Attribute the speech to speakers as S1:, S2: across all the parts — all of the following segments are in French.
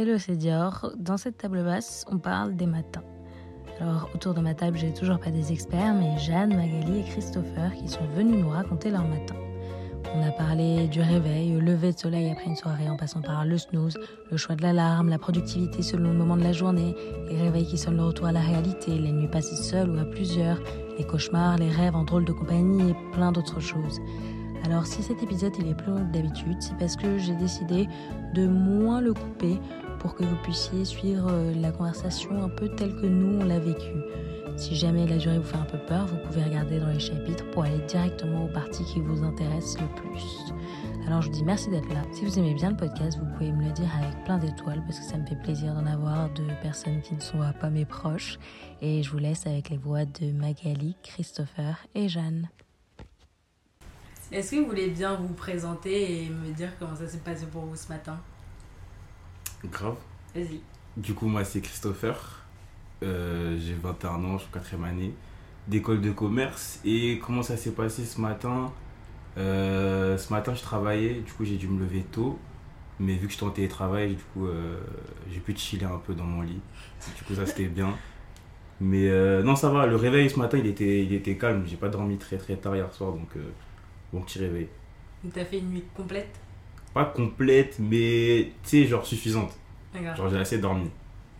S1: Hello, c'est Dior. Dans cette table basse, on parle des matins. Alors, autour de ma table, j'ai toujours pas des experts, mais Jeanne, Magali et Christopher qui sont venus nous raconter leur matin. On a parlé du réveil, au lever de soleil après une soirée en passant par le snooze, le choix de l'alarme, la productivité selon le moment de la journée, les réveils qui sonnent le retour à la réalité, les nuits passées seules ou à plusieurs, les cauchemars, les rêves en drôle de compagnie et plein d'autres choses. Alors si cet épisode il est plus long que d'habitude, c'est parce que j'ai décidé de moins le couper pour que vous puissiez suivre euh, la conversation un peu telle que nous on l'a vécue. Si jamais la durée vous fait un peu peur, vous pouvez regarder dans les chapitres pour aller directement aux parties qui vous intéressent le plus. Alors je vous dis merci d'être là. Si vous aimez bien le podcast, vous pouvez me le dire avec plein d'étoiles parce que ça me fait plaisir d'en avoir de personnes qui ne sont pas mes proches. Et je vous laisse avec les voix de Magali, Christopher et Jeanne.
S2: Est-ce que vous voulez bien vous présenter et me dire comment ça s'est passé pour vous ce matin?
S3: Grave.
S2: Vas-y.
S3: Du coup, moi, c'est Christopher. Euh, j'ai 21 ans, je suis en quatrième année d'école de commerce. Et comment ça s'est passé ce matin? Euh, Ce matin, je travaillais, du coup, j'ai dû me lever tôt. Mais vu que j'étais en télétravail, du coup, euh, j'ai pu chiller un peu dans mon lit. Du coup, ça, c'était bien. Mais euh, non, ça va. Le réveil ce matin, il était, il était calme. J'ai pas dormi très très tard hier soir, donc bon petit réveil.
S2: Donc t'as fait une nuit complète?
S3: Pas complète, mais tu sais, genre suffisante.
S2: D'accord.
S3: Genre, j'ai assez dormi.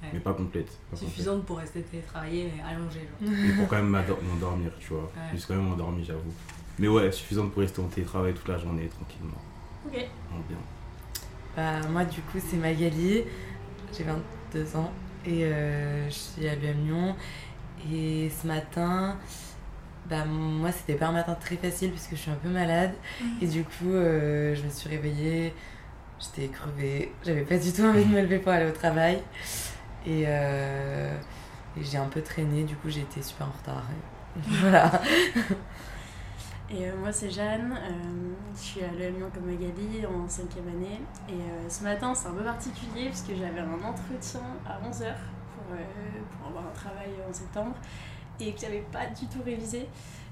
S2: Ouais.
S3: Mais pas complète. pas complète.
S2: Suffisante pour rester télétravaillé mais allongé. Genre.
S3: Et pour quand même m'endormir, tu vois.
S2: Ouais.
S3: Je suis quand même endormi, j'avoue. Mais ouais, suffisante pour rester en télétravail toute la journée, tranquillement.
S2: Ok.
S3: Bien.
S4: Bah, moi, du coup, c'est Magali. J'ai 22 ans et euh, je suis à l'UM Lyon. Et ce matin, bah, moi, c'était pas un matin très facile parce que je suis un peu malade. Et du coup, euh, je me suis réveillée. J'étais crevée. J'avais pas du tout envie de me lever pour aller au travail. Et, euh, et j'ai un peu traîné. Du coup, j'ai été super en retard. Et voilà.
S5: Et euh, moi c'est Jeanne, euh, je suis à l'EM Lyon comme Magali en cinquième année. Et euh, ce matin c'est un peu particulier parce que j'avais un entretien à 11h pour, pour avoir un travail en septembre et que j'avais pas du tout révisé.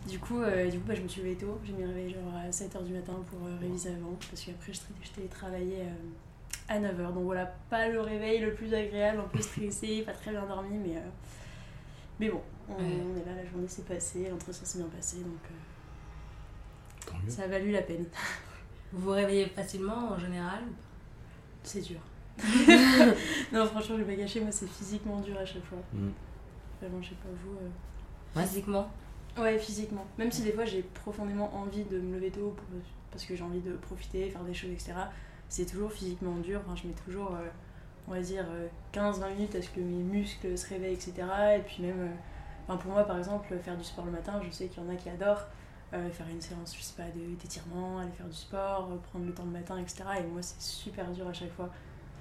S5: Du coup, euh, du coup bah, je me suis levée tôt, j'ai mis le réveil genre à 7h du matin pour euh, réviser avant parce qu'après je, je télétravaillais euh, à 9h. Donc voilà, pas le réveil le plus agréable, un peu stressé, pas très bien dormi, mais, euh, mais bon, on,
S2: Ouais.
S5: on est là, la journée s'est passée, l'entretien s'est bien passé donc. euh,
S3: Tant mieux.
S5: ça a valu la peine.
S2: Vous vous réveillez facilement en général
S5: C'est dur. non, franchement, je vais pas gâcher, moi, c'est physiquement dur à chaque fois.
S3: Mm.
S5: Vraiment, je sais pas vous. Euh.
S4: Ouais.
S2: Physiquement
S5: Ouais, physiquement. Même si des fois, j'ai profondément envie de me lever tôt pour- parce que j'ai envie de profiter, faire des choses, etc. C'est toujours physiquement dur. Enfin, je mets toujours, euh, on va dire, euh, 15-20 minutes à ce que mes muscles se réveillent, etc. Et puis même, euh, enfin, pour moi, par exemple, faire du sport le matin, je sais qu'il y en a qui adorent. euh, faire une séance, je sais pas, de- d'étirement, aller faire du sport, euh, prendre le temps le matin, etc. Et moi, c'est super dur à chaque fois.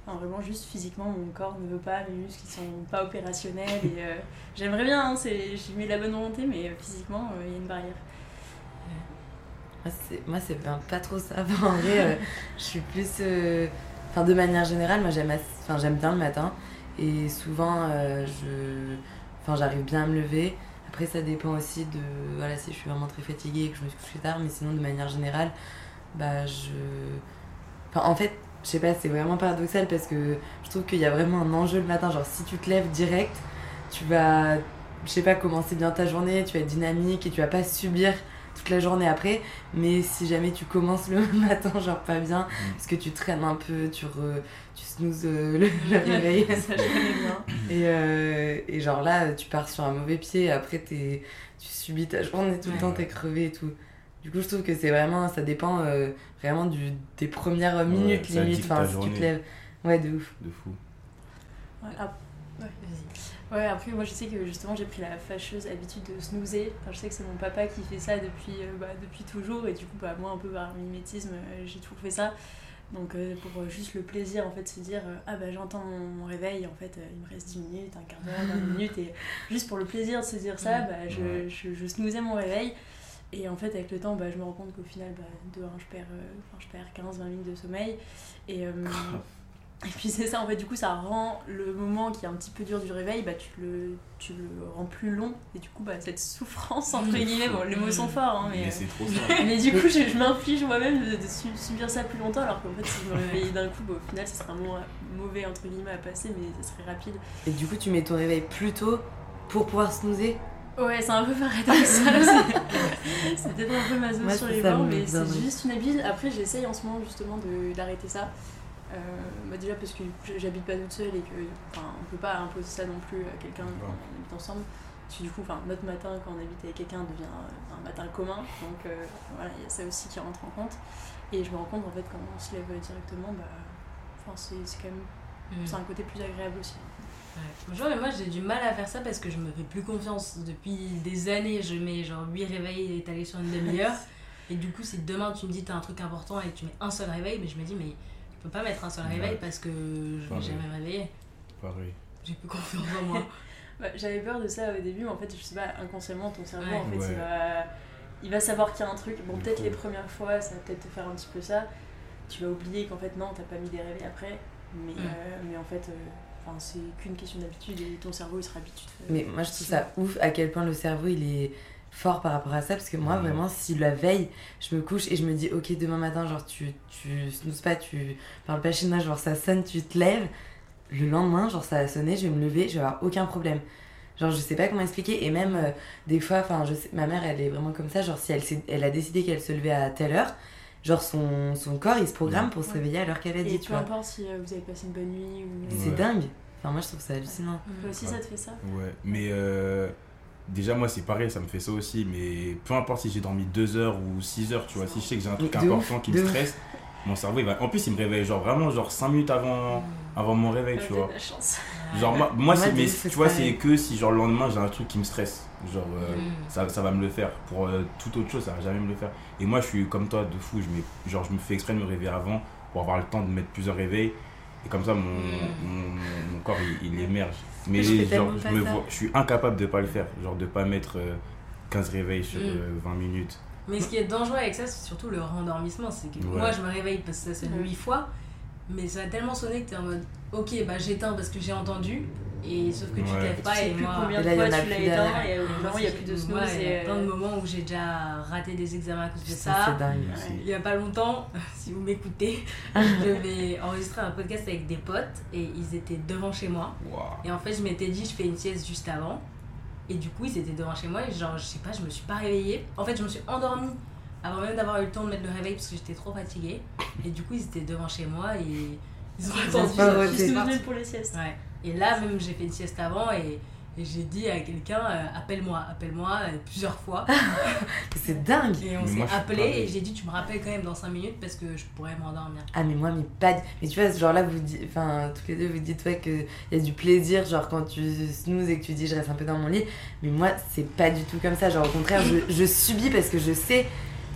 S5: Enfin, vraiment, juste physiquement, mon corps ne veut pas, mes muscles ils sont pas opérationnels. Et euh, j'aimerais bien, hein, c'est- j'ai mis la bonne volonté, mais euh, physiquement, euh, il y a une barrière.
S4: Moi, c'est, moi, c'est ben, pas trop ça. En vrai, je suis plus. Enfin, de manière générale, moi, j'aime, enfin, j'aime bien le matin. Et souvent, je... j'arrive bien à me lever. Après, ça dépend aussi de. Voilà, si je suis vraiment très fatiguée et que je me suis couchée tard. Mais sinon, de manière générale, bah, je. En fait, je sais pas, c'est vraiment paradoxal parce que je trouve qu'il y a vraiment un enjeu le matin. Genre, si tu te lèves direct, tu vas. Je sais pas, commencer bien ta journée, tu vas être dynamique et tu vas pas subir toute la journée après. Mais si jamais tu commences le matin, genre pas bien, parce que tu traînes un peu, tu, re, tu snoozes euh, le, le réveil.
S5: ça, je bien.
S4: Et, euh, et genre là, tu pars sur un mauvais pied, après t'es, tu subis ta journée tout le
S2: Ouais.
S4: temps, t'es crevé et tout. Du coup, je trouve que c'est vraiment, ça dépend euh, vraiment du, des premières minutes
S3: ça
S4: limite, enfin si tu te lèves. Ouais, de ouf.
S3: De fou.
S5: Ouais, ap- ouais. Ouais, après, moi, je sais que justement, j'ai pris la fâcheuse habitude de snoozer. Enfin, je sais que c'est mon papa qui fait ça depuis, euh, bah, depuis toujours. Et du coup, bah, moi, un peu par mimétisme, euh, j'ai toujours fait ça. Donc, euh, pour juste le plaisir, en fait, de se dire euh, Ah, bah, j'entends mon, mon réveil, en fait, euh, il me reste 10 minutes, un quart d'heure, 20 minutes. Et juste pour le plaisir de se dire ça, bah, je,
S3: Ouais.
S5: je, je snoozais mon réveil. Et en fait, avec le temps, bah, je me rends compte qu'au final, bah, de un, je perds, euh, enfin, je perds 15-20 minutes de sommeil. Et, euh, et puis c'est ça, en fait, du coup, ça rend le moment qui est un petit peu dur du réveil, bah, tu, le, tu le rends plus long. Et du coup, bah, cette souffrance, entre guillemets, bon, les mots sont forts, hein, mais.
S3: Mais
S5: euh,
S3: c'est trop ça.
S5: mais du coup, je, je m'inflige moi-même de, de su- subir ça plus longtemps, alors qu'en fait, si je me réveillais d'un coup, bah, au final, ça serait un moment mauvais, entre guillemets, à passer, mais ça serait rapide.
S4: Et du coup, tu mets ton réveil plus tôt pour pouvoir snoozer?
S5: Ouais, c'est un peu paradoxal. c'est- c'est peut-être un peu maso
S4: Moi,
S5: sur les bords, mais c'est juste une habitude. Après, j'essaye en ce moment justement de- d'arrêter ça. Euh, bah déjà parce que j'habite pas toute seule et que enfin, on peut pas imposer ça non plus à quelqu'un quand on habite ensemble. Parce que du coup, enfin, notre matin quand on habite avec quelqu'un devient un matin commun. Donc euh, voilà, il y a ça aussi qui rentre en compte. Et je me rends compte en fait quand on se lève directement, bah, enfin, c'est c'est quand même
S2: Mm.
S5: c'est un côté plus agréable aussi.
S2: Ouais. Genre, mais moi j'ai du mal à faire ça parce que je me fais plus confiance. Depuis des années, je mets genre 8 réveils étalés sur une demi-heure. et du coup, si demain tu me dis t'as un truc important et que tu mets un seul réveil, mais je me dis, mais je peux pas mettre un seul
S3: Ouais.
S2: réveil parce que je vais jamais me réveiller.
S3: Pareil.
S2: J'ai plus confiance en moi.
S5: Bah, J'avais peur de ça au début, mais en fait, je sais pas, inconsciemment, ton cerveau,
S2: Ouais.
S5: en fait,
S3: Ouais.
S5: il, va, il va savoir qu'il y a un truc. Bon, peut-être les premières fois, ça va peut-être te faire un petit peu ça. Tu vas oublier qu'en fait, non, t'as pas mis des réveils après. Mais,
S2: Mm.
S5: euh, mais en fait, euh, enfin, c'est qu'une question d'habitude et ton cerveau, il sera habitué.
S4: Mais moi, je trouve ça ouf à quel point le cerveau, il est fort par rapport à ça. Parce que moi, vraiment, si la veille, je me couche et je me dis, ok, demain matin, genre, tu, tu snoozes pas, tu parles pas chinois, genre, ça sonne, tu te lèves. Le lendemain, genre, ça a sonné, je vais me lever, je vais avoir aucun problème. Genre, je sais pas comment expliquer. Et même, euh, des fois, enfin, je sais, ma mère, elle est vraiment comme ça. Genre, si elle, elle a décidé qu'elle se levait à telle heure, genre, son, son corps, il se programme pour se
S5: Ouais.
S4: réveiller à l'heure qu'elle a dit,
S5: Et
S4: tu
S5: peu
S4: vois.
S5: importe si euh, vous avez passé une bonne nuit ou.
S4: C'est dingue. Enfin, moi, je trouve ça hallucinant.
S5: Toi aussi,
S3: Ouais.
S5: ça te fait ça?
S3: Ouais, mais euh, déjà, moi, c'est pareil, ça me fait ça aussi. Mais peu importe si j'ai dormi 2 heures ou 6 heures, tu vois, si je sais que j'ai un truc
S4: De
S3: important
S4: ouf,
S3: qui me
S4: ouf.
S3: stresse, mon cerveau, il va. En plus, il me réveille, genre vraiment, genre 5 minutes avant, avant mon réveil, tu vois.
S5: de la chance.
S3: Genre, moi, moi, c'est- mais tu vois, c'est que si, genre, le lendemain, j'ai un truc qui me stresse. Genre, euh,
S2: Mm.
S3: ça, ça va me le faire. Pour euh, toute autre chose, ça va jamais me le faire. Et moi, je suis comme toi, de fou. Je, mets, genre, je me fais exprès de me réveiller avant pour avoir le temps de mettre plusieurs réveils. Et comme ça, mon, mon, mon corps, il, il émerge. Mais
S4: Je
S3: genre, je, me vois, je suis incapable de pas le faire. Genre, de pas mettre euh, 15 réveils sur
S2: Mm.
S3: euh, 20 minutes.
S2: Mais ce qui est dangereux avec ça, c'est surtout le rendormissement. C'est que
S3: Ouais.
S2: moi, je me réveille parce que ça sonne
S5: Ouais.
S2: 8 fois, mais ça a tellement sonné que t'es en mode ok, bah j'éteins parce que j'ai entendu, et sauf que tu
S3: Ouais.
S5: Tu
S2: pas
S5: sais
S2: et
S5: plus
S2: moi.
S5: combien
S4: Et
S5: de
S4: là, il y
S5: fois
S4: en a
S5: tu l'as éteint et au moment, il n'y a plus de
S2: Ouais,
S5: snooze.
S2: Il y a
S5: et,
S2: plein de
S5: euh,
S2: moments où j'ai déjà raté des examens à cause de ça.
S4: dingue.
S2: Il y a pas longtemps, si vous m'écoutez, je vais enregistrer un podcast avec des potes et ils étaient devant chez moi. Et en fait, je m'étais dit, je fais une sieste juste avant. Et du coup, ils étaient devant chez moi et genre, je sais pas, je me suis pas réveillée. En fait, je me suis endormie avant même d'avoir eu le temps de mettre le réveil parce que j'étais trop fatiguée. Et du coup, ils étaient devant chez moi et ils ont attendu.
S4: pas
S2: que
S4: voté.
S2: je
S5: Tu te
S2: parte.
S5: souvenais pour les siestes.
S2: Ouais. Et là, même, j'ai fait une sieste avant et, et j'ai dit à quelqu'un, euh, appelle-moi, appelle-moi euh, plusieurs fois.
S4: C'est dingue.
S2: Et on s'est appelé et j'ai dit, tu me rappelles quand même dans 5 minutes parce que je pourrais m'endormir.
S4: Ah mais moi mais pas mais tu vois genre là vous dites enfin toutes les deux vous dites ouais que il y a du plaisir genre quand tu snooze et que tu dis je reste un peu dans mon lit mais moi c'est pas du tout comme ça genre au contraire je, je subis parce que je sais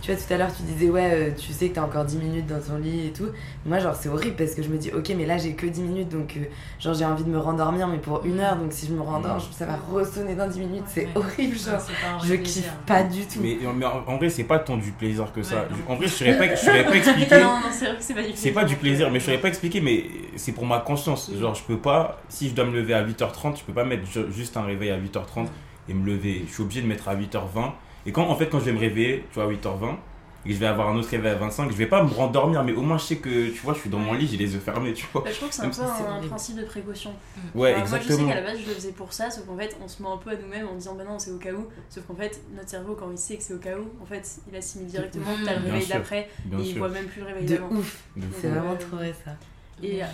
S4: tu vois tout à l'heure tu disais ouais euh, tu sais que t'as encore 10 minutes dans ton lit et tout moi genre c'est horrible parce que je me dis ok mais là j'ai que 10 minutes donc euh, genre j'ai envie de me rendormir mais pour une heure donc si je me rendors je- ça va ressonner dans 10 minutes c'est horrible genre
S2: pas
S4: je kiffe
S2: plaisir.
S4: pas du tout
S3: Mais, mais en, en vrai, c'est pas tant du plaisir que ça.
S2: Ouais,
S3: en vrai, je saurais pas, je saurais pas expliquer.
S5: Non, non, c'est vrai que c'est pas du
S3: C'est pas du plaisir, mais je saurais pas expliquer, mais c'est pour ma conscience. Genre, je peux pas, si je dois me lever à 8h30, je peux pas mettre ju- juste un réveil à 8h30 et me lever. Je suis obligé de mettre à 8h20. Et quand, en fait, quand je vais me réveiller, tu vois, à 8h20, et que je vais avoir un autre réveil à 25, je vais pas me rendormir, mais au moins je sais que, tu vois, je suis dans mon lit, j'ai les yeux fermés, tu vois.
S5: Bah, je trouve que c'est un peu un, principe de précaution.
S3: Ouais,
S5: Enfin, Moi, je sais
S3: exactement.
S5: qu'à la base, je le faisais pour ça, sauf qu'en fait, on se ment un peu à nous-mêmes en disant, bah non, c'est au cas où. Sauf qu'en fait, notre cerveau, quand il sait que c'est au cas où, en fait, il assimile directement que t'as le réveil d'après et il
S3: sûr.
S5: voit même plus le réveil d'avant.
S4: c'est vraiment trop vrai ça
S5: Et euh,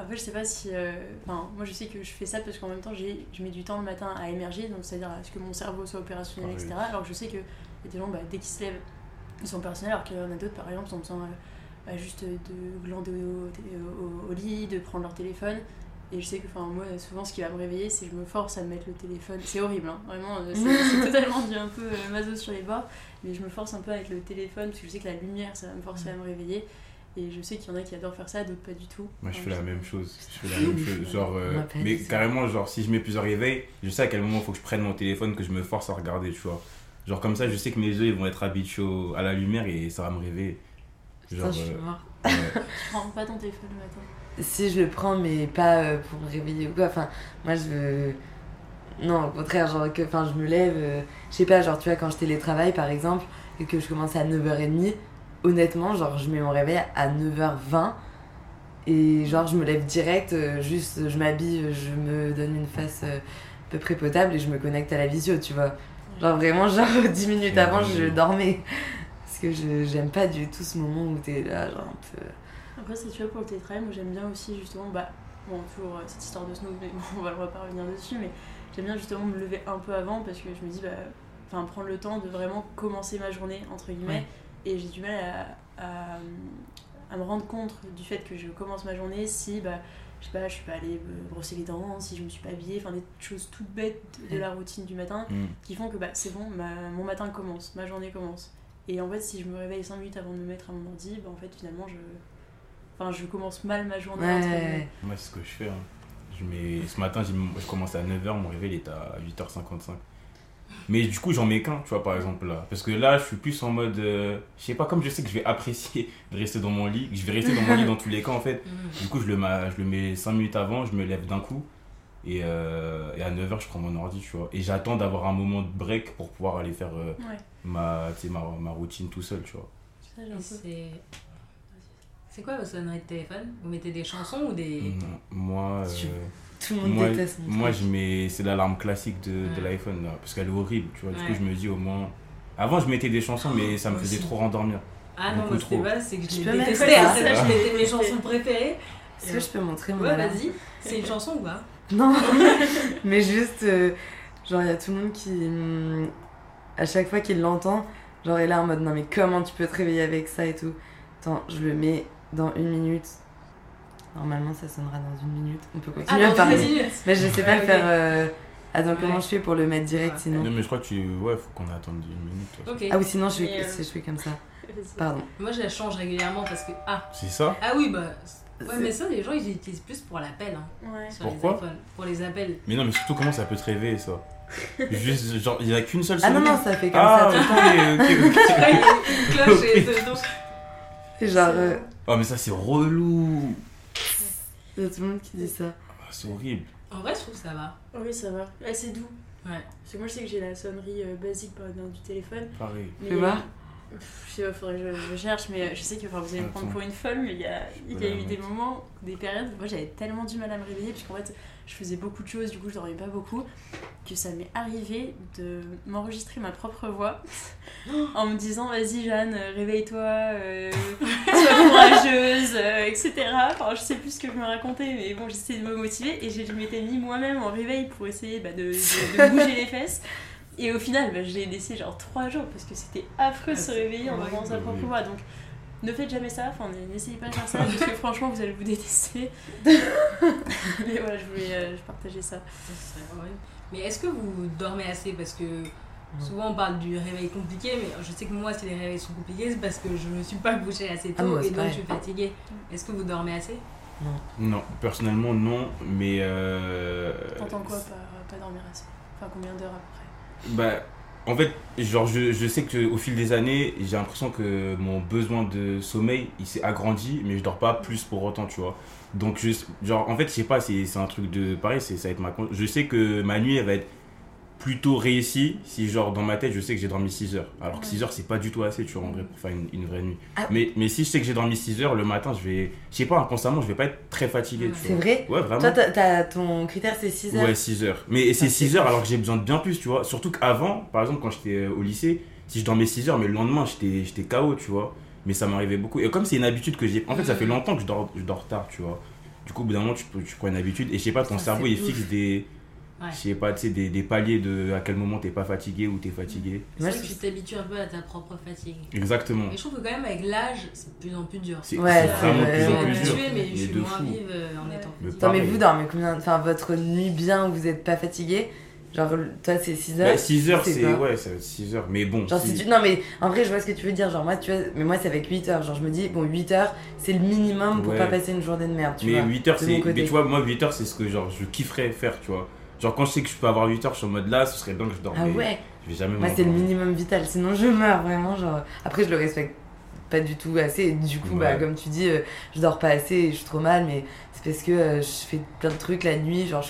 S5: après, je sais pas si. euh, Enfin, moi, je sais que je fais ça parce qu'en même temps, j'ai- je mets du temps le matin à émerger, donc c'est-à-dire à ce que mon cerveau soit opérationnel, etc. Alors que je sais qu'il y a des gens, bah, dès qu'ils se lèvent, ils sont opérationnels, alors qu'il y en a d'autres, par exemple, qui ont besoin euh, bah, juste de glander au, au- au lit, de prendre leur téléphone. Et je sais que, moi, souvent, ce qui va me réveiller, c'est que je me force à mettre le téléphone. C'est horrible, hein, vraiment, euh, c'est totalement du un peu euh, maso sur les bords. Mais je me force un peu avec le téléphone, parce que je sais que la lumière, ça va me forcer à me réveiller. Et je sais qu'il y en a qui adorent faire ça, d'autres pas du tout.
S3: Moi, je fais la même chose. Je fais la même chose. Genre, euh, mais carrément, genre, si je mets plusieurs réveils, je sais à quel moment il faut que je prenne mon téléphone, que je me force à regarder, tu vois. Genre, comme ça, je sais que mes yeux ils vont être habitués à la lumière et ça va me réveiller.
S4: Putain,
S3: Genre,
S4: je suis
S3: euh,
S4: mort
S3: ouais.
S5: Tu prends pas ton téléphone le matin.
S4: si je le prends, mais pas euh, pour me réveiller ou quoi. Enfin, moi, je veux. Non, au contraire, genre que enfin, je me lève. euh, je sais pas, genre, tu vois, quand je télétravaille par exemple, et que je commence à 9h30, honnêtement, genre, je mets mon réveil à 9h20. Et genre, je me lève direct, euh, juste, je m'habille, je me donne une face euh, à peu près potable et je me connecte à la visio, tu vois. Genre, vraiment, genre, 10 minutes avant, je dormais. Parce que je j'aime pas du tout ce moment où t'es là, genre, un peu.
S5: Après, c'est tu vois, pour le télétravail, moi j'aime bien aussi justement, bah, bon, toujours euh, cette histoire de snow, mais bon, on va pas revenir dessus, mais j'aime bien justement me lever un peu avant parce que je me dis, bah, enfin, prendre le temps de vraiment commencer ma journée, entre guillemets, et j'ai du mal à, à, à me rendre compte du fait que je commence ma journée si, bah, je sais pas, je suis pas allée me brosser les dents, si je me suis pas habillée, enfin, des choses toutes bêtes de
S4: Ouais.
S5: la routine du matin
S3: Mm.
S5: qui font que bah, c'est bon, ma- mon matin commence, ma journée commence. Et en fait, si je me réveille 5 minutes avant de me mettre à mon ordi, bah, en fait, finalement, je. Enfin, je commence mal ma journée.
S4: Ouais.
S3: Moi, c'est ce que je fais. hein. Je mets... Ce matin, je commence à 9h, mon réveil il est à 8h55. Mais du coup, j'en mets qu'un, tu vois, par exemple, là. Parce que là, je suis plus en mode. euh, je sais pas, comme je sais que je vais apprécier de rester dans mon lit, que je vais rester dans mon lit dans tous les cas, en fait.
S2: Mm.
S3: Du coup, je le, mets, je le mets 5 minutes avant, je me lève d'un coup. Et, euh, et à 9h, je prends mon ordi, tu vois. Et j'attends d'avoir un moment de break pour pouvoir aller faire euh,
S5: Ouais,
S3: ma, tu sais, ma, ma routine tout seul, tu vois.
S2: c'est. C'est quoi vos sonneries de téléphone? Vous mettez des chansons ou des.
S3: Mm, Moi,
S4: Tu-
S3: euh,
S4: Tout le monde
S3: moi,
S4: déteste mon
S3: moi
S4: truc.
S3: je mets, c'est l'alarme classique de, l'iPhone, là, parce qu'elle est horrible, tu vois. Du
S2: Ouais.
S3: coup, je me dis au moins. Avant, je mettais des chansons, mais ça me
S2: Moi
S3: faisait
S2: aussi.
S3: trop rendormir.
S2: Ah non, moi c'était pas, c'est que je les détestais.
S4: ça
S2: Après, je mettais mes chansons préférées.
S4: Est-ce que je peux montrer mon
S2: Ouais, vas-y. C'est une chanson ou pas?
S4: Non, mais juste, euh, genre, il y a tout le monde qui. hum, à chaque fois qu'il l'entend, genre, il est là en mode non, mais comment tu peux te réveiller avec ça et tout? Attends, je le mets dans une minute. Normalement, ça sonnera dans une minute. On peut continuer à
S2: dans
S4: parler. Mais je sais pas
S2: Ouais, ok.
S4: faire. euh, Attends, comment je fais pour le mettre direct
S2: Ouais.
S4: sinon
S3: Non, mais je crois que tu. Ouais, faut qu'on attende une minute. toi.
S2: Ok.
S4: Ah, ou sinon, je fais,
S5: euh,
S4: je fais comme ça. Pardon.
S2: Moi je la change régulièrement parce que. Ah,
S3: C'est ça?
S2: Ah oui, bah. Ouais, mais ça, les gens ils utilisent plus pour l'appel. Hein,
S5: Ouais.
S2: sur
S3: Pourquoi?
S2: les. Pour les appels.
S3: Mais non, mais surtout, comment ça peut te réveiller, ça? Juste, genre, il y a qu'une seule
S4: Ah non, non, ça fait comme
S3: Ah,
S4: ça tout le temps.
S3: ok, ok, ok.
S2: Ah, il y a une cloche et
S3: Ok.
S2: dedans.
S4: Et genre, euh,
S3: Oh, mais ça, c'est relou.
S4: Il y a tout le monde qui dit ça.
S3: Ah, c'est horrible.
S2: En vrai, je trouve que ça va.
S5: Oui, ça va. Ah, c'est doux.
S2: Ouais.
S5: Parce que moi, je sais que j'ai la sonnerie euh, basique par exemple, du téléphone.
S3: Pareil.
S5: Mais
S4: Fais voir.
S5: Pff, Je sais pas, faudrait que je, je cherche, mais euh, je sais que enfin, vous allez me prendre pour une folle, mais il y a, il y a eu des moments, des périodes, moi j'avais tellement du mal à me réveiller, puisqu'en fait je faisais beaucoup de choses, du coup je dormais pas beaucoup, que ça m'est arrivé de m'enregistrer ma propre voix en me disant vas-y Jeanne, euh, réveille-toi, euh, sois courageuse, euh, etc. Enfin, je sais plus ce que je me racontais, mais bon, j'essayais de me motiver et je m'étais mis moi-même en réveil pour essayer bah, de, de- de bouger les fesses. Et au final, bah, je l'ai laissé genre 3 jours parce que c'était affreux de se
S2: Ah,
S5: réveiller en entendant sa propre voix. Donc ne faites jamais ça, enfin n'essayez pas de faire ça parce que franchement vous allez vous détester. Mais voilà, je voulais euh, je partageais ça.
S2: Mais est-ce que vous dormez assez? Parce que souvent on parle du réveil compliqué, mais je sais que moi, si les réveils sont compliqués, c'est parce que je me suis pas couchée assez
S4: Ah,
S2: tôt
S4: moi,
S2: et donc je suis fatiguée. Est-ce que vous dormez assez?
S3: Non, personnellement, non, mais. Euh...
S5: T'entends quoi pas, pas dormir assez? Enfin combien d'heures à peu près?
S3: Bah, en fait, genre, je, je sais qu'au fil des années, j'ai l'impression que mon besoin de sommeil, il s'est agrandi, mais je dors pas plus pour autant, tu vois. Donc, je, genre, en fait, je sais pas, c'est c'est un truc de. Pareil, c'est- ça va être ma. Je sais que ma nuit, elle va être plutôt réussie si, genre, dans ma tête, je sais que j'ai dormi 6 heures. Alors que
S5: Ouais.
S3: 6 heures, c'est pas du tout assez, tu vois, en vrai, pour faire une, une vraie nuit.
S4: Ah.
S3: Mais, mais si je sais que j'ai dormi 6 heures, le matin, je vais. Je sais pas, inconsciemment, je vais pas être très fatigué,
S4: C'est vrai
S3: Ouais, vraiment.
S4: Toi, ton critère, c'est 6 heures
S3: Ouais, 6 heures. Mais c'est
S4: Ah,
S3: 6
S4: c'est
S3: heures alors que j'ai besoin de bien plus, tu vois. Surtout qu'avant, par exemple, quand j'étais euh, au lycée, si je dormais 6 heures, mais le lendemain, j'étais j'étais KO, tu vois. Mais ça m'arrivait beaucoup. Et comme c'est une habitude que j'ai. En fait, ça fait
S2: Mhm.
S3: longtemps que je dors, je dors tard, tu vois. Du coup, au bout d'un moment, tu, tu prends une habitude. Et je sais pas, ton
S4: Ça,
S3: cerveau, il
S4: ouf.
S3: fixe des.
S2: Ouais.
S3: Je sais pas, tu sais, des, des paliers de à quel moment t'es pas fatigué ou t'es fatigué.
S2: C'est
S4: Moi,
S2: vrai
S4: je
S2: que tu t'habitues un peu à ta propre fatigue.
S3: Exactement.
S2: Mais je trouve que quand même avec l'âge, c'est de plus en plus dur.
S3: C'est
S4: Ouais,
S3: vraiment de plus en
S2: Je
S3: plus
S2: suis
S3: dur.
S2: habituée, mais je
S3: Mais
S2: suis moins
S3: fou.
S2: vive euh, en
S5: Ouais.
S2: étant.
S4: Non, mais vous dormez combien Enfin, votre nuit bien où vous êtes pas fatigué Genre, toi, c'est 6 heures?
S3: Bah, 6 heures,
S4: c'est.
S3: Ouais, ça va être 6 heures. Mais bon.
S4: Genre,
S3: si-
S4: si tu... Non, mais en vrai, je vois ce que tu veux dire. Genre, moi, tu vois, mais moi, c'est avec 8 heures. Genre, je me dis, bon, 8 heures, c'est le minimum pour
S3: Ouais.
S4: pas passer une journée de merde, tu
S3: mais
S4: vois.
S3: 8 heures, c'est.
S4: mon côté.
S3: Mais tu vois, moi, 8 heures, c'est ce que genre, je kifferais faire, tu vois. Genre, quand je sais que je peux avoir 8 heures, je suis en mode là, ce serait dingue que je dorme.
S4: Ah ouais
S3: Je vais jamais
S4: Moi, c'est le minimum vital. Sinon, je meurs, vraiment. Genre... Après, je le respecte pas du tout assez. Et du coup, bah, comme tu dis, euh, je dors pas assez et je suis trop mal, mais c'est parce que euh, je fais plein de trucs la nuit. Genre,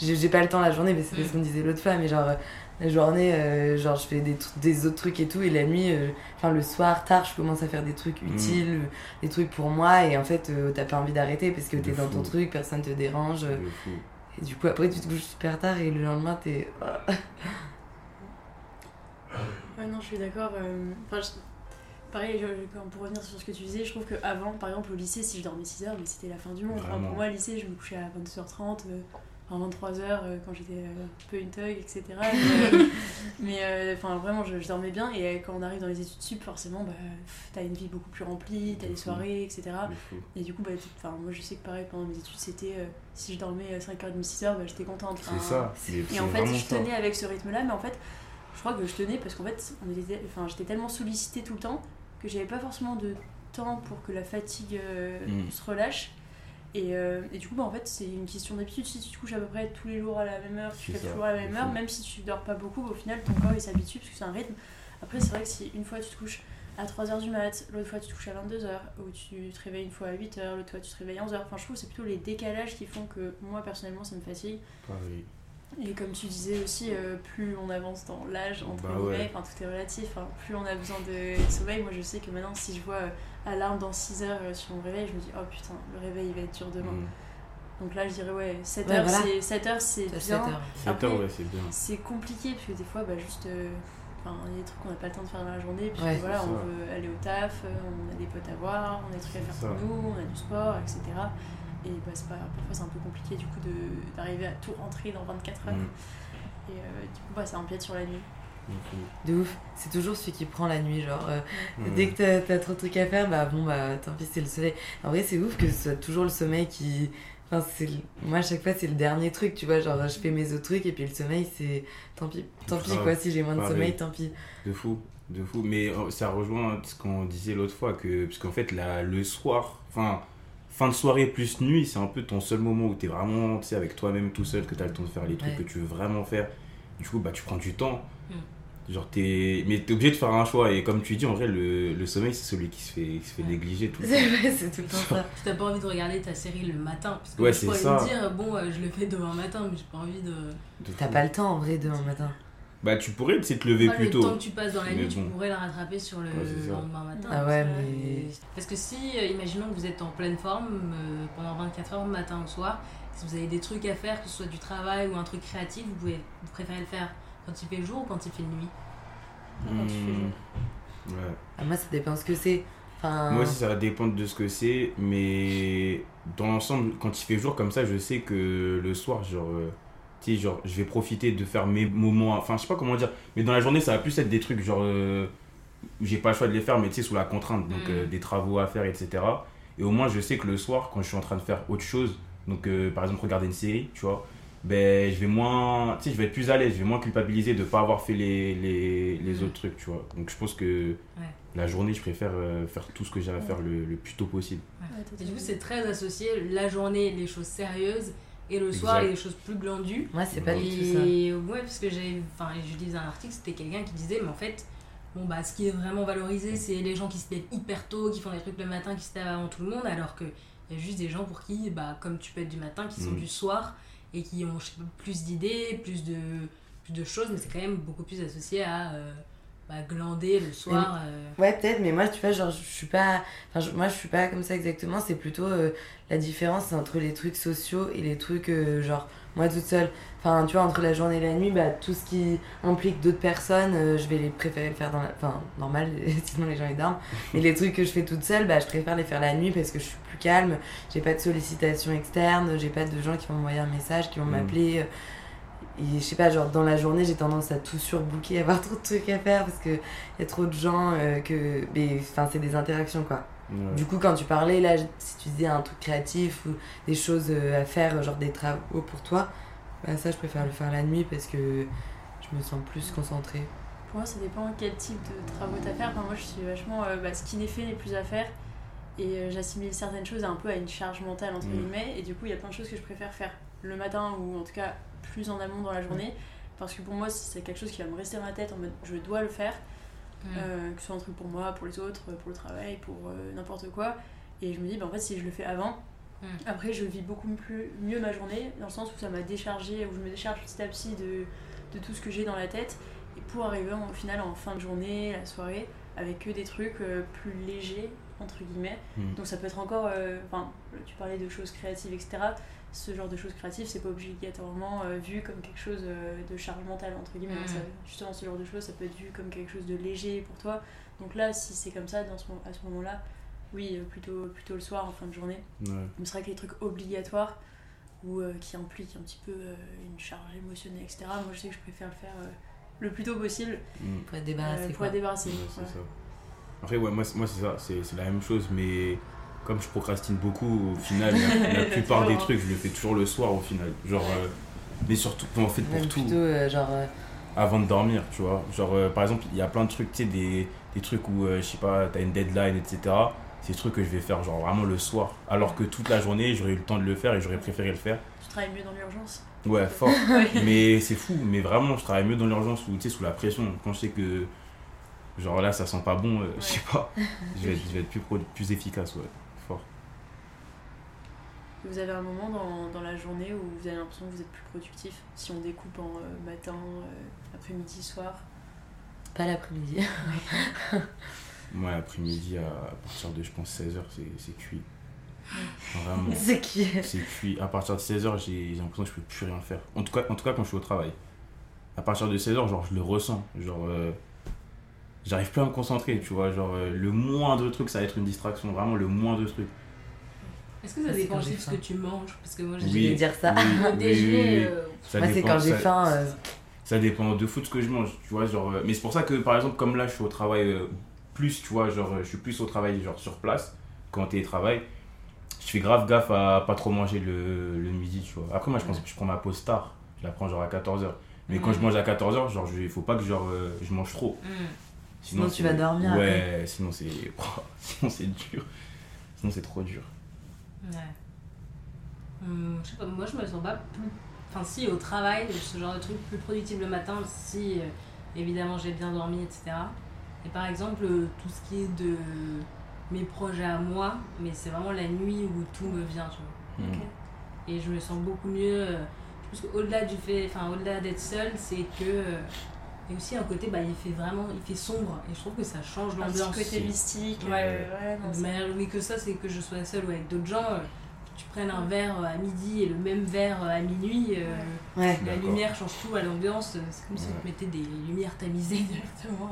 S4: je- j'ai pas le temps la journée, mais c'est
S2: Mm.
S4: ce qu'on disait l'autre fois, mais genre, euh, la journée, euh, genre, je fais des, des autres trucs et tout, et la nuit, enfin, le soir, tard, je commence à faire des trucs
S3: Mm.
S4: utiles, des trucs pour moi, et en fait, t'as pas envie d'arrêter parce que t'es dans ton truc, personne te dérange. Et du coup, après, tu te couches super tard et le lendemain, t'es.
S5: Ouais, non, je suis d'accord. euh, Enfin, je- Pareil, je- pour revenir sur ce que tu disais, je trouve qu'avant, par exemple, au lycée, si je dormais 6 heures, mais c'était la fin du monde. Enfin, pour moi, au lycée, je me couchais à 22h30, euh, enfin 23h quand j'étais euh, un peu une thug, etc. Mais, euh, mais, euh, enfin, vraiment, je, je dormais bien. Et euh, quand on arrive dans les études sup, forcément, bah, t'as une vie beaucoup plus remplie, t'as
S3: De
S5: des soirées, etc. Et du coup, bah, moi, je sais que pareil, pendant mes études, c'était euh, si je dormais 5h30, 6h, bah, j'étais contente.
S3: C'est ça.
S5: et en fait, je
S3: ça.
S5: tenais avec ce rythme-là, mais en fait, je crois que je tenais parce qu'en fait, on était, enfin, j'étais tellement sollicitée tout le temps que j'avais pas forcément de temps pour que la fatigue euh,
S3: Mm.
S5: se relâche. Et, euh, et du coup, bah, en fait, c'est une question d'habitude. Si tu te couches à peu près tous les jours à la même heure, tu
S3: ça,
S5: toujours à la même heure, même si tu dors pas beaucoup, au final, ton corps il s'habitue parce que c'est un rythme. Après, c'est vrai que si une fois tu te couches à 3h du mat, l'autre fois tu te couches à 22h, ou tu te réveilles une fois à 8h, l'autre fois tu te réveilles à 11h. Enfin, je trouve que c'est plutôt les décalages qui font que moi, personnellement, ça me fatigue.
S3: Pareil.
S5: Et comme tu disais aussi, euh, plus on avance dans l'âge, entre
S3: Bah
S5: guillemets,
S3: ouais.
S5: enfin tout est relatif, hein, plus on a besoin de sommeil. Moi je sais que maintenant, si je vois euh, alarme dans 6 heures euh, sur mon réveil, je me dis, oh putain, le réveil il va être dur demain.
S3: Mm.
S5: Donc là, je dirais, ouais, 7
S4: Ouais,
S5: heures,
S4: voilà.
S5: c'est 7 heures, c'est bien.
S4: 7 heures.
S3: 7
S5: Après-
S3: heures, ouais, c'est bien.
S5: C'est compliqué parce que des fois, bah, juste. euh, Enfin, il y a des trucs qu'on n'a pas le temps de faire dans la journée, puis
S4: Ouais,
S5: voilà, on
S3: ça.
S5: veut aller au taf, euh, on a des potes à voir, on a des trucs à faire pour nous, on a du sport, etc. Et bah, c'est pas, parfois c'est un peu compliqué du coup de- d'arriver à tout rentrer dans 24 heures.
S3: Mm.
S5: Et euh, du coup, bah, ça empiète sur la nuit.
S3: De
S4: ouf. C'est toujours celui qui prend la nuit, genre. euh. Dès que t'as- trop de trucs à faire, bah bon, bah tant pis, c'est le soleil. En vrai, c'est ouf que ce soit toujours le sommeil qui. Enfin, c'est le- moi, à chaque fois, c'est le dernier truc, tu vois. Genre, je fais mes autres trucs et puis le sommeil, c'est. Tant pis, tant pis, quoi. Si j'ai moins de
S3: Pareil.
S4: sommeil, tant pis.
S3: De fou, de fou. Mais euh, ça rejoint ce qu'on disait l'autre fois, que, parce qu'en fait, la, le soir, enfin, fin de soirée plus nuit, c'est un peu ton seul moment où tu es vraiment tu sais, avec toi-même tout seul, que tu as le temps de faire les trucs
S4: Ouais.
S3: que tu veux vraiment faire. Du coup, bah, tu prends du temps. Genre, t'es... Mais tu es obligé de faire un choix. Et comme tu dis, en vrai, le, le sommeil, c'est celui qui se fait, qui se fait
S2: Ouais.
S3: négliger tout le
S4: C'est
S3: temps.
S4: vrai, c'est tout le temps ça.
S2: Si t'as pas envie de regarder ta série le matin, parce que
S3: Ouais, c'est
S2: pourrais
S3: ça.
S2: me dire, bon, euh, je le fais demain matin, mais j'ai pas envie de.
S3: De
S4: T'as pas le temps en vrai demain matin.
S3: Bah, tu pourrais tu sais, te lever
S2: Pas
S3: plus
S2: le
S3: tôt.
S2: temps que tu passes dans la nuit, tu pourrais le rattraper sur le
S3: Ouais,
S2: lendemain matin.
S4: Ah ouais, mais-
S2: Parce que si, euh, imaginons que vous êtes en pleine forme euh, pendant 24 heures, matin au soir, si vous avez des trucs à faire, que ce soit du travail ou un truc créatif, vous pouvez vous préférez le faire quand il fait jour ou quand il fait nuit
S5: Quand tu fais jour.
S3: Mm. Ouais.
S4: Ah, moi, ça dépend ce que c'est. Enfin.
S3: Moi aussi, ça va dépendre de ce que c'est, mais dans l'ensemble, quand il fait jour comme ça, je sais que le soir, genre, euh, tu sais, genre, je vais profiter de faire mes moments, enfin, je sais pas comment dire, mais dans la journée, ça va plus être des trucs, genre, euh, où j'ai pas le choix de les faire, mais tu sais, sous la contrainte, donc euh, des travaux à faire, etc. Et au moins, je sais que le soir, quand je suis en train de faire autre chose, donc euh, par exemple, regarder une série, tu vois, ben, je vais moins, tu sais, je vais être plus à l'aise, je vais moins culpabiliser de pas avoir fait les, les, les
S2: Mm.
S3: autres trucs, tu vois. Donc je pense que la journée, je préfère euh, faire tout ce que j'ai à faire le, le plus tôt possible.
S5: Ouais,
S2: Et du coup, c'est très associé la journée, les choses sérieuses, et le soir, les choses plus glandues.
S4: Moi, c'est pas du tout ça.
S2: Et ouais, parce que j'ai, enfin, je lisais un article, c'était quelqu'un qui disait, mais en fait, bon bah, ce qui est vraiment valorisé, c'est les gens qui se lèvent hyper tôt, qui font des trucs le matin, qui se lèvent avant tout le monde, alors que il y a juste des gens pour qui, bah, comme tu peux être du matin, qui sont
S3: Mm.
S2: du soir et qui ont plus d'idées, plus de, plus de choses, mais c'est quand même beaucoup plus associé à euh, bah, glander le soir. euh.
S4: Ouais, peut-être, mais moi, tu vois, genre, je suis pas. Enfin, je- moi, je suis pas comme ça exactement. C'est plutôt euh, la différence entre les trucs sociaux et les trucs, euh, genre, moi toute seule. Enfin, tu vois, entre la journée et la nuit, bah, tout ce qui implique d'autres personnes, euh, je vais les préférer le faire dans la. Enfin, normal, sinon les gens ils dorment. Mais les trucs que je fais toute seule, bah, je préfère les faire la nuit parce que je suis plus calme. J'ai pas de sollicitations externes, j'ai pas de gens qui vont m'envoyer un message, qui vont
S3: Mm.
S4: m'appeler. euh, Et je sais pas, genre dans la journée, j'ai tendance à tout surbooker, avoir trop de trucs à faire parce que y a trop de gens euh, que. Mais enfin, c'est des interactions quoi.
S3: Ouais.
S4: Du coup, quand tu parlais là, si tu disais un truc créatif ou des choses euh, à faire, genre des travaux pour toi, bah ça, je préfère le faire la nuit parce que je me sens plus concentrée.
S5: Pour moi, ça dépend quel type de travaux t'as à faire. Enfin, moi, je suis vachement. euh, bah, ce qui n'est fait n'est plus à faire. Et euh, j'assimile certaines choses un peu à une charge mentale, entre
S3: Mm.
S5: guillemets. Et du coup, il y a plein de choses que je préfère faire le matin ou en tout cas plus en amont dans la journée. Parce que pour moi, si c'est quelque chose qui va me rester dans la tête en mode je dois le faire, euh, que ce soit un truc pour moi, pour les autres, pour le travail, pour euh, n'importe quoi. Et je me dis, bah, en fait, si je le fais avant,
S2: Mm.
S5: après, je vis beaucoup plus, mieux ma journée, dans le sens où ça m'a déchargé, où je me décharge petit à petit de, de tout ce que j'ai dans la tête. Et pour arriver en- au final en fin de journée, la soirée, avec que des trucs euh, plus légers, entre guillemets.
S3: Mm.
S5: Donc ça peut être encore, euh, enfin, tu parlais de choses créatives, etc. Ce genre de choses créatives, c'est pas obligatoirement euh, vu comme quelque chose euh, de charge mentale, entre guillemets.
S2: Mm.
S5: Ça- justement, ce genre de choses, ça peut être vu comme quelque chose de léger pour toi. Donc là, si c'est comme ça, dans ce, à ce moment-là, oui, euh, plutôt, plutôt le soir, en fin de journée.
S3: Ouais.
S5: Mais c'est vrai que les trucs obligatoires ou euh, qui impliquent un petit peu euh, une charge émotionnelle, etc., moi je sais que je préfère le faire euh, le plus tôt possible
S3: Mm.
S4: Pour être
S5: euh,
S4: débarrassé.
S5: pour être débarrassé.
S3: Ouais, c'est ça. Après, ouais, moi, c'est- moi c'est ça, c'est c'est la même chose, mais comme je procrastine beaucoup, au final, la, la plupart des trucs, je le fais toujours le soir au final. Genre, euh, mais surtout, en fait, pour
S4: Même
S3: tout,
S4: plutôt, euh, genre. euh,
S3: avant de dormir, tu vois. Genre, euh, par exemple, il y a plein de trucs, tu sais, des, des trucs où, euh, je sais pas, t'as une deadline, etc. C'est des trucs que je vais faire, genre, vraiment le soir. Alors que toute la journée, j'aurais eu le temps de le faire et j'aurais préféré le faire.
S5: Tu travailles mieux dans l'urgence.
S3: Ouais, fort. Mais c'est fou, mais vraiment, je travaille mieux dans l'urgence ou, tu sais, sous la pression. Quand je sais que, genre là, ça sent pas bon, euh, je sais pas, je vais être, je vais être plus, pro- plus efficace, ouais.
S5: Vous avez un moment dans, dans la journée où vous avez l'impression que vous êtes plus productif, si on découpe en euh, matin, euh, après-midi, soir?
S4: Pas l'après-midi.
S3: Moi, l'après-midi, à partir de, je pense, 16h, c'est c'est cuit. Vraiment.
S4: C'est qui
S3: C'est cuit. À partir de 16h, j'ai j'ai l'impression que je peux plus rien faire. En tout, cas, en tout cas, quand je suis au travail. À partir de 16h, genre, je le ressens. Genre, euh, j'arrive plus à me concentrer, tu vois. Genre, euh, le moindre truc, ça va être une distraction. Vraiment, le moindre truc.
S2: Est-ce que ça dépend aussi de ce que tu manges? Parce que moi, j'ai
S3: Oui.
S4: Je vais dire ça.
S3: Oui, oui,
S2: déjeuner,
S3: oui, oui.
S2: euh,
S3: Ça
S4: Moi, c'est quand j'ai
S3: ça-
S4: faim. euh,
S3: Ça dépend de fou de ce que je mange, tu vois. Genre, euh, mais c'est pour ça que, par exemple, comme là, je suis au travail euh, plus, tu vois, genre, je suis plus au travail, genre, sur place, qu'en télétravail. Je fais grave gaffe à pas trop manger le, le midi, tu vois. Après, moi, je pense que je prends ma pause tard. Je la prends, genre, à 14h. Mais quand je mange à 14h, genre, il faut pas que, genre, euh, je mange trop.
S2: hmm.
S4: Sinon, tu
S3: c'est-
S4: vas dormir
S3: Ouais, sinon, c'est... sinon, c'est dur. Sinon, c'est trop dur.
S2: Ouais. Hum, je sais pas, moi je me sens pas plus. Enfin, si au travail, ce genre de truc plus productif le matin, si euh, évidemment j'ai bien dormi, etc. Et par exemple, euh, tout ce qui est de mes projets à moi, mais c'est vraiment la nuit où tout me vient, tu vois.
S3: Mm.
S2: Et je me sens beaucoup mieux. euh, Je pense qu'au-delà du fait, enfin, au-delà d'être seule, c'est que. A aussi un côté, bah, il fait vraiment, il fait sombre. Et je trouve que ça change
S5: Un petit
S2: l'ambiance.
S5: côté mystique.
S2: Ouais.
S5: euh, ouais,
S2: De manière oui que ça, c'est que je sois seule ou avec d'autres gens. euh, que tu prennes un verre euh, à midi et le même verre euh, à minuit. euh,
S4: Ouais.
S2: La lumière change tout à l'ambiance. C'est comme si on te mettait des lumières tamisées directement.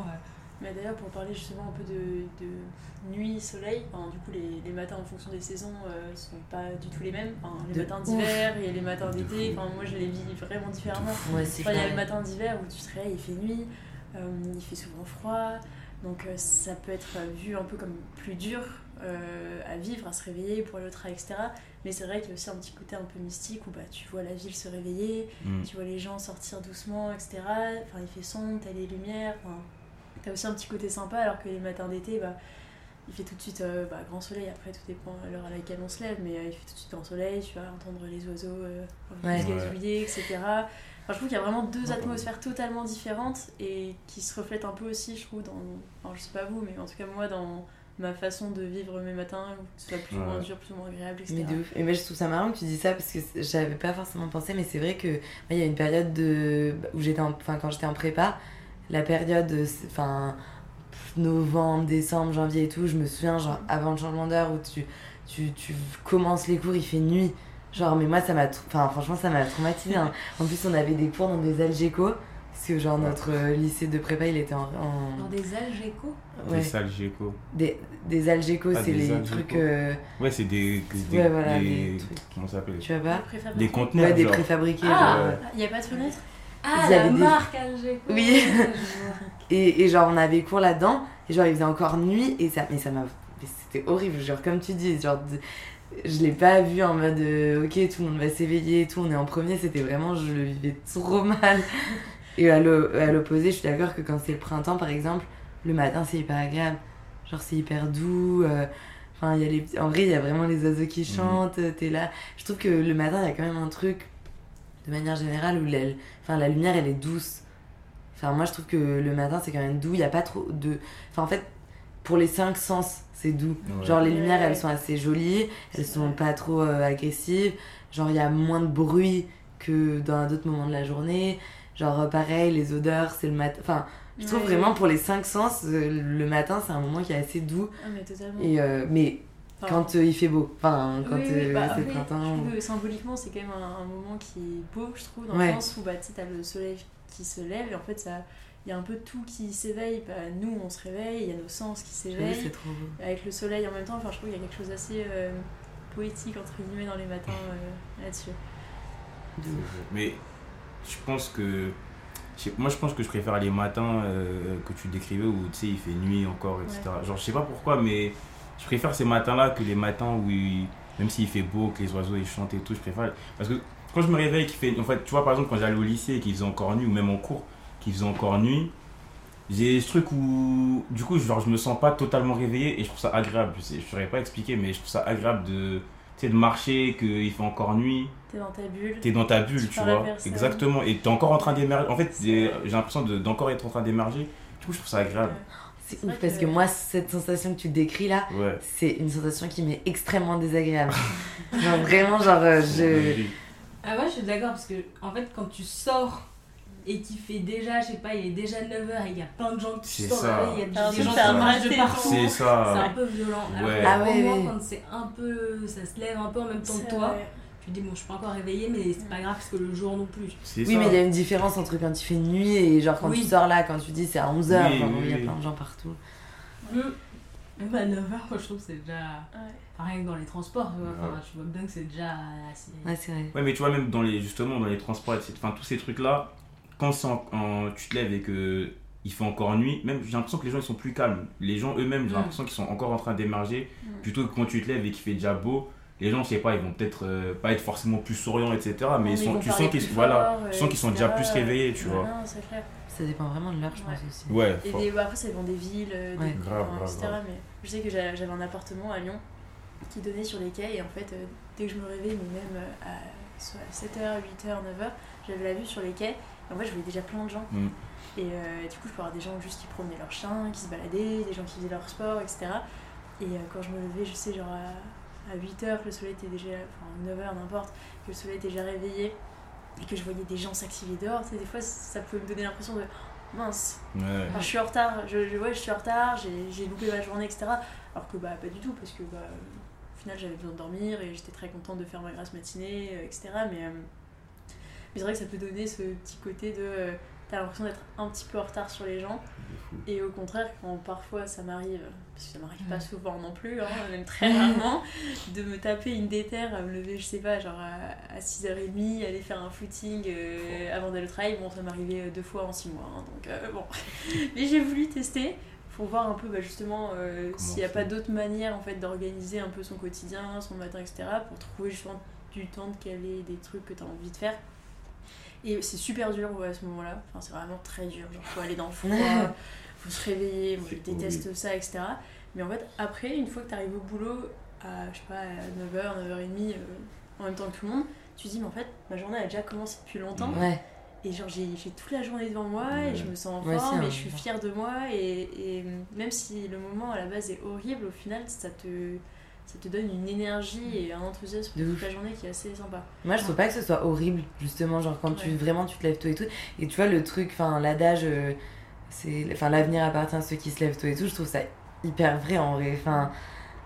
S5: Mais d'ailleurs, pour parler justement un peu de, de nuit, soleil, enfin, du coup, les, les matins en fonction des saisons euh, sont pas du tout les mêmes. Enfin, les
S4: De
S5: matins d'hiver et les matins d'été, enfin, moi je les vis vraiment différemment.
S4: Ouais, c'est
S5: Enfin, il y a le matin d'hiver où tu te réveilles, il fait nuit, euh, il fait souvent froid, donc euh, ça peut être vu un peu comme plus dur euh, à vivre, à se réveiller pour aller au travail, etc. Mais c'est vrai qu'il y a aussi un petit côté un peu mystique où bah, tu vois la ville se réveiller,
S3: Mm.
S5: tu vois les gens sortir doucement, etc. Enfin, il fait sombre, t'as les lumières, enfin, t'as aussi un petit côté sympa, alors que les matins d'été, bah, il fait tout de suite euh, bah, grand soleil, après tout dépend de l'heure à laquelle on se lève, mais euh, il fait tout de suite grand soleil, tu vas entendre les oiseaux euh,
S4: Ouais.
S5: gazouiller, etc. Enfin, je trouve qu'il y a vraiment deux
S3: Ouais.
S5: atmosphères totalement différentes et qui se reflètent un peu aussi, je trouve, dans. Enfin, je sais pas vous, mais en tout cas, moi, dans ma façon de vivre mes matins, que ce soit plus ou moins dur, plus ou moins agréable, etc.
S4: Mais de ouf. Et moi, je trouve ça marrant que tu dis ça parce que j'avais pas forcément pensé, mais c'est vrai que il y a une période de... où j'étais en... enfin, quand j'étais en prépa, la période, euh, enfin, novembre, décembre, janvier et tout, je me souviens, genre, avant le changement d'heure où tu, tu, tu commences les cours, il fait nuit. Genre, mais moi, ça m'a. Enfin, franchement, ça m'a traumatisé. hein. En plus, on avait des cours dans des algéco. Parce que, genre, notre euh, lycée de prépa, il était en. en-
S2: Dans des algécos?
S3: Des
S4: Ouais.
S3: salles Géco.
S4: Des, des algéco,
S3: Ah,
S4: c'est
S3: des
S4: les
S3: algéco.
S4: trucs. euh,
S3: Ouais, c'est des, des,
S4: Ouais, voilà,
S3: des-
S4: des trucs.
S3: Comment ça s'appelle?
S4: Tu vois pas?
S3: Des conteneurs,
S4: Ouais, des
S3: genre.
S4: préfabriqués.
S2: Ah.
S5: Il n'y a pas de fenêtre?
S2: Ah, la
S4: avaient des-
S2: marque algéco
S4: Oui. Et, et genre, on avait cours là-dedans, et genre, il faisait encore nuit, et ça, mais ça m'a. mais C'était horrible, genre, comme tu dis, genre, je l'ai pas vu en mode, euh, ok, tout le monde va s'éveiller et tout, on est en premier, c'était vraiment, je le vivais trop mal. Et à l'o- à l'opposé, je suis d'accord que quand c'est le printemps, par exemple, le matin, c'est hyper agréable. Genre, c'est hyper doux. euh, Enfin, il y a les petits- en vrai, il y a vraiment les oiseaux qui chantent, t'es là. Je trouve que le matin, il y a quand même un truc, de manière générale, où la, enfin, la lumière, elle est douce. Enfin, moi, je trouve que le matin, c'est quand même doux. Il n'y a pas trop de. Enfin, en fait, pour les cinq sens, c'est doux.
S3: Ouais.
S4: Genre, les lumières, elles sont assez jolies. Elles sont
S5: vrai.
S4: pas trop euh, agressives. Genre, il y a moins de bruit que dans d'autres moments de la journée. Genre, euh, pareil, les odeurs, c'est le matin. Enfin, je trouve
S5: Ouais.
S4: vraiment pour les cinq sens, euh, le matin, c'est un moment qui est assez doux.
S5: Ah, mais totalement.
S4: Et, euh, mais quand euh, il fait beau. Enfin, quand
S5: oui, oui,
S4: euh,
S5: bah,
S4: c'est le
S5: oui,
S4: printemps.
S5: Je trouve que symboliquement, c'est quand même un, un moment qui est beau, je trouve, dans
S4: Ouais.
S5: le sens où bah, tu t'as le soleil qui se lève et en fait, ça. Il y a un peu tout qui s'éveille. Bah, nous, on se réveille, il y a nos sens qui s'éveillent.
S4: c'est trop beau.
S5: Avec le soleil en même temps, enfin, je trouve qu'il y a quelque chose d'assez euh, poétique, entre guillemets, dans les matins euh, là-dessus.
S4: De ouf.
S3: Mais je pense que. Moi, je pense que je préfère les matins euh, que tu décrivais où tu sais, il fait nuit encore, etc. Genre, je sais pas pourquoi, mais je préfère ces matins-là que les matins où, il- même s'il fait beau, que les oiseaux ils chantent et tout, je préfère. Parce que quand je me réveille, qu'il fait. En fait, tu vois, par exemple, quand j'allais au lycée et qu'il faisait encore nuit, ou même en cours, qu'il faisait encore nuit, j'ai ce truc où. Du coup, genre, je me sens pas totalement réveillé et je trouve ça agréable. Je sais, je saurais pas expliquer, mais je trouve ça agréable de. Tu sais, de marcher, qu'il fait encore nuit.
S5: T'es dans ta bulle.
S3: T'es dans ta bulle,
S5: Tu
S3: vois. Exactement. Et t'es encore en train d'émerger. En fait, j'ai l'impression de- d'encore être en train d'émerger. Du coup, je trouve ça agréable.
S4: C'est ouf parce
S5: que-
S4: que moi, cette sensation que tu décris là,
S3: Ouais.
S4: c'est une sensation qui m'est extrêmement désagréable. genre vraiment, genre euh, je.
S2: Ah ouais, je suis d'accord parce que en fait, quand tu sors et qu'il fait déjà, je sais pas, il est déjà 9h et il y a plein de gens qui sortent,
S3: ça.
S2: il y a des gens qui marchent de partout.
S3: C'est
S2: C'est un
S3: ça.
S2: peu violent. Alors
S3: Ouais.
S4: Ah
S2: au
S4: ouais,
S2: moins,
S4: ouais.
S2: quand c'est un peu. ça se lève un peu en même temps que toi,
S5: vrai.
S2: Tu dis bon, je suis pas encore réveillée, mais c'est pas grave parce que le jour non plus.
S4: Oui,
S3: ça.
S4: mais il y a une différence entre quand il fait nuit et genre quand
S2: Oui.
S4: tu sors là, quand tu dis c'est à 11h,
S3: Oui,
S4: il
S3: oui,
S4: y a
S3: oui.
S4: plein de gens partout.
S2: Même à 9h, moi je trouve que c'est déjà.
S5: Ouais.
S2: Rien que dans les transports, tu vois, enfin, tu vois bien que c'est déjà assez.
S4: Ouais, c'est vrai.
S3: Ouais, mais tu vois, même dans les, justement, dans les transports, etc., enfin, tous ces trucs-là, quand c'est en- en- tu te lèves et que il fait encore nuit, même j'ai l'impression que les gens ils sont plus calmes. Les gens eux-mêmes, j'ai
S2: Mm.
S3: l'impression qu'ils sont encore en train d'émerger.
S5: Mm.
S3: Plutôt que quand tu te lèves et qu'il fait déjà beau, les gens, je sais pas, ils vont peut-être euh, pas être forcément plus souriants, etc. Mais ils sont, tu
S5: parler
S3: sens qu'ils voilà, sont déjà plus réveillés, tu
S5: Ouais,
S3: vois.
S5: Non, c'est clair.
S4: Ça dépend vraiment de l'heure, je
S5: Ouais.
S4: pense aussi.
S3: Ouais,
S5: Et des, bah, après, ça dépend des villes, euh, des
S4: Ouais.
S3: Grave,
S5: etc.
S3: grave.
S5: Mais je sais que j'a- j'avais un appartement à Lyon qui donnait sur les quais. Et en fait, euh, dès que je me réveillais, mais même euh, à soit 7h, 8h, 9h, j'avais la vue sur les quais. Et en fait, je voyais déjà plein de gens.
S3: Mm.
S5: Et euh, du coup, je peux avoir des gens juste qui promenaient leurs chiens, qui se baladaient, des gens qui faisaient leur sport, etc. Et euh, quand je me levais, je sais, genre à, 8h, que le soleil était déjà, enfin 9h, n'importe, que le soleil était déjà réveillé et que je voyais des gens s'activer dehors, tu sais, des fois, ça pouvait me donner l'impression de mince,
S3: Ouais.
S5: Enfin, je suis en retard, je, je- ouais, je suis en retard, j'ai loupé ma journée, etc. Alors que bah, pas du tout, parce que bah, au final j'avais besoin de dormir et j'étais très contente de faire ma grasse matinée, euh, etc. Mais, euh, mais c'est vrai que ça peut donner ce petit côté de. Euh, T'as l'impression d'être un petit peu en retard sur les gens. Et au contraire, quand parfois ça m'arrive, parce que ça m'arrive pas souvent non plus, hein, même très rarement, de me taper une déterre, à me lever, je sais pas, genre à, à 6h30, aller faire un footing euh, avant d'aller au travail. Bon, ça m'est arrivé deux fois en 6 mois, hein, donc euh, bon. Mais j'ai voulu tester pour voir un peu bah, justement euh, s'il n'y a pas d'autres manières en fait d'organiser un peu son quotidien, son matin, etc. pour trouver justement du temps de caler des trucs que tu as envie de faire. Et c'est super dur ouais, à ce moment-là, enfin, c'est vraiment très dur. Genre, faut aller dans le froid, faut se réveiller, moi je déteste ça, etc. Mais en fait, après, une fois que tu arrives au boulot à, je sais pas, à 9h, 9h30, euh, en même temps que tout le monde, tu te dis, mais en fait, ma journée a déjà commencé depuis longtemps.
S4: Ouais,
S5: Et genre, j'ai j'ai toute la journée devant moi
S3: Ouais.
S5: et je me sens en forme et je suis fière de moi. Et, et même si le moment à la base est horrible, au final, ça te, ça te donne une énergie et un enthousiasme
S4: De ouf.
S5: toute la journée qui est assez sympa.
S4: Moi, je trouve pas que ce soit horrible, justement, genre quand tu vraiment tu te lèves tôt et tout. Et tu vois, le truc, enfin, l'adage, euh, c'est. Enfin, l'avenir appartient à ceux qui se lèvent tôt et tout, je trouve ça hyper vrai en vrai. Enfin,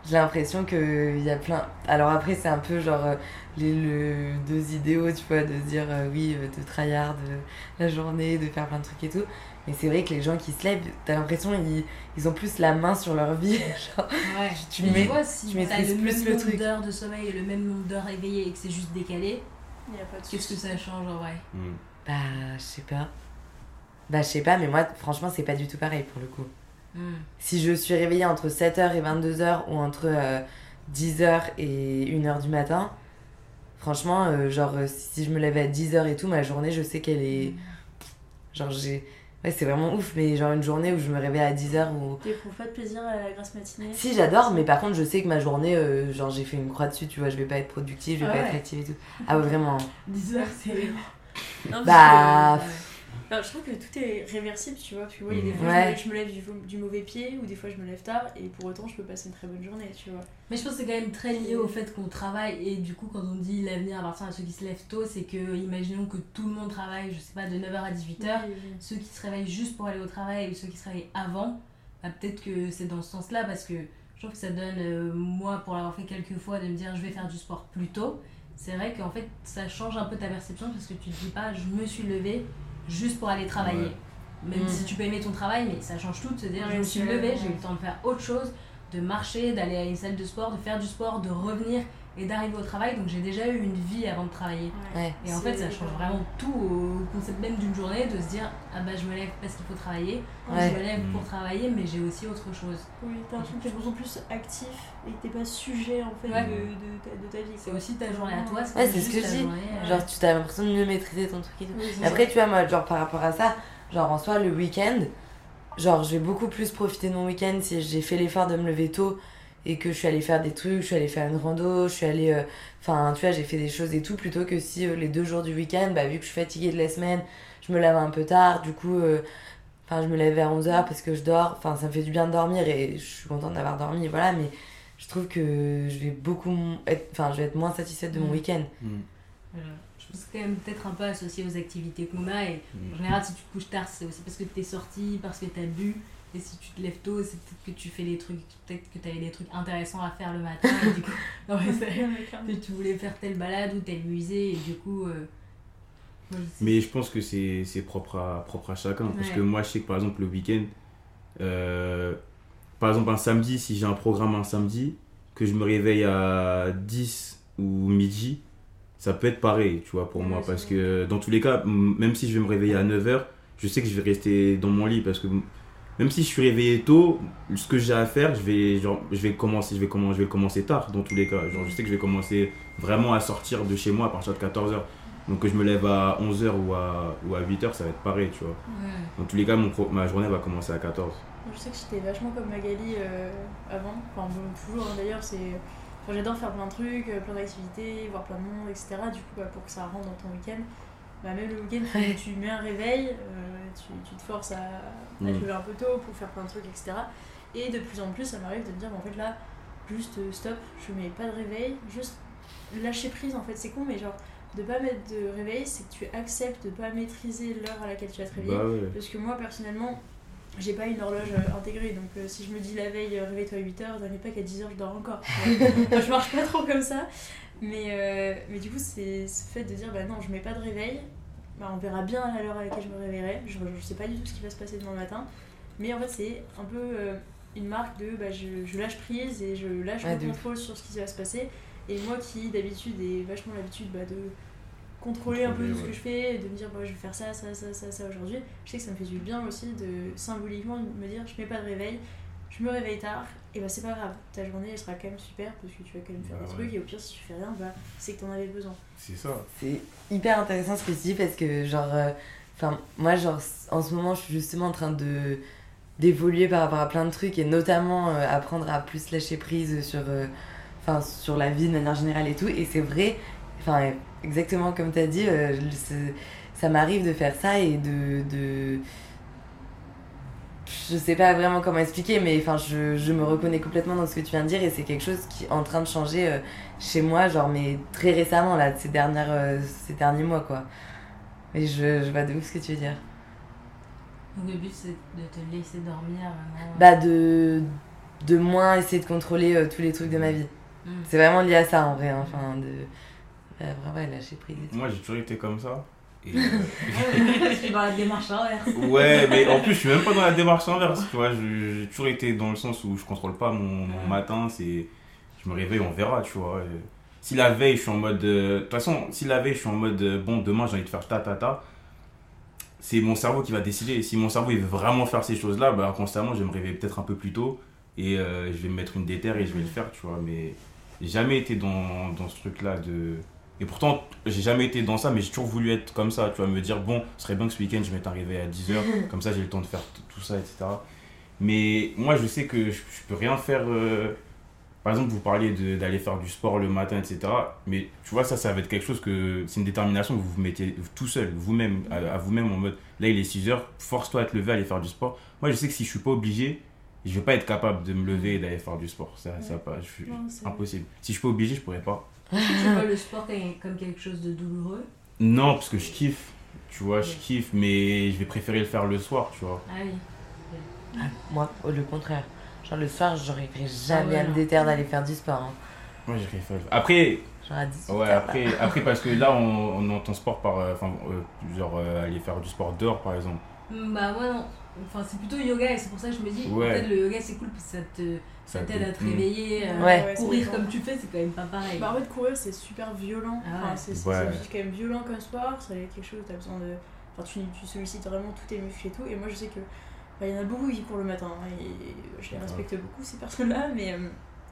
S4: j'ai l'impression qu'il y a plein. Alors après, c'est un peu genre euh, les le, deux idéaux, tu vois, de se dire euh, oui, de tryhard euh, la journée, de faire plein de trucs et tout. Mais c'est vrai que les gens qui se lèvent, t'as l'impression ils, ils ont plus la main sur leur vie. genre,
S2: Ouais.
S4: tu
S2: Mais
S4: mets-
S2: vois, si
S4: tu maîtrises
S2: le
S4: plus
S2: même
S4: le truc.
S2: d'heures de sommeil et le même nombre d'heures éveillées et que c'est juste décalé, qu'est-ce que ça change en vrai?
S3: Mm.
S4: bah, je sais pas. Bah, je sais pas, mais moi, franchement, c'est pas du tout pareil pour le coup. Si je suis réveillée entre 7h et 22h ou entre 10h et 1h du matin, franchement, euh, genre, euh, si je me lève à 10h et tout, ma journée, je sais qu'elle est. Genre, j'ai. Ouais, c'est vraiment ouf, mais genre une journée où je me réveille à 10h ou.
S5: T'éprouves pas de plaisir à la grasse matinée?
S4: Si, j'adore, mais par contre, je sais que ma journée, euh, genre, j'ai fait une croix dessus, tu vois, je vais pas être productive, je vais
S2: Ah
S4: pas
S2: ouais.
S4: être active et tout. Ah ouais, vraiment.
S2: 10 heures, c'est.
S4: Bah.
S5: Alors, je trouve que tout est réversible, tu vois. Parce que moi, il y a des
S3: Mhm.
S5: fois,
S4: Ouais.
S5: je me lève, je me lève du, du mauvais pied, ou des fois, je me lève tard, et pour autant, je peux passer une très bonne journée, tu vois.
S2: Mais je pense que c'est quand même très lié au fait qu'on travaille et du coup quand on dit l'avenir appartient à ceux qui se lèvent tôt, c'est que imaginons que tout le monde travaille, je sais pas, de 9h à 18h,
S5: Oui, oui.
S2: ceux qui se réveillent juste pour aller au travail ou ceux qui se réveillent avant, bah, peut-être que c'est dans ce sens-là parce que je trouve que ça donne, euh, moi pour l'avoir fait quelques fois, de me dire je vais faire du sport plus tôt. C'est vrai qu'en fait ça change un peu ta perception parce que tu te dis pas je me suis levée juste pour aller travailler.
S3: Ouais.
S2: Même
S4: Mm.
S2: si tu peux aimer ton travail, mais ça change tout de se dire je me suis levée, j'ai eu le temps de faire autre chose, de marcher, d'aller à une salle de sport, de faire du sport, de revenir et d'arriver au travail. Donc j'ai déjà eu une vie avant de travailler.
S4: Ouais.
S2: Et en fait, ça change vraiment tout au concept même d'une journée de se dire ah bah je me lève parce qu'il faut travailler,
S4: Ouais.
S2: je me lève
S3: Mm.
S2: pour travailler, mais j'ai aussi autre chose.
S5: Oui, t'as l'impression que t'es de plus actif et que t'es pas sujet en fait
S2: Ouais.
S5: de, de, ta, de ta vie.
S2: C'est aussi ta journée à toi.
S4: C'est ce que je dis.
S2: journée,
S4: Genre, tu as l'impression de mieux maîtriser ton truc et tout.
S5: Oui,
S4: Après,
S5: ça.
S4: tu vois, moi, genre, par rapport à ça, genre, en soi, le week-end, genre, je vais beaucoup plus profiter de mon week-end si j'ai fait l'effort de me lever tôt et que je suis allée faire des trucs, je suis allée faire une rando, je suis allée. euh, Enfin, tu vois, j'ai fait des choses et tout, plutôt que si euh, les deux jours du week-end, bah, vu que je suis fatiguée de la semaine, je me lève un peu tard, du coup. euh, Enfin, je me lève vers 11h parce que je dors. Enfin, ça me fait du bien de dormir et je suis contente d'avoir dormi, voilà. Mais je trouve que je vais beaucoup. Enfin, je vais être moins satisfaite de mon
S2: Mm.
S4: week-end.
S3: Mm.
S2: voilà. Je pense que c'est quand même peut-être un peu associé aux activités qu'on a et
S3: Mm.
S2: En général, si tu te couches tard, c'est aussi parce que t'es sorti, parce que t'as bu. Et si tu te lèves tôt, c'est peut-être que tu fais des trucs, peut-être que t'avais des trucs intéressants à faire le matin. et du coup, non, mais que tu voulais faire telle balade ou tel musée. Et du coup, euh,
S3: Mais je pense que c'est c'est propre à, propre à chacun. Parce que moi, je sais que par exemple, le week-end, euh, par exemple, un samedi, si j'ai un programme un samedi, que je me réveille à 10 ou midi, ça peut être pareil, tu vois, pour
S5: Ouais,
S3: moi. Parce
S5: vrai.
S3: que dans tous les cas, m- même si je vais me réveiller à 9h, je sais que je vais rester dans mon lit. Parce que même si je suis réveillé tôt, ce que j'ai à faire, je vais, genre, je vais commencer, je vais commencer, je vais commencer tard, dans tous les cas. Genre, je sais que je vais commencer vraiment à sortir de chez moi à partir de 14h. Donc que je me lève à 11h ou à, ou à 8h, ça va être pareil, tu vois.
S2: Ouais.
S3: Dans tous les cas, mon pro- ma journée va commencer à 14.
S5: Moi, Je sais que j'étais vachement comme Magali euh, avant. Enfin, bon, toujours hein, d'ailleurs, c'est. Enfin, j'adore faire plein de trucs, euh, plein d'activités, voir plein de monde, etc. Du coup, bah, pour que ça rentre dans ton week-end, bah, même le week-end, tu-
S4: Ouais.
S5: tu, mets un réveil, euh, tu, tu te forces à, à te
S3: Mm.
S5: lever un peu tôt pour faire plein de trucs, etc. Et de plus en plus, ça m'arrive de me dire, bah, en fait, là, juste euh, stop, je mets pas de réveil, juste lâcher prise, en fait, c'est con, mais genre, de pas mettre de réveil, c'est que tu acceptes de pas maîtriser l'heure à laquelle tu vas te réveiller.
S3: Bah ouais.
S5: Parce que moi, personnellement, j'ai pas une horloge euh, intégrée. Donc, euh, si je me dis la veille, euh, réveille-toi à 8h, n'allez pas qu'à 10h, je dors encore. je marche pas trop comme ça. Mais, euh, mais du coup, c'est ce fait de dire, bah non, je mets pas de réveil. Bah, on verra bien à l'heure à laquelle je me réveillerai. Je, je sais pas du tout ce qui va se passer demain matin. Mais en fait, c'est un peu euh, une marque de bah, je, je lâche prise et je lâche
S4: Ouais,
S5: mon
S4: de ouf.
S5: contrôle sur ce qui va se passer. Et moi qui d'habitude ai vachement l'habitude bah, de contrôler un peu tout ce que je fais, et de me dire bah, je vais faire ça, ça, ça, ça, ça aujourd'hui. Je sais que ça me fait du bien aussi de symboliquement me dire je mets pas de réveil, je me réveille tard, et bah c'est pas grave, ta journée elle sera quand même super parce que tu vas quand même faire
S3: Bah
S5: des
S3: ouais.
S5: trucs et au pire si tu fais rien, bah c'est que t'en avais besoin.
S3: C'est ça.
S4: C'est hyper intéressant ce que tu dis parce que, genre, euh, enfin, moi, genre, en ce moment, je suis justement en train de d'évoluer par rapport à plein de trucs et notamment euh, apprendre à plus lâcher prise sur, euh, enfin, sur la vie de manière générale et tout. Et c'est vrai, enfin, exactement comme tu as dit, euh, ça m'arrive de faire ça et de, de. Je sais pas vraiment comment expliquer, mais enfin, je, je me reconnais complètement dans ce que tu viens de dire et c'est quelque chose qui est en train de changer euh, chez moi, genre, mais très récemment, là, ces, dernières, euh, ces derniers mois, quoi. Mais je, je vois de ouf ce que tu veux dire.
S2: Donc le but c'est de te laisser dormir vraiment.
S4: Bah, de, de moins essayer de contrôler euh, tous les trucs de ma vie.
S2: Mm.
S4: C'est vraiment lié à ça, en vrai, hein, enfin, de. Ouais, vraiment, lâcher prise.
S3: Moi, j'ai toujours été comme ça. Et, euh,
S2: je suis dans la démarche inverse.
S3: ouais, mais en plus, je suis même pas dans la démarche inverse. Tu vois, j'ai toujours été dans le sens où je contrôle pas mon, mon matin. C'est, je me réveille, on verra, tu vois. Et Si la veille, je suis en mode. euh, De toute façon, si la veille, je suis en mode. euh, Bon, demain, j'ai envie de faire ta ta ta. C'est mon cerveau qui va décider. Si mon cerveau il veut vraiment faire ces choses-là, bah, constamment, je vais me réveiller peut-être un peu plus tôt. Et euh, je vais me mettre une déterre et je vais le faire, tu vois. Mais j'ai jamais été dans, dans ce truc-là de. Et pourtant, j'ai jamais été dans ça, mais j'ai toujours voulu être comme ça, tu vois, me dire, bon, ce serait bien que ce week-end, je m'étais arrivé à 10h, comme ça j'ai le temps de faire tout ça, etc. Mais moi, je sais que je, je peux rien faire. euh, par exemple, vous parliez d'aller faire du sport le matin, etc. Mais tu vois, ça, ça va être quelque chose que. C'est une détermination que vous vous mettez tout seul, vous-même, à, à vous-même, en mode là, il est 6 heures, force-toi à te lever, aller faire du sport. Moi, je sais que si je suis pas obligé, je vais pas être capable de me lever et d'aller faire du sport. Ça, ça pas, je suis
S5: Non, c'est-
S3: impossible. Si je suis pas obligé, je pourrais pas.
S2: Tu vois le sport comme- comme quelque chose de douloureux?
S3: Non, parce que je kiffe. Tu vois, je kiffe, mais je vais préférer le faire le soir, tu vois.
S2: Ah oui.
S4: Ah, moi, le contraire. Genre le soir, j'aurais jamais
S2: Ah ouais,
S4: à me déterre d'aller faire du sport. hein.
S3: Moi, j'irais faire. Après,
S4: Genre à 18
S3: Ouais,
S4: heures,
S3: après, après parce que là, on, on entend sport par. euh, Enfin, euh, genre euh, aller faire du sport dehors, par exemple.
S2: Bah moi non. Enfin c'est plutôt yoga et c'est pour ça que je me dis
S3: Ouais.
S2: peut-être le yoga c'est cool parce que ça te ça t'aide à te réveiller. euh,
S4: Ouais.
S2: Courir comme tu fais c'est quand même pas pareil.
S5: Bah, en fait, courir, c'est super violent.
S2: Ah
S5: Enfin, c'est quand même violent comme sport. C'est quelque chose où tu as besoin de. Enfin, tu, tu sollicites vraiment tous tes muscles et tout. Et moi, je sais que. bah, Il y en a beaucoup qui courent le matin. hein, et je les
S3: Ouais.
S5: respecte beaucoup, ces personnes-là. Mais euh,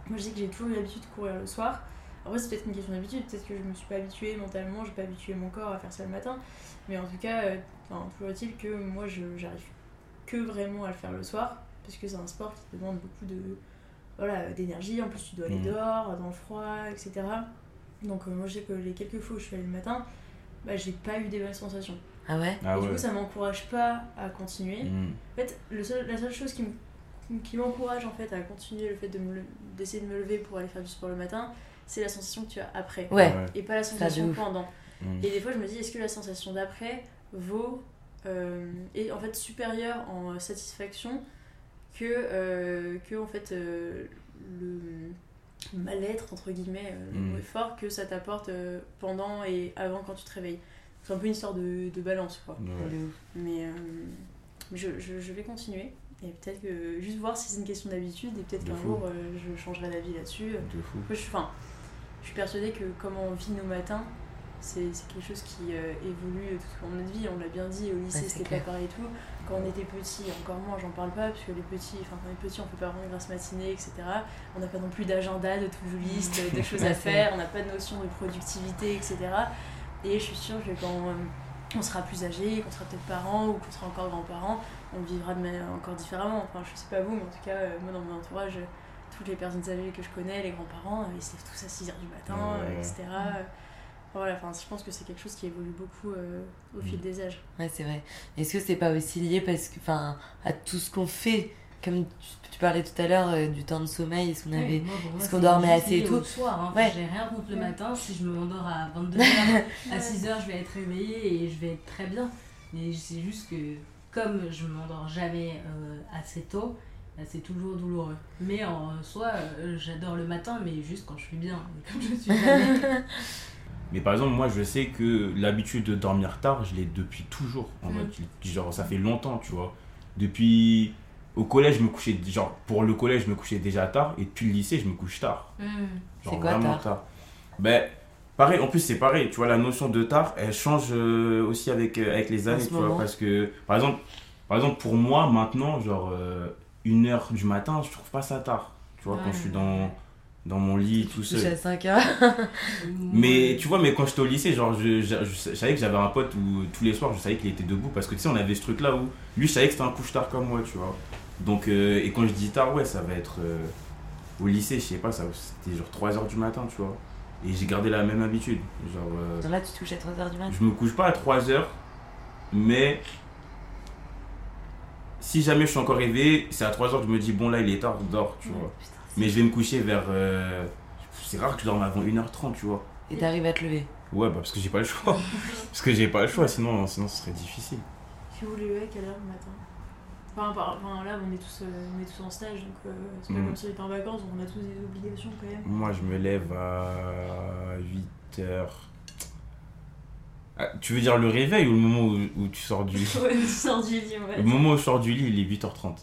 S5: moi, je sais que j'ai toujours eu l'habitude de courir le soir. Après, c'est peut-être une question d'habitude. Peut-être que je me suis pas habituée mentalement. J'ai pas habitué mon corps à faire ça le matin. Mais en tout cas, euh, toujours est-il que moi, je j'arrive que vraiment à le faire le soir. Parce que c'est un sport qui demande beaucoup de voilà, d'énergie. En plus, tu dois aller
S3: Mhm.
S5: dehors, dans le froid, etc. Donc, euh, moi, je sais que les quelques fois où je suis allée le matin, bah, j'ai pas eu des bonnes sensations.
S4: Ah ouais?
S3: Ah
S5: et du coup, ça m'encourage pas à continuer.
S3: Mm.
S5: En fait, le seul, la seule chose qui me- qui m'encourage en fait à continuer le fait d'essayer de me lever pour aller faire du sport le matin, c'est la sensation que tu as après.
S4: Ouais.
S5: Et pas la sensation pendant.
S3: Mm.
S5: Et des fois, je me dis, est-ce que la sensation d'après vaut. Euh, est en fait supérieure en satisfaction que, euh, que en fait, euh, le mal-être, entre guillemets, euh, le
S3: Mm.
S5: mot est fort, que ça t'apporte euh, pendant et avant quand tu te réveilles. C'est un peu une histoire de, de balance, quoi.
S3: Ouais.
S5: Mais euh, je, je, je vais continuer. Et peut-être que juste voir si c'est une question d'habitude et peut-être qu'un jour euh, je changerai d'avis là-dessus.
S3: De fou.
S5: Moi, je, suis- enfin, je suis persuadée que comment on vit nos matins, c'est quelque chose qui euh, évolue tout au long de notre vie. On l'a bien dit, au lycée
S4: Ouais,
S5: c'était pas pareil et tout. Quand on était petit, encore moins, j'en parle pas, parce que les petits, enfin quand on est petit, on fait pas vraiment grasse matinée, etc. On n'a pas non plus d'agenda, de to-do list, de choses à faire, on n'a pas de notion de productivité, etc. Et je suis sûre que quand euh, on sera plus âgé, qu'on sera peut-être parents ou qu'on sera encore grands-parents, on vivra de manière encore différemment. Enfin, je sais pas vous, mais en tout cas, euh, moi dans mon entourage, euh, toutes les personnes âgées que je connais, les grands-parents, euh, ils se lèvent tous à 6h du matin,
S3: Ouais,
S5: euh,
S3: ouais.
S5: Voilà, enfin, je pense que c'est quelque chose qui évolue beaucoup euh, au fil
S3: Mm.
S5: des âges.
S4: Ouais, c'est vrai. Est-ce que c'est pas aussi lié parce que, enfin, à tout ce qu'on fait? Comme tu, tu parlais tout à l'heure euh, du temps de sommeil, est-ce qu'on
S2: Ouais,
S4: avait.
S2: moi, pour moi,
S4: est-ce qu'on dormait
S2: juste
S4: assez et tout
S2: au soir, hein.
S4: Ouais.
S2: J'ai rien contre le
S5: Ouais.
S2: matin. Si je me m'endors à 22h, à 6h, je vais être réveillée et je vais être très bien. Mais c'est juste que comme je m'endors jamais euh, assez tôt, bah, c'est toujours douloureux. Mais en soi, euh, j'adore le matin, mais juste quand je suis bien. Et Comme je suis jamais.
S3: Mais par exemple, moi, je sais que l'habitude de dormir tard, je l'ai depuis toujours. En
S2: Mm.
S3: mode, genre, ça fait longtemps, tu vois. Depuis. Au collège, je me couchais. Genre, pour le collège, je me couchais déjà tard. Et depuis le lycée, je me couche tard.
S2: Hmm.
S3: Genre,
S4: quoi,
S3: vraiment
S4: tard
S3: Ben, pareil, en plus, c'est pareil. Tu vois, la notion de tard, elle change euh, aussi avec, euh, avec les années, tu vois. Parce que, par exemple, par exemple, pour moi, maintenant, genre, euh, une heure du matin, je trouve pas ça tard. Tu vois,
S2: Ouais.
S3: quand je suis dans, dans mon lit tout seul.
S4: à 5 heures
S3: Mais tu vois, mais quand j'étais au lycée, genre, je, je, je- je savais que j'avais un pote où tous les soirs, je savais qu'il était debout parce que tu sais, on avait ce truc là où lui, je savais que c'était un couche-tard comme moi, tu vois. Donc, euh, et quand je dis tard, ouais, ça va être euh, au lycée, je sais pas, ça c'était genre 3h du matin, tu vois. Et j'ai gardé la même habitude. Genre, euh,
S4: Là, tu te couches à 3 heures du matin.
S3: je me couche pas à 3h, mais si jamais je suis encore réveillé, c'est à 3h que je me dis, bon là, il est tard, dors, tu vois.
S4: Putain,
S3: Mais je vais me coucher vers. euh, c'est rare que je dorme avant 1h30, tu vois.
S4: Et t'arrives à te lever.
S3: Ouais, bah parce que j'ai pas le choix. parce que j'ai pas le choix, sinon, sinon ce serait difficile.
S5: Si vous voulez lever à quelle heure le matin? Enfin, par- enfin, là, on est, tous, euh, on est tous en stage, donc euh, c'est pas
S3: Mm.
S5: comme si on était en vacances, donc on a tous des obligations quand même.
S3: Moi, je me lève à 8h. Ah, tu veux dire le réveil ou le moment où, où tu sors du lit?
S5: Ouais, tu sors du lit, on va
S3: Le moment où je sors du lit, il est 8h30.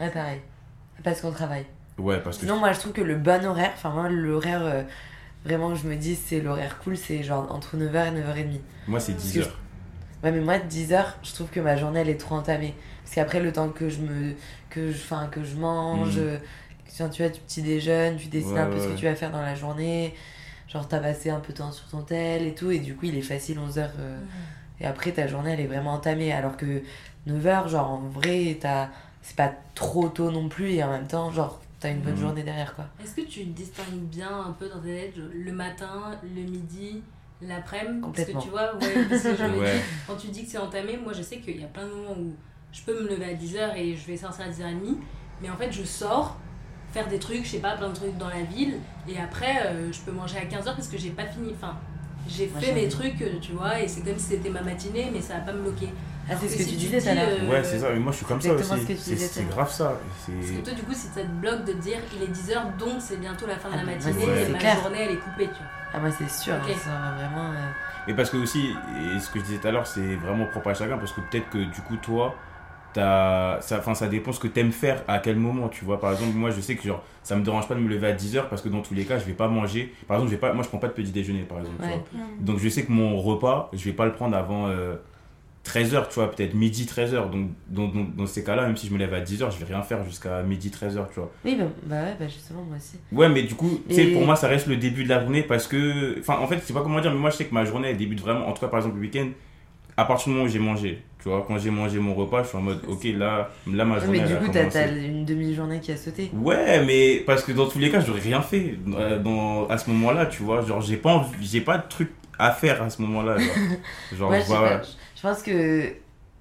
S4: Ouais, pareil. Parce qu'on travaille.
S3: Ouais, parce que.
S4: Sinon, moi, je trouve que le bon horaire, enfin, moi, l'horaire, euh, vraiment, je me dis, c'est l'horaire cool, c'est genre entre 9h et 9h30.
S3: Moi, c'est
S4: Parce que
S3: 10h.
S4: Ouais, mais moi, 10h, je trouve que ma journée, elle est trop entamée. Parce qu'après, le temps que je me. que je, enfin, que je mange, euh, quand tu vois, tu petit déjeunes, tu décides
S3: Ouais,
S4: un peu
S3: ouais,
S4: ce que tu vas faire dans la journée. Genre, t'as passé un peu de temps sur ton tel et tout, et du coup, il est facile 11h. Et après, ta journée, elle est vraiment entamée. Alors que 9h, genre, en vrai, t'as. C'est pas trop tôt non plus, et en même temps, genre, t'as une bonne
S3: Mhm.
S4: journée derrière, quoi.
S2: Est-ce que tu distingues bien un peu dans tes têtes le matin, le midi, l'après-midi? Parce que
S4: Complètement.
S2: tu vois, ouais, parce que je me
S3: Ouais.
S2: dis, quand tu dis que c'est entamé, moi je sais qu'il y a plein de moments où je peux me lever à 10h et je vais sortir à 10h30, mais en fait je sors faire des trucs, je sais pas, plein de trucs dans la ville, et après euh, je peux manger à 15h parce que j'ai pas fini. Enfin, j'ai
S4: Moi,
S2: fait mes trucs, euh, tu vois, et c'est comme si c'était ma matinée, mais ça va pas me bloquer.
S4: Ah, c'est ce
S2: que
S4: que
S2: si
S4: tu disais tout à l'heure.
S2: euh,
S3: Ouais, c'est ça. Mais moi, je suis comme ça aussi. C'est grave ça.
S2: Parce que
S3: C'est.
S2: toi, du coup, si ça te bloque de dire il est 10h, donc c'est bientôt la fin de
S4: Ah,
S2: la
S4: bah,
S2: matinée
S3: ouais,
S2: et ma
S4: clair.
S2: journée elle est coupée, tu vois.
S4: Ah, moi, c'est sûr, hein, ça, vraiment. euh,
S3: Mais parce que aussi, et ce que je disais tout à l'heure, c'est vraiment propre à chacun. Parce que peut-être que du coup, toi, t'as- ça, enfin, ça dépend ce que t'aimes faire à quel moment, tu vois. Par exemple, moi, je sais que genre, ça me dérange pas de me lever à 10h parce que dans tous les cas, je vais pas manger. Par exemple, je vais pas, moi, je prends pas de petit déjeuner, par exemple. tu vois. Donc, je sais que mon repas, je vais pas le prendre avant 13h, tu vois, peut-être midi 13h. Donc, dans ces cas-là, même si je me lève à 10h, je vais rien faire jusqu'à midi 13h, tu vois.
S4: Oui, bah, bah ouais, bah justement, moi aussi.
S3: Ouais, mais du coup, tu sais,
S4: Et-
S3: pour moi, ça reste le début de la journée parce que. Enfin, en fait, je sais pas comment dire, mais moi, je sais que ma journée, elle débute vraiment. En tout cas, par exemple, le week-end, à partir du moment où j'ai mangé. Tu vois, quand j'ai mangé mon repas, je suis en mode, ok, là, là ma journée,
S4: mais du coup, t'as une demi-journée qui a sauté.
S3: Ouais, mais parce que dans tous les cas, j'aurais rien fait euh, dans, à ce moment-là, tu vois. Genre, j'ai pas, j'ai pas de truc à faire à ce moment-là. Genre, genre
S4: Ouais,
S3: je
S4: pense que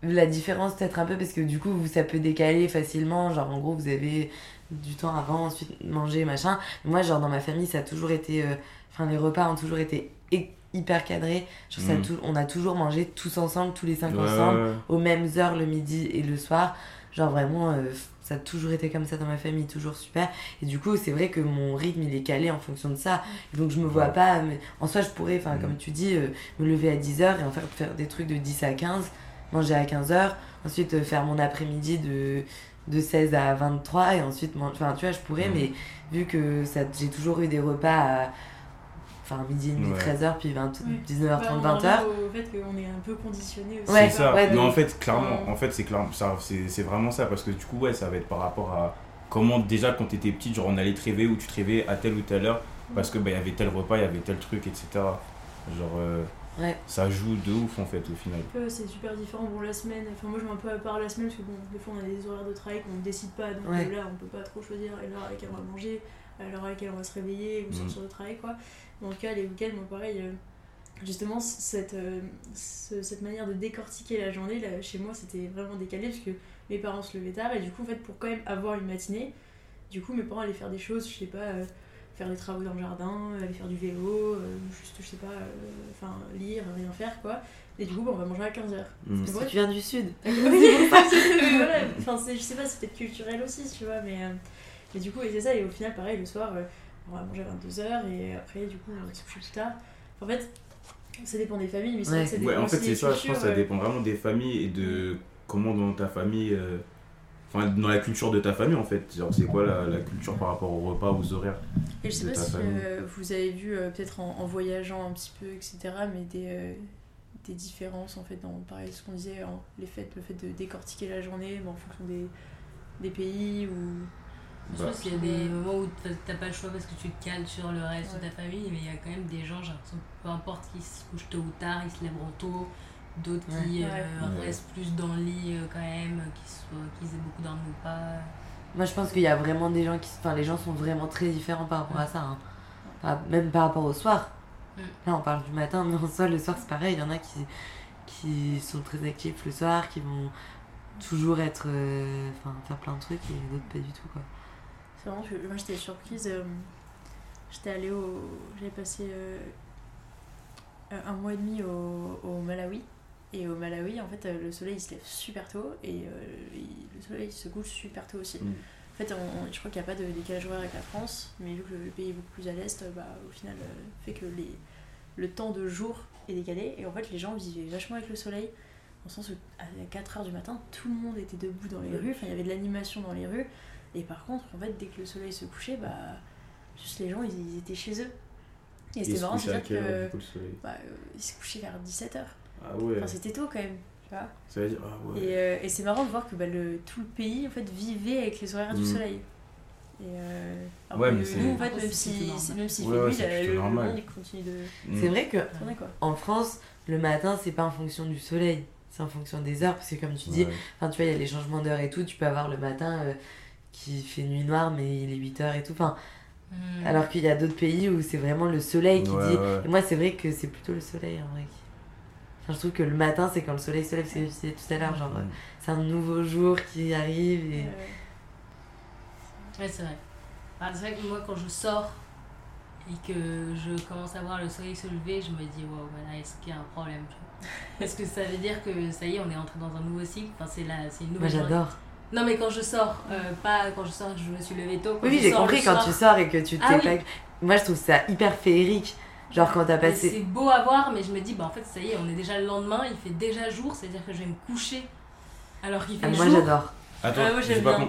S4: la différence peut-être un peu parce que du coup ça peut décaler facilement. Genre en gros vous avez du temps avant ensuite manger machin. Moi genre dans ma famille ça a toujours été euh, enfin les repas ont toujours été hy- hyper cadrés. Genre, ça a tout- on a toujours mangé tous ensemble tous les cinq
S3: Ouais,
S4: ensemble aux mêmes heures le midi et le soir. Genre vraiment euh, ça a toujours été comme ça dans ma famille toujours super et du coup c'est vrai que mon rythme il est calé en fonction de ça donc je me vois
S3: Ouais.
S4: pas mais en soi je pourrais enfin
S3: Mm.
S4: comme tu dis euh, me lever à 10h et en faire, faire des trucs de 10 à 15 manger à 15h ensuite euh, faire mon après-midi de de 16 à 23 et ensuite enfin tu vois je pourrais
S3: Mm.
S4: mais vu que ça j'ai toujours eu des repas à enfin midi et demi
S3: Ouais.
S4: 13h puis 20,
S5: Oui.
S4: 19h30
S5: Bah, on en
S4: 20h
S5: revient au fait qu'on est un peu conditionné aussi.
S4: Ouais,
S3: c'est ça.
S4: ouais,
S3: mais en fait, clairement,
S5: Ouais.
S3: en fait, c'est clairement ça, c'est c'est vraiment ça parce que du coup, ouais, ça va être par rapport à comment déjà quand t'étais petite, genre on allait te réveiller ou tu te réveillais à telle ou telle heure parce que bah il y avait tel repas, il y avait tel truc, etc. Genre euh,
S4: Ouais.
S3: ça joue de ouf en fait au final.
S5: c'est super différent pour la semaine. Enfin, moi, je mets un peu à part la semaine parce que, bon, des fois, on a des horaires de travail qu'on ne décide pas. Donc
S4: Ouais.
S5: euh, là, on peut pas trop choisir à l'heure à laquelle on va manger, à l'heure à laquelle on va se réveiller ou sortir de travail, quoi. En tout cas, les week-ends, moi, pareil, euh, justement, cette, euh, ce- cette manière de décortiquer la journée, là, chez moi, c'était vraiment décalé parce que mes parents se levaient tard et du coup, en fait, pour quand même avoir une matinée, du coup, mes parents allaient faire des choses, je sais pas. euh, faire des travaux dans le jardin, aller faire du vélo, euh, juste, je sais pas, euh, enfin, lire, rien faire, quoi. Et du coup, bah, on va manger à 15h.
S3: Mm.
S4: Parce que tu viens du sud
S5: Oui, voilà. Enfin, je sais pas, c'est peut-être culturel aussi, tu vois, mais, euh, mais du coup, et c'est ça, et au final, pareil, le soir, euh, on va manger à 22h, et après, du coup, on va se coucher plus tard. En fait, ça dépend des familles, mais c'est vrai
S4: Ouais.
S5: que ça dépend
S3: Ouais, en fait, c'est ça, je pense que ça dépend vraiment des familles et de comment dans ta famille. euh, Enfin, dans la culture de ta famille en fait. Genre, c'est quoi la, la culture par rapport au repas, aux horaires
S5: Et je sais pas si euh, vous avez vu, euh, peut-être en, en voyageant un petit peu, etc., mais des, euh, des différences, en fait, dans, pareil, ce qu'on disait, les faits, le fait de décortiquer la journée mais en fonction des, des pays ou...
S2: Je
S3: Bah.
S2: pense qu'il y a des moments où t'as- pas le choix parce que tu te cales sur le reste de ta famille, mais il y a quand même des gens, j'ai l'impression, peu importe qui se couchent tôt ou tard, ils se lèveront tôt, d'autres qui
S5: Ouais.
S2: euh,
S3: Ouais.
S2: restent plus dans le lit euh, quand même, qui, soient, qui aient beaucoup dormi ou pas.
S4: Moi, je pense qu'il y a vraiment des gens qui. Enfin, les gens sont vraiment très différents par rapport à ça. hein. Même par rapport au soir.
S2: Mm.
S4: Là, on parle du matin, mais en soi, le soir, c'est pareil. Il y en a qui, qui sont très actifs le soir, qui vont toujours être. euh, Enfin, faire plein de trucs et d'autres pas du tout, quoi.
S5: C'est vraiment que moi j'étais surprise. euh, j'étais allée au. J'avais passé euh, un mois et demi au, au Malawi. Et au Malawi, en fait, euh, le soleil il se lève super tôt et euh, il- le soleil se couche super tôt aussi.
S3: Mm.
S5: En fait, on- je crois qu'il n'y a pas de décalage horaire avec la France, mais vu que le pays est beaucoup plus à l'est, bah, au final, euh, fait que les, le temps de jour est décalé. Et en fait, les gens vivaient vachement avec le soleil, dans le sens où à 4h du matin, tout le monde était debout dans les rues, enfin, il y avait de l'animation dans les rues. Et par contre, en fait, dès que le soleil se couchait, bah, juste les gens, ils, ils étaient chez eux. Et
S3: Il
S5: c'était marrant de
S3: couche
S5: se
S3: à
S5: dire
S3: quelle heure,
S5: que
S3: du coup, le soleil?
S5: bah, euh, ils se couchaient vers 17h.
S3: Ah ouais,
S5: Enfin, c'était tôt quand même. Tu vois
S3: ça veut dire, ah ouais.
S5: et, euh, et c'est marrant de voir que bah, le, tout le pays en fait, vivait avec les horaires du
S3: Mm.
S5: soleil. Et euh,
S3: Ouais, mais
S5: nous, en fait,
S4: Après,
S5: même si, même
S3: Ouais,
S5: fait nuit, le,
S3: normal.
S5: monde il continue de
S3: Mm.
S4: C'est vrai que
S5: tourner quoi.
S4: en France, le matin, c'est pas en fonction du soleil. C'est en fonction des heures. Parce que, comme tu dis,
S3: Ouais.
S4: Enfin, tu vois, il y a les changements d'heure et tout. Tu peux avoir le matin euh, qu'il fait nuit noire, mais il est 8h et tout. Enfin,
S2: Hmm.
S4: alors qu'il y a d'autres pays où c'est vraiment le soleil qui
S3: Ouais,
S4: dit.
S3: ouais.
S4: Et moi, c'est vrai que c'est plutôt le soleil en vrai. qui- Enfin, je trouve que le matin, c'est quand le soleil se lève, c'est tout à l'heure, genre, euh,
S3: Mm.
S4: c'est un nouveau jour qui arrive et.
S2: Ouais, c'est vrai. Ah, c'est vrai que moi, quand je sors et que je commence à voir le soleil se lever, je me dis, wow, voilà, est-ce qu'il y a un problème Est-ce que ça veut dire que ça y est, on est entré dans un nouveau cycle Enfin, c'est la- c'est une nouvelle
S4: j'adore.
S2: Non, mais quand je sors, euh, pas quand je sors, je me suis levée tôt. quand
S4: Oui, j'ai
S2: sors
S4: compris quand
S2: soir.
S4: tu sors et que tu t'es
S2: Ah
S4: pas.
S2: oui.
S4: Moi, je trouve ça hyper féerique. Genre, quand t'as passé.
S2: C'est beau à voir, mais je me dis, bah en fait, ça y est, on est déjà le lendemain, il fait déjà jour, c'est-à-dire que je vais me coucher alors qu'il fait
S4: Ah, moi,
S2: jour.
S4: j'adore.
S3: Attends,
S5: Ouais, moi,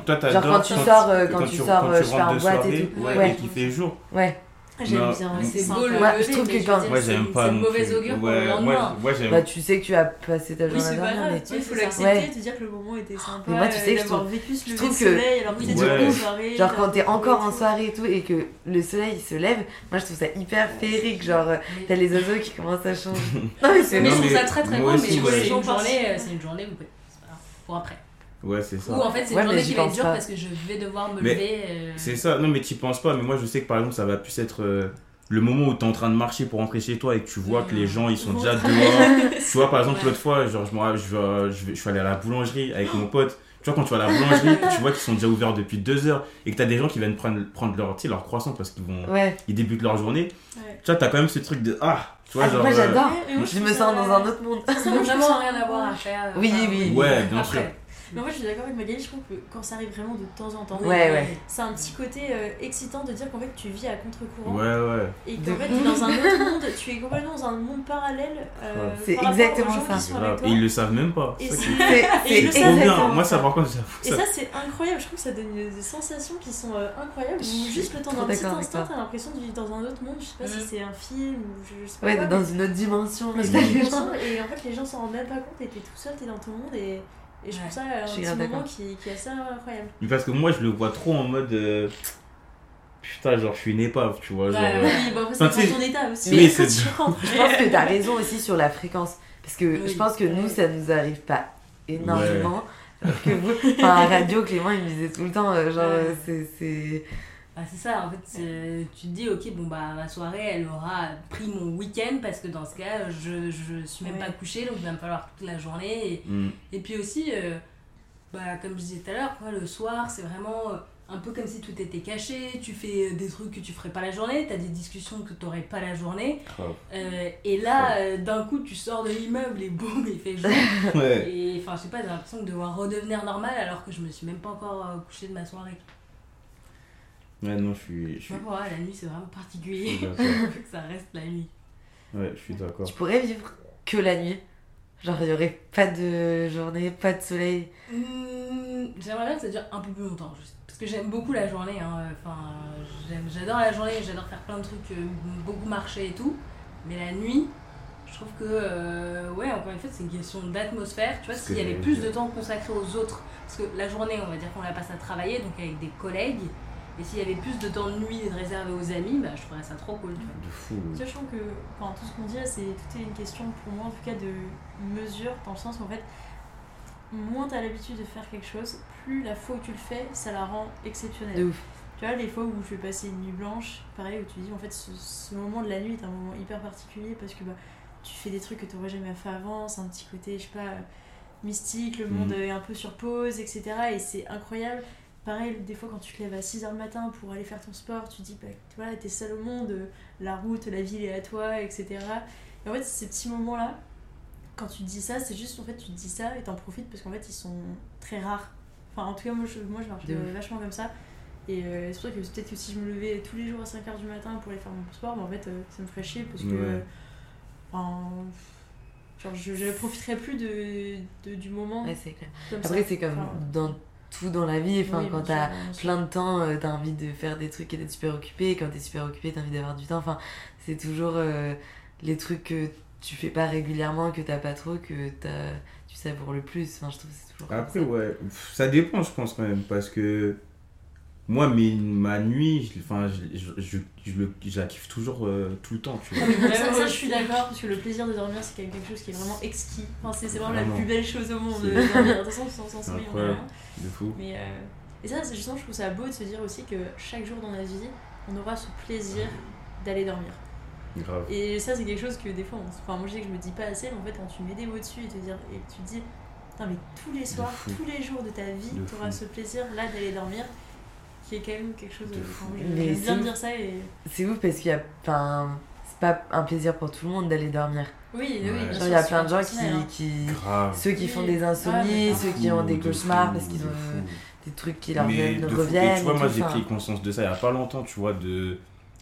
S3: pas. Toi,
S4: Genre, quand tu sors, euh, quand tu sors, euh, je fais
S3: de
S4: boîte et tout.
S3: ouais,
S2: Ouais.
S3: et qu'il fait jour.
S4: Ouais.
S5: J'aime bien,
S2: C'est beau le
S4: Ouais, je trouve
S2: mais
S4: que
S2: veux
S4: quand-
S2: dire,
S3: Moi,
S2: c'est
S3: j'aime
S2: une-
S3: pas.
S2: C'est une
S3: non
S2: mauvaise augure pour le lendemain.
S4: Bah, tu sais que tu as passé ta
S5: Oui,
S4: journée
S5: c'est
S4: à
S5: pas grave,
S4: mais
S5: tu vois, il faut
S2: c'est
S5: l'accepter,
S4: Ouais.
S5: te dire que le moment était sympa,
S4: Mais moi, tu sais,
S5: euh,
S4: je trouve-
S5: vécu ce
S4: je trouve que-
S5: soleil, alors peut-être
S3: Ouais.
S5: une soirée,
S4: Genre quand t'es encore en soirée et tout et que le soleil se lève, moi je trouve ça hyper féerique. Genre euh, t'as les oiseaux qui commencent à changer. Non mais c'est
S2: Mais je trouve ça très très beau, mais
S3: ouais.
S2: c'est une journée, euh, c'est une journée où c'est pas grave, pour après.
S3: Ouais, c'est ça.
S2: Ou en fait, c'est
S4: Ouais,
S2: une
S4: mais
S2: journée qui va être dure
S4: pas.
S2: parce que je vais devoir me
S3: Mais
S2: lever. euh,
S3: C'est ça, non mais t'y penses pas, mais moi je sais que par exemple ça va plus être euh, le moment où t'es en train de marcher pour rentrer chez toi et que tu vois que les gens ils sont déjà dehors. tu vois par exemple
S2: Ouais.
S3: l'autre fois, genre je, me rappelle, je, vais, je, vais- je suis allé à la boulangerie avec mon pote. Tu vois quand tu vas à la boulangerie, tu vois qu'ils sont déjà ouverts depuis deux heures et que t'as des gens qui viennent prendre, prendre leur, tu sais, leur croissant parce qu'ils vont,
S4: Ouais.
S3: ils débutent leur journée.
S5: Ouais.
S3: Tu vois t'as quand même ce truc de ah, tu vois
S4: Ah,
S3: genre.
S4: moi
S3: euh,
S4: j'adore.
S5: Ouais,
S4: Je me sens dans un autre monde.
S2: Ça n'a vraiment rien à voir à faire.
S4: Oui, oui.
S3: Ouais, bien
S2: après.
S3: sûr.
S5: Mais moi je suis d'accord avec Magali, je trouve que quand ça arrive vraiment de temps en temps,
S4: Ouais, ouais.
S5: c'est un petit côté euh, excitant de dire qu'en fait tu vis à contre-courant
S3: Ouais, ouais.
S5: et qu'en fait t'es dans un autre monde, tu es complètement dans un monde parallèle. euh,
S3: Ouais.
S4: C'est
S5: par
S4: exactement
S5: gens
S4: ça.
S5: qui
S3: C'est
S5: sont avec
S3: grave.
S5: toi.
S3: Et ils le savent même pas.
S5: Et
S3: C'est Trop bien. Moi ça par contre j'avoue
S5: Et
S3: ça.
S5: ça, c'est incroyable. Je trouve que ça donne des sensations qui sont euh, incroyables.
S4: Je
S5: juste le temps d'un petit instant, t'as l'impression de vivre dans un autre monde. Je sais pas si
S2: Mhm.
S5: c'est un film ou je, sais pas.
S4: Ouais,
S5: quoi,
S4: dans
S5: mais-
S4: une autre dimension.
S5: Et en fait, les gens s'en rendent même pas compte. Et t'es tout seul, t'es dans ton monde. Et, et je trouve
S2: Ouais.
S5: ça un petit moment
S4: d'accord.
S5: qui, qui est assez incroyable.
S3: Mais Parce que moi je le vois trop en mode. euh, Putain, genre je suis une épave, tu vois. Genre,
S2: Ouais,
S3: euh,
S2: ouais.
S5: Oui, bon, après,
S3: Enfin,
S5: c'est ton état aussi.
S3: Oui,
S5: Mais
S3: c'est-
S5: quand tu rentres.
S4: Je pense que t'as raison aussi sur la fréquence. Parce que
S2: Oui.
S4: je pense que nous, ça nous arrive pas énormément. Alors que vous, enfin, à radio, Clément, il me disait tout le temps, euh, genre,
S2: Ouais.
S4: c'est. C'est-
S2: Bah, c'est ça, en fait, c'est- tu te dis, ok, bon, bah, ma soirée, elle aura pris mon week-end parce que dans ce cas, je, je suis même
S5: Ouais.
S2: pas couchée, donc il va me falloir toute la journée. Et, et puis aussi, euh, bah, comme je disais tout à l'heure, le soir, c'est vraiment euh, un peu comme si tout était caché. Tu fais euh, des trucs que tu ferais pas la journée, tu as des discussions que tu n'aurais pas la journée. Euh, et là, euh, d'un coup, tu sors de l'immeuble et boum, il fait jour.
S3: Ouais.
S2: Et enfin, je sais pas, j'ai l'impression de devoir redevenir normal alors que je me suis même pas encore euh, couchée de ma soirée.
S3: Ouais, non, je suis. Je suis...
S2: sais pas pourquoi, la nuit c'est vraiment
S3: je
S2: particulier.
S3: suis d'accord.
S2: Faut que ça reste la nuit.
S3: Ouais, je suis d'accord.
S4: Tu pourrais vivre que la nuit. Genre, il y aurait pas de journée, pas de soleil.
S2: Hmm, J'aimerais bien que ça dure un peu plus longtemps, juste. Parce que j'aime beaucoup la journée. hein. Enfin, j'aime- j'adore la journée, j'adore faire plein de trucs, euh, beaucoup marcher et tout. Mais la nuit, je trouve que, euh, ouais, encore une fois, c'est une question d'atmosphère. Tu vois, s'il y avait plus de temps consacré aux autres, parce que la journée, on va dire qu'on la passe à travailler, donc avec des collègues. Et s'il y avait plus de temps de nuit réservé aux amis, bah, je trouverais ça trop cool. Tu vois.
S3: De fou.
S5: Sachant que enfin, tout ce qu'on dit c'est tout est une question pour moi en tout cas de mesure, dans le sens où en fait, moins t'as l'habitude de faire quelque chose, plus la fois où tu le fais, ça la rend exceptionnelle.
S4: De ouf.
S5: Tu vois, les fois où je vais passer une nuit blanche, pareil, où tu dis en fait ce, ce moment de la nuit est un moment hyper particulier parce que bah, tu fais des trucs que tu n'aurais jamais fait avant, c'est un petit côté, je sais pas, mystique, le
S3: Mhm.
S5: monde est un peu sur pause, etc. Et c'est incroyable. Pareil, des fois quand tu te lèves à 6h le matin pour aller faire ton sport, tu te dis, bah, voilà, t'es seul au monde, la route, la ville est à toi, etc. Et en fait, ces petits moments-là, quand tu te dis ça, c'est juste en fait, tu te dis ça et t'en profites parce qu'en fait, ils sont très rares. Enfin, en tout cas, moi je, moi, je marche vachement comme ça. Et euh, c'est pour ça que peut-être que si je me levais tous les jours à 5h du matin pour aller faire mon sport, mais en fait, euh, ça me ferait chier parce que.
S3: Ouais.
S5: euh, Enfin. genre, je, je profiterais plus de, de- du moment.
S4: Ouais, c'est clair.
S5: comme
S4: Après, c'est comme
S5: Enfin,
S4: dans tout dans la vie. Enfin,
S5: oui,
S4: quand t'as plein de temps, euh, t'as envie de faire des trucs et d'être super occupé. Quand t'es super occupé, t'as envie d'avoir du temps. Enfin, c'est toujours euh, les trucs que tu fais pas régulièrement, que t'as pas trop, que t'as, tu savoures le plus. Enfin, je trouve que c'est toujours. comme
S3: Après,
S4: ça.
S3: ouais, ça dépend, je pense quand même, parce que moi, mes- ma nuit, je, enfin, je, je, je, je la kiffe toujours euh, tout le temps, tu vois.
S5: Ah ça, ça,
S2: je
S5: suis d'accord, parce que le plaisir de dormir, c'est quelque chose qui est vraiment exquis. Enfin, c'est c'est vraiment
S3: Vraiment.
S5: la plus belle chose au monde de dormir. De toute façon, sans, sommeil, on est.
S3: De fou.
S5: Mais, euh, Et ça, c'est justement, je trouve ça beau de se dire aussi que chaque jour dans notre vie, on aura ce plaisir d'aller dormir.
S3: Grave.
S5: Et ça, c'est quelque chose que des fois, on- enfin, moi je sais que je me dis pas assez, mais en fait, quand tu mets des mots dessus et, te dire, et tu te dis, putain, mais tous les soirs, tous les jours de ta vie, tu auras
S3: fou.
S5: ce plaisir-là d'aller dormir, qui est quand même quelque chose de.
S3: Fou.
S4: Mais
S5: bien dire ça et.
S4: C'est ouf parce qu'il y a. Enfin, c'est pas un plaisir pour tout le monde d'aller dormir.
S5: Oui,
S3: Ouais.
S5: oui, sûr,
S4: il y a plein de gens
S5: personnel, hein.
S4: qui. qui... Ceux qui font
S5: Oui.
S4: des
S5: Ah,
S4: insomnies,
S5: mais
S4: ceux
S3: De
S4: qui ont
S3: fou,
S4: des
S3: de
S4: cauchemars
S3: fou,
S4: parce qu'ils ont
S3: fou.
S4: des trucs qui leur
S3: Mais
S4: viennent,
S3: de fou.
S4: reviennent.
S3: Et tu vois,
S4: et
S3: moi j'ai pris conscience de ça il y a pas longtemps, tu vois, de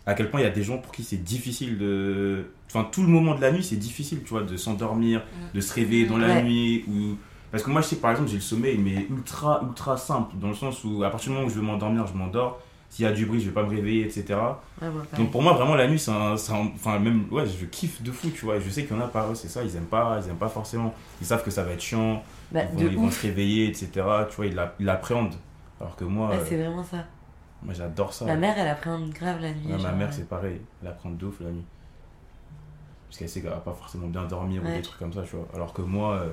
S3: à quel point il y a des gens pour qui c'est difficile de. Enfin, tout le moment de la nuit, c'est difficile, tu vois, de s'endormir,
S2: Mm.
S3: de se réveiller dans la
S4: Ouais.
S3: nuit. Ou... Parce que moi, je sais, par exemple, j'ai le sommeil, mais ultra, ultra simple, dans le sens où à partir du moment où je veux m'endormir, je m'endors. S'il y a du bruit, je vais pas me réveiller, etc.
S4: ouais.
S3: Donc pour moi, vraiment, la nuit, c'est un, Enfin, même, ouais, je kiffe de fou, tu vois. Je sais qu'il y en a par eux, c'est ça, ils aiment pas, ils aiment pas forcément. Ils savent que ça va être chiant,
S4: Bah,
S3: ils, vont, ils vont
S4: ouf.
S3: se réveiller, etc. Tu vois, ils l'a- ils l'appréhendent. Alors que moi, euh,
S4: c'est vraiment ça.
S3: moi j'adore ça.
S4: Ma mère, elle appréhende grave la nuit.
S3: Ouais, ma mère, c'est pareil. Elle apprend de ouf la nuit. Parce qu'elle sait qu'elle va pas forcément bien dormir ou des trucs comme ça, tu vois. Alors que moi, euh,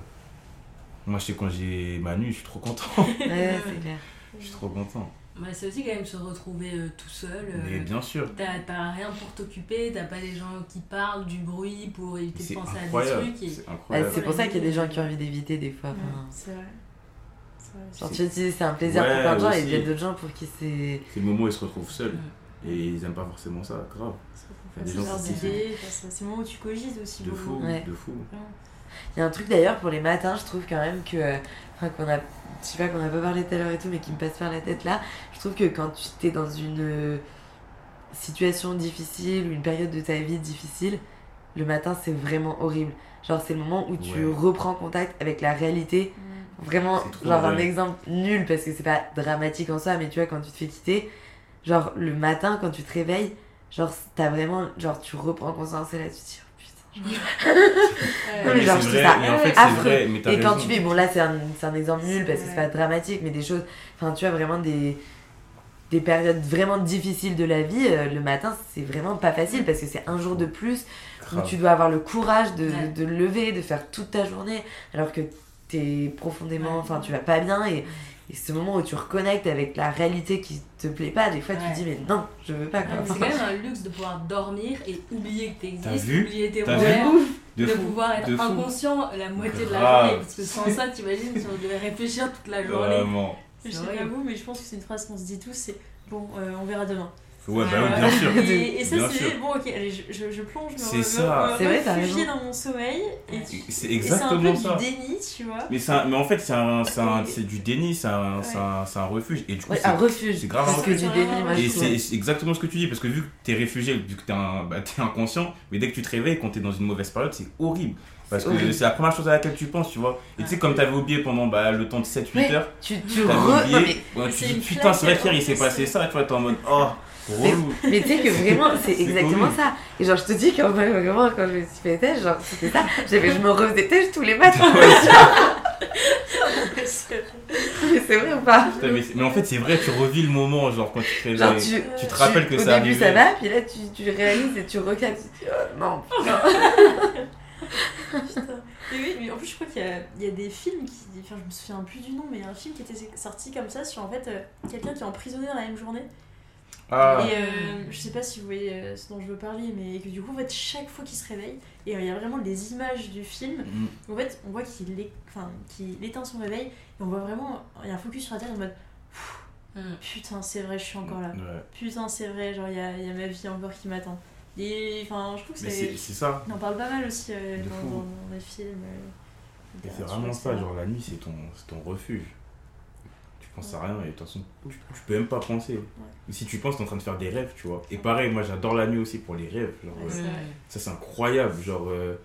S3: moi, je sais quand j'ai ma nuit, je suis trop content.
S4: Ouais, c'est clair.
S3: je suis trop content.
S2: Bah, c'est aussi quand même se retrouver euh, tout seul. euh,
S3: Mais bien sûr.
S2: T'as t'as rien pour t'occuper, t'as pas des gens qui parlent du bruit pour éviter de penser à des trucs. Et...
S3: C'est
S4: Bah,
S3: incroyable.
S4: c'est pour ça qu'il y a des gens qui ont envie d'éviter des fois.
S5: Ouais,
S4: enfin,
S5: c'est vrai. C'est vrai.
S4: Genre,
S3: C'est-
S4: tu dis, c'est un plaisir
S3: Ouais,
S4: pour plein de gens et il y a d'autres gens pour qui c'est.
S3: C'est le moment où ils se retrouvent seuls. Et ils aiment pas forcément ça, grave.
S5: C'est le moment où tu cogites aussi
S3: De
S5: beaucoup.
S3: fou,
S4: Ouais.
S3: de fou.
S4: Il y a un truc d'ailleurs pour les matins, je trouve quand même que. Enfin, qu'on a. Je sais pas qu'on a pas parlé tout à l'heure et tout, mais qui me passe par la tête là. Je trouve que quand tu t'es dans une situation difficile ou une période de ta vie difficile, le matin c'est vraiment horrible. Genre, c'est le moment où tu
S3: Ouais.
S4: reprends contact avec la réalité
S5: Mm.
S4: Vraiment, genre un exemple nul parce que c'est pas dramatique en soi, mais tu vois, quand tu te fais quitter, genre le matin quand tu te réveilles, genre t'as vraiment, genre tu reprends conscience et là tu te dis. Non, mais genre, je
S3: vrai,
S4: ça
S3: mais en fait, c'est
S4: affreux.
S3: vrai. Mais t'as
S4: Et quand
S3: raison.
S4: tu fais, bon là c'est un, c'est un exemple nul parce que c'est pas dramatique, mais des choses, enfin tu vois, vraiment des, des périodes vraiment difficiles de la vie, euh, le matin c'est vraiment pas facile parce que c'est un jour de plus où tu dois avoir le courage de,
S2: Ouais.
S4: de lever, de faire toute ta journée, alors que t'es profondément, enfin tu vas pas bien et, et ce moment où tu reconnectes avec la réalité qui te plaît pas, des fois tu te dis mais non, je veux pas.
S2: C'est quand même un luxe de pouvoir dormir et oublier que t'existes, oublier tes rêves, de, pouvoir être
S3: de fou.
S2: inconscient la moitié de la journée. Parce que sans ça, t'imagines si on devait réfléchir toute la journée.
S3: Vraiment.
S5: Je sais pas vous, mais je pense que c'est une phrase qu'on se dit tous, c'est bon, euh, on verra demain.
S3: Ouais, bah
S2: Ouais,
S3: oui, bien sûr.
S5: Et, et ça, c'est bon, ok, allez, je, je, je plonge, me,
S3: C'est
S5: me,
S3: ça.
S5: me
S4: vrai, raison.
S5: dans mon sommeil.
S3: C'est
S5: et c'est un peu
S3: exactement ça.
S5: du déni, tu vois.
S3: Mais, un- mais en fait, c'est un- c'est un-
S5: Et-
S3: c'est du déni, c'est un,
S5: Ouais.
S3: c'est un, c'est un refuge. Et du coup,
S4: Ouais,
S3: c'est-
S4: un refuge,
S3: c'est grave un
S4: que
S5: refuge.
S4: du déni, moi
S3: Et
S4: je
S3: c'est exactement ce que tu dis, parce que vu que t'es réfugié, vu que t'es un- bah, t'es inconscient, mais dès que tu te réveilles, quand t'es dans une mauvaise période, c'est horrible. Parce que c'est la première chose à laquelle tu penses, tu vois. Et tu sais, comme t'avais oublié pendant bah, le temps de 7-8
S4: Ouais.
S3: heures,
S4: Tu, tu re... non,
S3: oublié,
S4: mais,
S3: ouais,
S5: C'est
S3: tu dis putain, c'est vrai qu'hier il s'est passé ça, tu vois, t'es en mode oh,
S4: mais tu sais que vraiment, c'est exactement ça. Et genre, je te dis qu'en vrai, vraiment, quand je me suis fait têche, genre, c'était ça. J'avais, je me refaisais têche tous les matins. mais c'est vrai ou pas?
S3: Putain, mais, en fait, c'est vrai, tu revis le moment, genre quand tu te réveilles.
S4: Genre, tu,
S3: tu te rappelles que
S4: au
S3: ça
S4: début
S3: arrivait.
S4: ça va, puis là tu, tu réalises et tu recaptes. Tu dis, oh non, putain.
S5: Putain. Et oui, mais en plus, je crois qu'il y a, il y a des films qui. Enfin, je me souviens plus du nom, mais il y a un film qui était sorti comme ça sur en fait euh, quelqu'un qui est emprisonné dans la même journée.
S3: Ah,
S5: Et euh, je sais pas si vous voyez euh, ce dont je veux parler, mais que du coup, en fait, chaque fois qu'il se réveille, et euh, il y a vraiment des images du film,
S3: mm,
S5: en fait, on voit qu'il é- enfin, qu'il éteint son réveil, et on voit vraiment. Il y a un focus sur la tête en mode
S2: Mm.
S5: putain, c'est vrai, je suis encore là.
S3: ouais.
S5: Putain, c'est vrai, genre, il y a, il y a ma vie encore qui m'attend. Et enfin, je trouve que c'est.
S3: ça.
S5: On en parle pas mal aussi euh, dans, dans, dans les films. euh,
S3: c'est vraiment ça, genre la nuit, c'est ton, c'est ton refuge. Penses à rien et de toute façon, tu, tu peux même pas penser. Si tu penses, t'es en train de faire des rêves, tu vois. Et pareil, moi j'adore la nuit aussi pour les rêves. Genre,
S5: Ouais,
S3: euh, ça c'est incroyable. Genre, euh,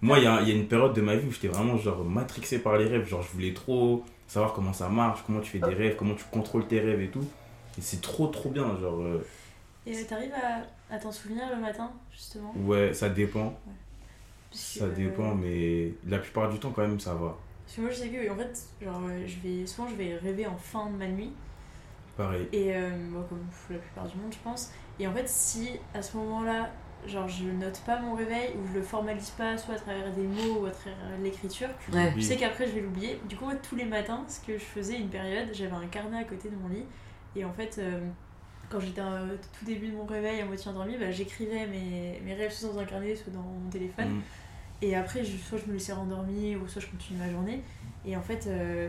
S3: moi il y a, y a une période de ma vie où j'étais vraiment genre matrixé par les rêves. Genre, je voulais trop savoir comment ça marche, comment tu fais des rêves, comment tu contrôles tes rêves et tout. Et c'est trop trop bien. Genre, euh,
S5: Et t'arrives à, à t'en souvenir le matin, justement?
S3: Ouais, ça dépend. Ça dépend, mais la plupart du temps, quand même, ça va.
S5: Parce que moi, je sais que, en fait, genre, je vais, souvent, je vais rêver en fin de ma nuit.
S3: Pareil.
S5: Et euh, moi, comme la plupart du monde, je pense. Et en fait, si à ce moment-là, genre je note pas mon réveil ou je le formalise pas soit à travers des mots ou à travers l'écriture.
S4: Ouais.
S5: Je sais qu'après je vais l'oublier. Du coup, moi, tous les matins, ce que je faisais une période, j'avais un carnet à côté de mon lit. Et en fait, euh, quand j'étais au tout début de mon réveil, à moitié endormie, bah, j'écrivais mes, mes rêves soit dans un carnet, soit dans mon téléphone.
S3: Mm.
S5: Et après, je- soit je me laissais rendormir ou soit je continuais ma journée. Et en fait, euh,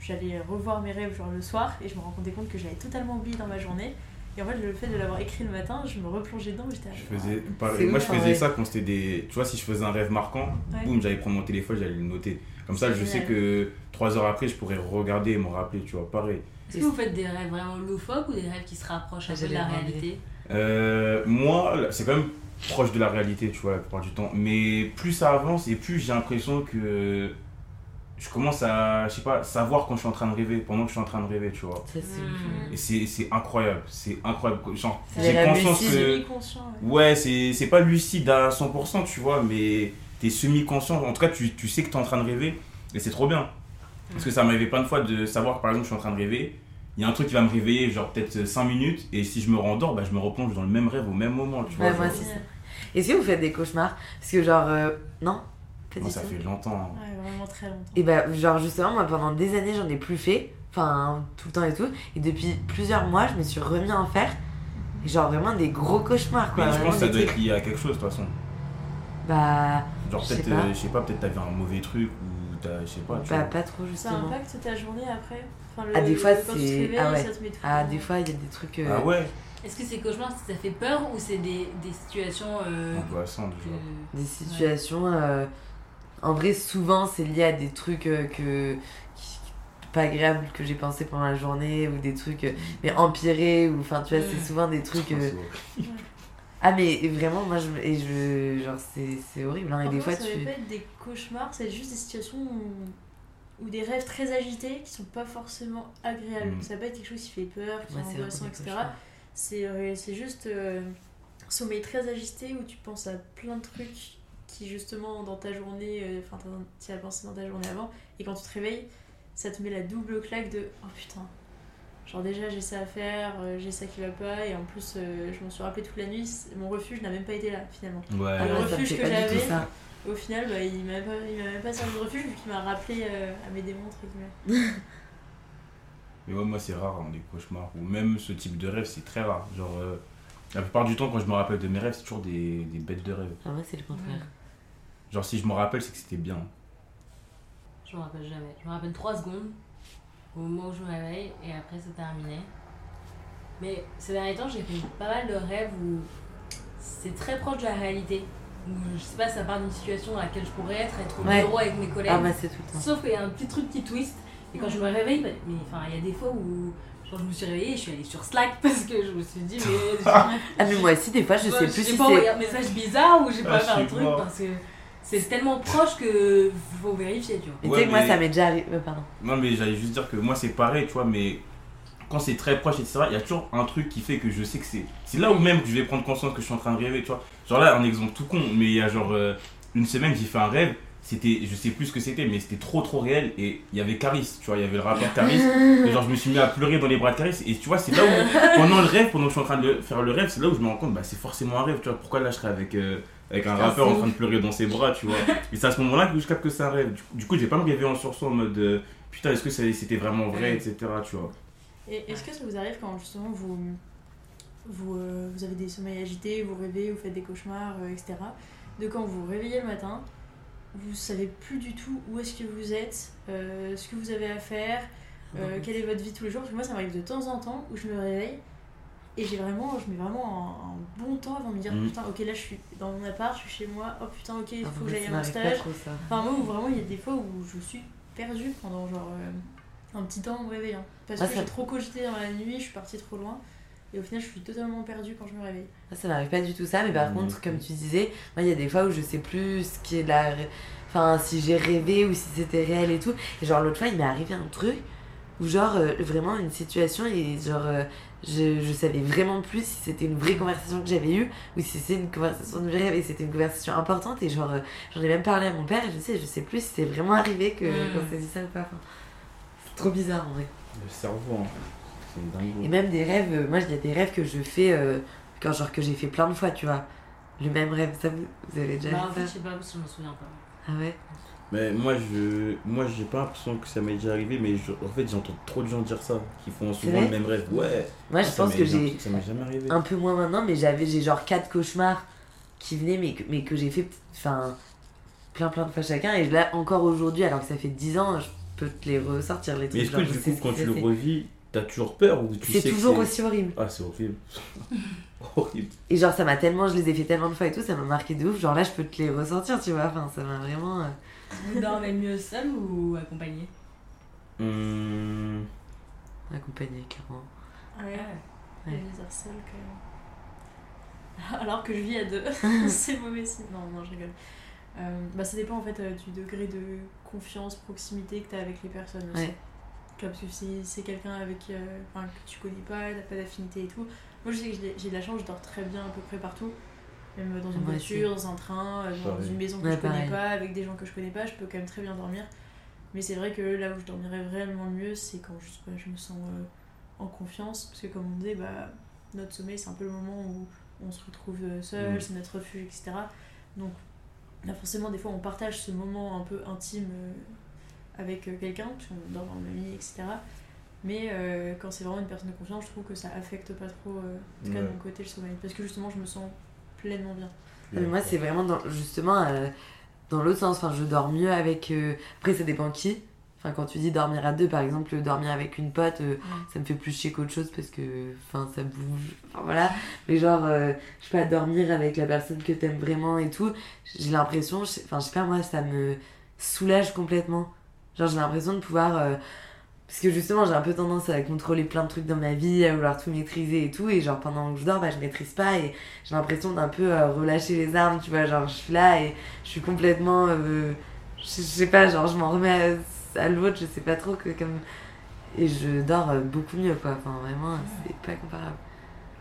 S5: j'allais revoir mes rêves genre le soir et je me rendais compte que j'avais totalement oublié dans ma journée. Et en fait, le fait de l'avoir écrit le matin, je me replongeais dedans. J'étais
S3: Je faisais, pareil. Moi,
S4: ouf,
S3: je faisais
S4: ouais.
S3: ça quand c'était des. Tu vois, si je faisais un rêve marquant,
S5: Ouais.
S3: boum, j'allais prendre mon téléphone, j'allais le noter. Comme ça,
S5: C'est
S3: je sais
S5: génial.
S3: que trois heures après, je pourrais regarder et me rappeler, tu vois, pareil.
S2: Est-ce que vous faites des rêves vraiment loufoques ou des rêves qui se rapprochent un peu de la réalité?
S3: Euh, moi, c'est quand même proche de la réalité, tu vois, la plupart du temps. Mais plus ça avance et plus j'ai l'impression que je commence à, je sais pas, savoir quand je suis en train de rêver, pendant que je suis en train de rêver, tu vois.
S2: Hmm.
S3: Et c'est c'est incroyable, c'est incroyable. J'ai conscience que.
S5: Semi-conscient. ouais.
S3: Ouais, c'est c'est pas lucide à 100%, tu vois, mais t'es semi-conscient. En tout cas, tu, tu sais que t'es en train de rêver et c'est trop bien. Parce que ça m'arrivait plein de fois de savoir que par exemple, je suis en train de rêver. Il y a un truc qui va me réveiller, genre peut-être 5 minutes, et si je me rendors, bah, je me replonge dans le même rêve au même moment, tu vois.
S4: Ouais, moi,
S3: genre.
S4: c'est ça. Est-ce que vous faites des cauchemars Parce que, genre, euh, non Pas
S3: Moi, ça
S4: tout.
S3: fait longtemps.
S5: Ouais, vraiment très longtemps.
S4: Et bah, genre, justement, moi, pendant des années, j'en ai plus fait. Enfin, tout le temps et tout. Et depuis plusieurs mois, je me suis remis à en faire. Et genre, vraiment des gros cauchemars, quoi.
S3: Mais je pense que ça doit être lié à quelque chose, de toute façon.
S4: Bah,
S3: Genre
S4: Je sais
S3: peut-être,
S4: pas.
S3: euh, je sais pas, peut-être t'as vu un mauvais truc ou t'as, je sais pas, tu
S4: bah
S3: vois.
S4: pas trop,
S5: Ça
S4: justement.
S5: impacte ta journée après? Enfin, le-
S4: Ah, des fois,
S5: quand tu te
S4: c'est-
S5: réveilles,
S4: ah ouais.
S5: ça te met tout
S4: Ah, des fois, il y a des trucs. euh,
S3: Ah ouais
S2: Est-ce que ces cauchemars, ça fait peur ou c'est des, des situations euh,
S3: Angoissant,
S2: que-
S3: genre.
S4: des situations. euh, en vrai, souvent, c'est lié à des trucs euh, que. qui- pas agréables que j'ai pensé pendant la journée ou des trucs euh, mais empirés ou enfin tu vois
S2: Mm.
S4: c'est souvent des trucs
S3: Ah,
S4: euh, ah mais vraiment moi je et je genre c'est c'est horrible hein, et des fois
S5: ça
S4: tu
S5: pas être des cauchemars, c'est juste des situations où, où des rêves très agités qui sont pas forcément agréables.
S3: Mm.
S5: Ça pas être quelque chose qui fait peur, qui
S4: Ouais,
S5: est angoissant, etc.
S4: cauchemars.
S5: C'est euh, c'est juste euh, sommeil très agité où tu penses à plein de trucs qui justement dans ta journée, euh, enfin tu as pensé dans ta journée avant, et quand tu te réveilles, ça te met la double claque de oh putain. Genre déjà j'ai ça à faire, euh, j'ai ça qui va pas, et en plus euh, je m'en suis rappelé toute la nuit, mon refuge n'a même pas été là finalement.
S3: Ouais.
S4: Ah
S5: le
S4: me
S5: refuge que j'avais. Au final, bah, il m'a pas, il m'a même pas servi de refuge vu qu'il m'a rappelé euh, à mes démons, entre guillemets.
S3: Mais ouais, moi, c'est rare, hein, des cauchemars. Ou même ce type de rêve, c'est très rare. Genre, euh, la plupart du temps, quand je me rappelle de mes rêves, c'est toujours des, des bêtes de rêve.
S4: Ah, moi c'est le contraire
S3: Genre, si je me rappelle, c'est que c'était bien.
S2: Je me rappelle jamais. Je me rappelle 3 secondes au moment où je me réveille et après c'est terminé. Mais ces derniers temps, j'ai fait pas mal de rêves où c'est très proche de la réalité. Où, je sais pas, ça part d'une situation dans laquelle je pourrais être, être au
S4: Ouais.
S2: bureau avec mes collègues.
S4: ah moi c'est tout le temps
S2: Sauf qu'il y a un petit truc qui twist. Et quand je me réveille, bah, mais enfin, il y a des fois où genre, je me suis réveillée et je suis allée sur Slack parce que je me suis dit, mais.
S4: ah mais moi aussi des fois je sais
S2: Ouais,
S4: plus
S2: j'ai
S4: si
S2: pas envoyé
S4: c'est
S2: un message bizarre ou j'ai
S3: Ah,
S2: pas fait un truc
S3: mort.
S2: parce que c'est tellement proche que faut vérifier, tu vois.
S4: mais tu
S3: Ouais,
S4: sais que moi ça m'est déjà arrivé euh, pardon
S3: Non, mais j'allais juste dire que moi, c'est pareil, tu vois, mais quand c'est très proche, etc., il y a toujours un truc qui fait que je sais que c'est. C'est là où même que je vais prendre conscience que je suis en train de rêver, tu vois. Genre là, un exemple tout con, mais il y a genre euh, une semaine, j'ai fait un rêve. C'était, je sais plus ce que c'était, mais c'était trop trop réel. Et il y avait Caris, tu vois, il y avait le rappeur Caris. et genre, je me suis mis à pleurer dans les bras de Caris. Et tu vois, c'est là où, pendant le rêve, pendant que je suis en train de le- faire le rêve, c'est là où je me rends compte, bah c'est forcément un rêve, tu vois. Pourquoi là, je serais avec, euh, avec un rappeur en train de pleurer dans ses bras, tu vois. Et c'est à ce moment-là que je capte que c'est un rêve. Du coup, du coup, j'ai pas me réveiller en sursaut en mode. euh, putain, est-ce que c'était vraiment vrai, etc. Tu vois.
S5: Et est-ce que ça vous arrive quand justement vous, vous, euh, vous avez des sommeils agités, vous rêvez, vous faites des cauchemars, euh, etc. De quand vous vous réveillez le matin, vous savez plus du tout où est-ce que vous êtes, euh, ce que vous avez à faire, euh, quelle est votre vie tous les jours. Parce que moi, ça m'arrive de temps en temps où je me réveille et j'ai vraiment, je mets vraiment un, un bon temps avant de me dire
S3: Mhm.
S5: putain, ok, là je suis dans mon appart, je suis chez moi, oh putain, ok, il
S4: Ah,
S5: faut que j'aille à mon stage.
S4: trop
S5: Enfin, moi, où vraiment, il y a des fois où je suis perdue pendant genre euh, un petit temps en me réveillant. Parce
S4: Ah,
S5: que j'ai trop cogité dans la nuit, je suis partie trop loin. Et au final, je suis totalement perdue quand je me réveille.
S4: Moi, ça m'arrive pas du tout ça, mais par
S3: Mm.
S4: contre, comme tu disais, moi, il y a des fois où je sais plus ce qui est la. Enfin, si j'ai rêvé ou si c'était réel et tout. Et genre, l'autre fois, il m'est arrivé un truc où, genre, euh, vraiment une situation et genre, euh, je, je savais vraiment plus si c'était une vraie conversation que j'avais eue ou si c'était une conversation de rêve et c'était une conversation importante. Et genre, euh, j'en ai même parlé à mon père et je sais, je sais plus si c'est vraiment arrivé que
S2: Mm.
S4: qu'on s'est dit ça ou pas. Enfin, c'est trop bizarre en vrai.
S3: Le cerveau, hein. C'est dingue.
S4: Et même des rêves, euh, moi il y a des rêves que je fais, euh, quand, genre que j'ai fait plein de fois, tu vois. Le même rêve, ça vous, vous avez déjà
S2: Bah, en
S4: vu
S2: fait, je sais pas parce que je me souviens pas.
S4: Ah ouais?
S3: Mais moi, je moi j'ai pas l'impression que ça m'est déjà arrivé, mais je- en fait, j'entends trop de gens dire ça, qui font souvent le même rêve. Ouais.
S4: Moi, je
S3: Ah,
S4: pense que
S3: j'ai Ça m'est jamais arrivé.
S4: un peu moins maintenant, mais j'avais j'ai genre quatre cauchemars qui venaient, mais que, mais que j'ai fait enfin, plein plein de fois chacun. Et là, encore aujourd'hui, alors que ça fait 10 ans, je peux te les ressortir, les
S3: Mais
S4: trucs.
S3: est-ce que du coup, quand tu le revis, t'as toujours peur ou tu sais
S4: C'est toujours aussi horrible.
S3: Ah, c'est horrible. horrible.
S4: Et genre, ça m'a tellement, je les ai fait tellement de fois et tout, ça m'a marqué de ouf. Genre là, je peux te les ressortir, tu vois. Enfin, ça m'a vraiment. euh,
S2: Vous dormez mieux seul ou accompagné?
S3: Hum,
S4: accompagné, clairement.
S5: Ouais,
S4: Ouais.
S5: même. Alors que je vis à deux, c'est mauvais signe. Non, non, je rigole. Euh, bah, ça dépend en fait euh, du degré de confiance, proximité que tu as avec les personnes aussi.
S4: Ouais.
S5: Tu vois, parce que si c'est quelqu'un avec euh, enfin, que tu connais pas, t'as pas d'affinité et tout. Moi je sais que j'ai j'ai de la chance, je dors très bien à peu près partout. Même dans une
S4: Moi aussi.
S5: voiture, dans un train, euh, dans
S3: Pareil.
S5: une maison que
S4: Ouais,
S5: je connais
S4: pareil.
S5: pas, avec des gens que je connais pas, je peux quand même très bien dormir. Mais c'est vrai que là où je dormirais vraiment mieux, c'est quand je, me sens euh, en confiance. Parce que comme on disait, bah, notre sommeil, c'est un peu le moment où on se retrouve seul, c'est notre refuge, etc. Donc là, forcément, des fois, on partage ce moment un peu intime euh, avec euh, quelqu'un, parce qu'on dort dans le même lit, etc. Mais euh, quand c'est vraiment une personne de confiance, je trouve que ça affecte pas trop, euh, en tout cas de
S3: Ouais.
S5: mon côté, le sommeil. Parce que justement, je me sens pleinement bien.
S4: Mais moi, c'est vraiment dans, justement euh, dans l'autre sens. Enfin, je dors mieux avec. euh, Après, ça dépend qui. Enfin, quand tu dis dormir à deux, par exemple, dormir avec une pote, euh, ça me fait plus chier qu'autre chose parce que enfin, ça bouge. Enfin, voilà. Mais genre, euh, je sais pas, dormir avec la personne que t'aimes vraiment et tout, j'ai l'impression, enfin, je sais pas, moi, ça me soulage complètement. Genre, j'ai l'impression de pouvoir. euh, parce que justement, j'ai un peu tendance à contrôler plein de trucs dans ma vie, à vouloir tout maîtriser et tout. Et genre, pendant que je dors, bah, je maîtrise pas. Et j'ai l'impression d'un peu euh, relâcher les armes, tu vois. Genre, je suis là et je suis complètement. euh, je sais pas, genre, je m'en remets à, à l'autre, je sais pas trop que comme. Et je dors beaucoup mieux, quoi. Enfin, vraiment, c'est pas comparable.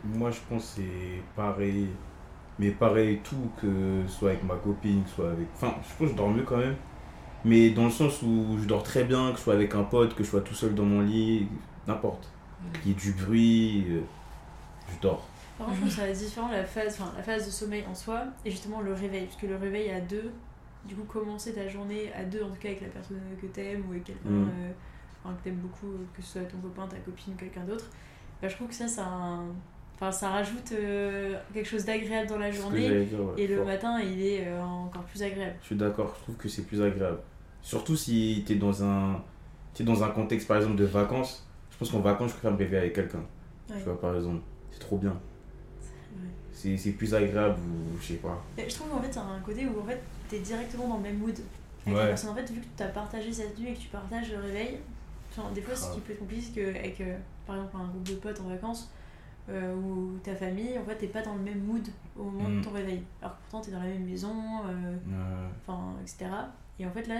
S3: Moi, je pense que c'est pareil. Mais pareil, tout, que soit avec ma copine, soit avec. Enfin, je pense que je dors mieux quand même. Mais dans le sens où je dors très bien, que je sois avec un pote, que je sois tout seul dans mon lit, n'importe. Qu'il y ait du bruit, euh, je dors.
S5: Par contre, je trouve que c'est différent la phase, enfin, la phase de sommeil en soi et justement le réveil. Parce que le réveil à deux, du coup, commencer ta journée à deux, en tout cas avec la personne que t'aimes ou avec quelqu'un
S3: Mm.
S5: euh, enfin, que t'aimes beaucoup, que ce soit ton copain, ta copine, quelqu'un d'autre, bah, je trouve que ça, ça, un- enfin, ça rajoute euh, quelque chose d'agréable dans la journée.
S3: j'allais dire, ouais,
S5: Et le matin, il est euh, encore plus agréable.
S3: Je suis d'accord, je trouve que c'est plus agréable. Surtout si t'es dans un. T'es dans un contexte par exemple de vacances. Je pense qu'en vacances, je préfère me réveiller avec quelqu'un.
S5: Ouais.
S3: Tu vois, par exemple. C'est trop bien.
S5: Ouais.
S3: C'est plus agréable ou je sais pas.
S5: Et je trouve qu'en fait, c'est un côté où en fait, t'es directement dans le même mood avec
S3: Ouais.
S5: la personne. En fait, vu que t'as partagé cette nuit et que tu partages le réveil, des fois, ce qui peut être compliqué, c'est qu'avec euh, par exemple un groupe de potes en vacances euh, ou ta famille, en fait, t'es pas dans le même mood au moment
S3: Mm.
S5: de ton réveil. Alors que pourtant, t'es dans la même maison, euh, etc. Et en fait, là,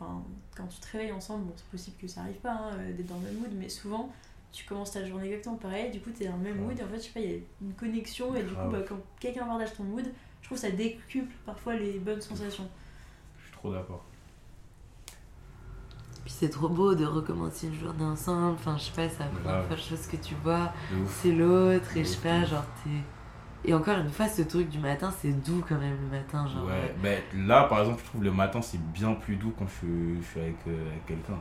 S5: enfin, quand tu te réveilles ensemble, bon, c'est possible que ça arrive pas hein, euh, d'être dans le même mood, mais souvent, tu commences ta journée exactement pareil, du coup, t'es dans le même mood, et en fait, je sais pas, il y a une connexion, et du coup, bah, quand quelqu'un partage ton mood, je trouve que ça décuple parfois les bonnes sensations.
S3: je suis trop d'accord.
S4: Puis c'est trop beau de recommencer une journée ensemble. Enfin, je sais pas, c'est la première fois chose que tu vois. C'est l'autre et je sais pas genre t'es et encore une fois ce truc du matin c'est doux quand même le matin genre
S3: Ouais, ben là par exemple, je trouve le matin c'est bien plus doux quand je, suis- je suis avec, euh, avec quelqu'un.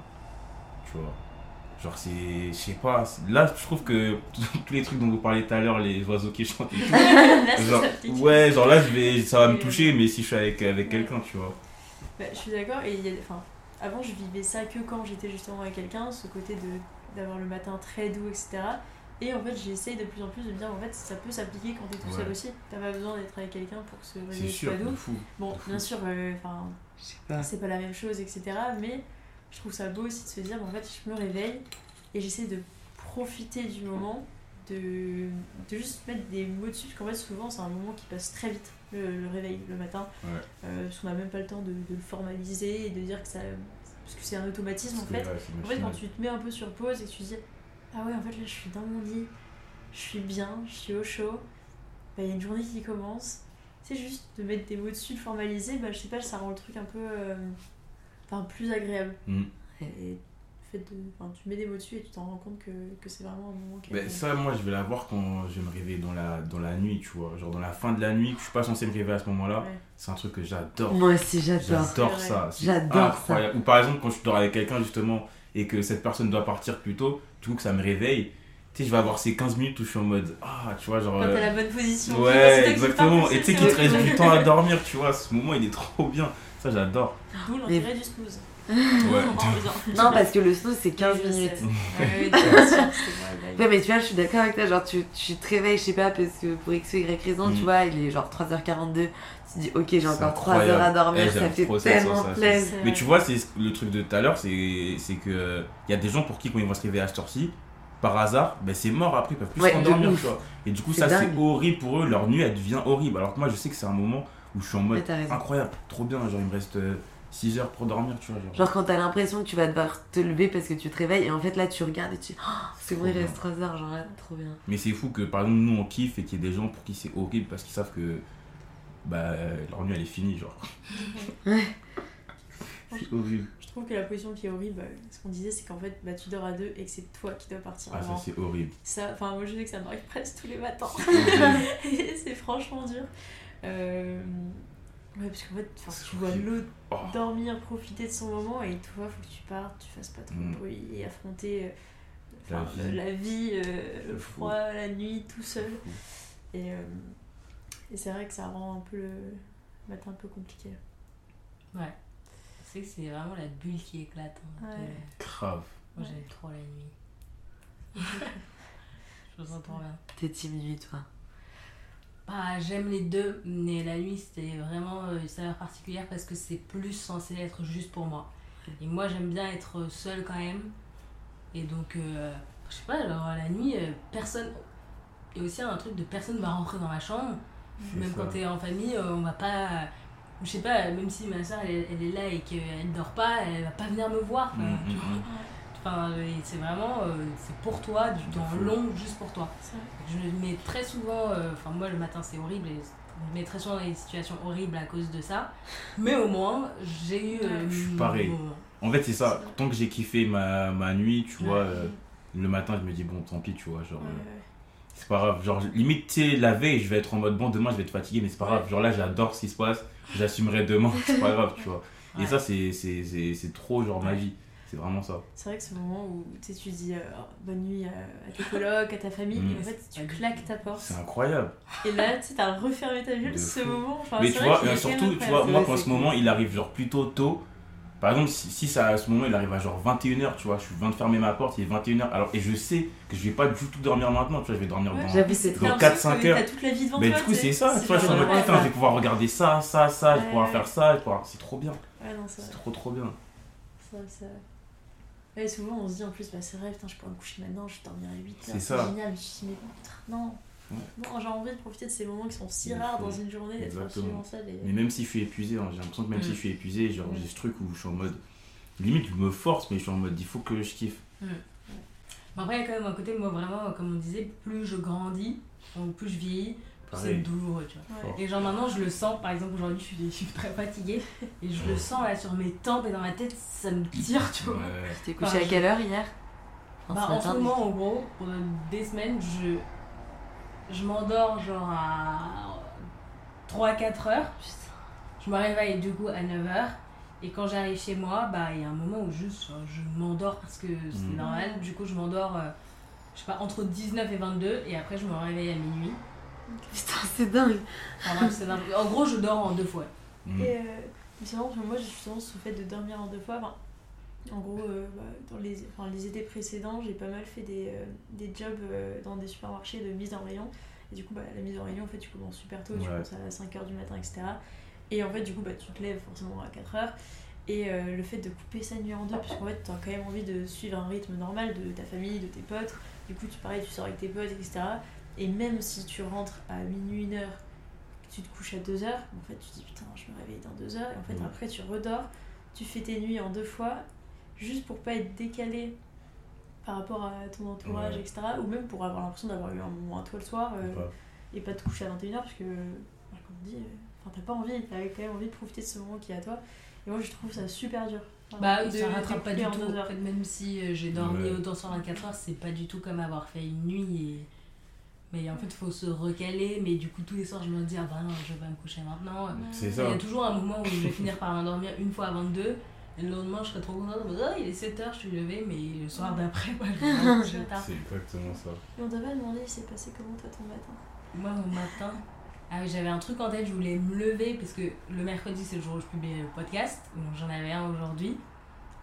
S3: Tu vois. Genre, c'est. Je sais pas. Là, je trouve que tous les trucs dont vous parliez tout à l'heure, les oiseaux qui chantent et tout.
S5: là,
S3: genre, ouais, genre là, je vais, ça va me toucher, mais si je suis avec, avec
S5: Ouais.
S3: quelqu'un, tu vois.
S5: Bah, je suis d'accord, et il y a, enfin, avant, je vivais ça que quand j'étais justement avec quelqu'un, ce côté de d'avoir le matin très doux, etc. Et en fait, j'essaye de plus en plus de me dire, en fait, ça peut s'appliquer quand t'es tout seul aussi. T'as pas besoin d'être avec quelqu'un pour que ce
S3: C'est
S5: réveil
S3: sûr,
S5: soit doux.
S3: fou.
S5: Bon,
S3: fou.
S5: bien sûr, euh, enfin, c'est pas la même chose, etc. Mais je trouve ça beau aussi de se dire, en fait, je me réveille et j'essaie de profiter du moment, de, de juste mettre des mots dessus, parce qu'en fait, souvent, c'est un moment qui passe très vite, le, le réveil, le matin.
S3: Ouais.
S5: Euh, parce qu'on n'a même pas le temps de, de le formaliser et de dire que ça. Parce que c'est un automatisme en
S3: Parce
S5: fait.
S3: ouais,
S5: En fait, quand tu te mets un peu sur pause et que tu dis Ah ouais, en fait, là, je suis dans mon lit, je suis bien, je suis au chaud, bah, il y a une journée qui commence. C'est juste de mettre des mots dessus, de formaliser, bah, je sais pas, ça rend le truc un peu. euh, Enfin, plus agréable.
S3: Mm.
S5: Et fait de. Enfin, tu mets des mots dessus et tu t'en rends compte que, que c'est vraiment un moment qui
S3: Ben, ça, moi, je vais la voir quand je vais me réveiller dans la, dans la nuit, tu vois. Genre dans la fin de la nuit, que je suis pas censé me réveiller à ce moment-là.
S5: Ouais.
S3: C'est un truc que j'adore.
S4: Moi aussi, j'adore.
S3: J'adore ça.
S4: J'adore.
S3: Ou par exemple, quand je dors avec quelqu'un, justement, et que cette personne doit partir plus tôt, du coup, que ça me réveille. Tu sais, je vais avoir ces 15 minutes où je suis en mode. Ah, tu vois, genre.
S5: Quand
S3: euh,
S5: t'as la bonne position. c'est
S3: Ouais, exactement. Et tu sais qu'il te reste du temps à dormir, tu vois. Ce moment, il est trop bien. Ça, j'adore.
S5: D'où l'intérêt du snooze.
S3: Ouais.
S4: Non, parce que le snooze, c'est 15
S5: Oui, je
S4: minutes.
S5: sais. Ouais, bah,
S4: Ouais, mais tu vois, je suis d'accord avec toi. Genre, tu, tu te réveilles, je sais pas, parce que pour X ou Y raison,
S3: Mm.
S4: tu vois, il est genre 3h42. Tu dis, ok, j'ai encore 3 heures à dormir,
S3: Eh,
S4: ça fait tellement plaisir.
S3: Mais
S5: vrai.
S3: tu vois, c'est le truc de tout à l'heure, c'est c'est que il y a des gens pour qui, quand ils vont se réveiller à cette heure-ci, par hasard, ben c'est mort après, ils peuvent plus s'endormir,
S4: de
S3: tu vois. Et du coup, ça, c'est horrible pour eux, leur nuit, elle devient horrible. Alors que moi, je sais que c'est un moment où je suis en mode incroyable, trop bien, genre il me reste 6 heures pour dormir, tu vois. Genre,
S4: Genre, quand t'as l'impression que tu vas devoir te lever parce que tu te réveilles, et en fait, là, tu regardes et tu dis, oh, c'est bon, il reste 3 heures, genre trop bien.
S3: Mais c'est fou que, par exemple, nous, on kiffe et qu'il y ait des gens pour qui c'est horrible parce qu'ils savent que bah, leur nuit, elle est finie, genre.
S4: Ouais.
S3: c'est horrible.
S5: Je trouve que la position qui est horrible, euh, ce qu'on disait, c'est qu'en fait, bah, tu dors à deux et que c'est toi qui dois partir
S3: Ah, ça,
S5: avant.
S3: c'est horrible.
S5: Ça, enfin, moi je sais que ça m'arrive presque tous les matins.
S3: C'est horrible.
S5: Et c'est franchement dur. Euh, Ouais, parce qu'en fait, tu vois l'autre
S3: Oh.
S5: dormir, profiter de son moment, et toi, faut que tu partes, tu fasses pas trop
S3: Mm.
S5: de bruit et affronter euh,
S3: La vie.
S5: la vie, euh, le
S3: fou.
S5: froid, la nuit, tout seul. Et, euh, et c'est vrai que ça rend un peu le matin un peu compliqué.
S2: Ouais. C'est que c'est vraiment la bulle qui éclate. hein,
S5: Ouais.
S2: de-
S3: Grave.
S2: Moi j'aime trop la nuit. Je me sens trop bien.
S4: T'es nuit, toi.
S2: Bah, j'aime les deux, mais la nuit c'était vraiment euh, une saveur particulière parce que c'est plus censé être juste pour moi. Et moi j'aime bien être seule quand même. Et donc, euh, je sais pas, genre la nuit, euh, personne. Il y a aussi un truc de personne va rentrer dans ma chambre. Même
S3: ça.
S2: quand t'es en famille, euh, on va pas. Je sais pas, même si ma soeur elle, elle est là et qu'elle dort pas, elle va pas venir me voir.
S3: Mm,
S2: enfin,
S3: mm, mm.
S2: Enfin, c'est vraiment. euh, c'est pour toi, du temps long, juste pour toi. Je me mets très souvent, euh, enfin moi le matin c'est horrible et je me mets très souvent dans des situations horribles à cause de ça. Mais au moins j'ai eu. euh,
S3: Je suis pareil. En fait, c'est ça. Tant que j'ai kiffé ma, ma nuit, tu vois, euh, le matin, je me dis, bon, tant pis, tu vois, genre,
S5: Ouais, ouais.
S3: C'est pas grave. Genre, limite, tu sais, la veille, je vais être en mode, bon, demain, je vais être fatigué, mais c'est pas
S2: Ouais.
S3: grave. Genre là, j'adore ce qui se passe, j'assumerai demain, c'est pas grave, tu vois. Et
S2: Ouais.
S3: ça, c'est c'est- c'est- c'est trop, genre, ma vie. C'est vraiment ça.
S5: C'est vrai que ce moment où tu dis euh, Oh, bonne nuit à, à tes colocs, à ta famille,
S3: Mm.
S5: et en fait tu claques ta porte.
S3: C'est incroyable.
S5: Et là, tu sais, t'as refermé ta bulle, ce
S3: fou.
S5: moment. Enfin,
S3: mais
S5: c'est
S3: tu vois, euh, surtout, tu vois, moi, quand ce moment, il arrive, genre, plutôt tôt. Par exemple, si, si ça, à ce moment, il arrive à genre 21h, tu vois, je viens de fermer ma porte, il est 21h, alors, et je sais que je vais pas du tout dormir maintenant, tu vois, je vais dormir
S5: Ouais,
S3: dans, dans
S4: très.
S5: T'as
S3: 4-5
S5: l'impression que
S3: heures.
S5: Toute la vie devant
S3: Mais
S5: toi.
S3: du coup, c'est ça, tu vois, je suis en mode putain, je vais pouvoir regarder ça, ça, ça, je vais pouvoir faire ça, je vais pouvoir- c'est trop bien,
S5: Ouais, non, c'est
S3: trop trop bien.
S5: Ça, ça... Ouais, souvent on se dit en plus, bah c'est vrai, putain, je pourrais me coucher maintenant, je dormirai 8 heures.
S3: C'est
S5: C'est
S3: ça.
S5: génial, mais je me dis, mais putain, non.
S3: Ouais.
S5: Non, j'ai envie de profiter de ces moments qui sont si rares dans une journée, d'être absolument seul. Et...
S3: Mais même si je suis épuisé, hein, j'ai l'impression que même
S2: Mm.
S3: si je suis épuisé, genre
S5: Mm.
S3: j'ai ce truc où je suis en mode, limite je me force, mais je suis en mode, il faut que je kiffe.
S2: Mais après, il y a quand même un côté, moi vraiment, comme on disait, plus je grandis, donc plus je vieillis, plus c'est douloureux, tu vois.
S5: Ouais.
S2: Et genre maintenant, je le sens, par exemple, aujourd'hui, je suis, je suis très fatiguée, et je le sens là sur mes tempes et dans ma tête, ça me tire, tu vois.
S3: Ouais.
S4: Tu t'es couché à quelle heure hier? Enfin,
S2: Bah, en ce moment, en gros, pendant des semaines, je, je m'endors genre à 3-4 heures. Je me réveille du coup à 9 heures. Et quand j'arrive chez moi, bah il y a un moment où juste je m'endors parce que c'est
S3: Mhm.
S2: normal. Du coup, je m'endors, euh, je sais pas, entre 19 et 22. Et après, je me réveille à minuit.
S4: Putain, c'est dingue.
S2: Enfin, bref, en gros, je dors en deux fois.
S3: Mm.
S5: Et euh, mais c'est marrant parce que moi j'ai justement ce fait de dormir en deux fois. Enfin, en gros, euh, bah, dans les, enfin, les étés précédents, j'ai pas mal fait des, euh, des jobs euh, dans des supermarchés de mise en rayon. Et du coup, bah, la mise en rayon, en fait, tu commences super tôt, tu commences à 5h du matin, etc. Et en fait, du coup, bah, tu te lèves forcément à 4h. Et le fait de couper sa nuit en deux, parce qu'en fait, tu as quand même envie de suivre un rythme normal de ta famille, de tes potes. Du coup, tu pareil, tu sors avec tes potes, etc. Et même si tu rentres à minuit, une heure, que tu te couches à 2 heures, en fait, tu te dis putain, je me réveille dans 2 heures. Et en fait,
S3: Mhm.
S5: après, tu redors, tu fais tes nuits en deux fois, juste pour pas être décalé par rapport à ton entourage,
S3: Ouais.
S5: etc. Ou même pour avoir l'impression d'avoir eu un moment à toi le soir euh,
S3: Enfin,
S5: et pas te coucher à 21h parce que, bah, comme on dit, euh, enfin, t'as pas envie, t'as quand même envie de profiter de ce moment qui est à toi. Et moi, je trouve ça super dur. Enfin,
S2: Bah oui,
S5: de-
S2: ça rattrape pas du tout. En fait, même si euh, j'ai dormi
S3: Ouais.
S2: autant sur 24 heures, c'est pas du tout comme avoir fait une nuit. Et... Mais en fait, faut se recaler. Mais du coup, tous les soirs, je me dis, ah bah non, je vais pas me coucher maintenant.
S3: C'est
S2: Il y a toujours un moment où je vais finir par m'endormir une fois à 22. Et le lendemain, je serai trop contente. Ah, il est 7h, je suis levée. Mais le soir d'après, moi, je me coucher tard.
S3: C'est exactement ça.
S5: Et on t'avait demandé il s'est passé comment toi ton matin?
S2: Moi, mon matin, ah oui, j'avais un truc en tête, je voulais me lever parce que le mercredi, c'est le jour où je publie le podcast. Donc j'en avais un aujourd'hui.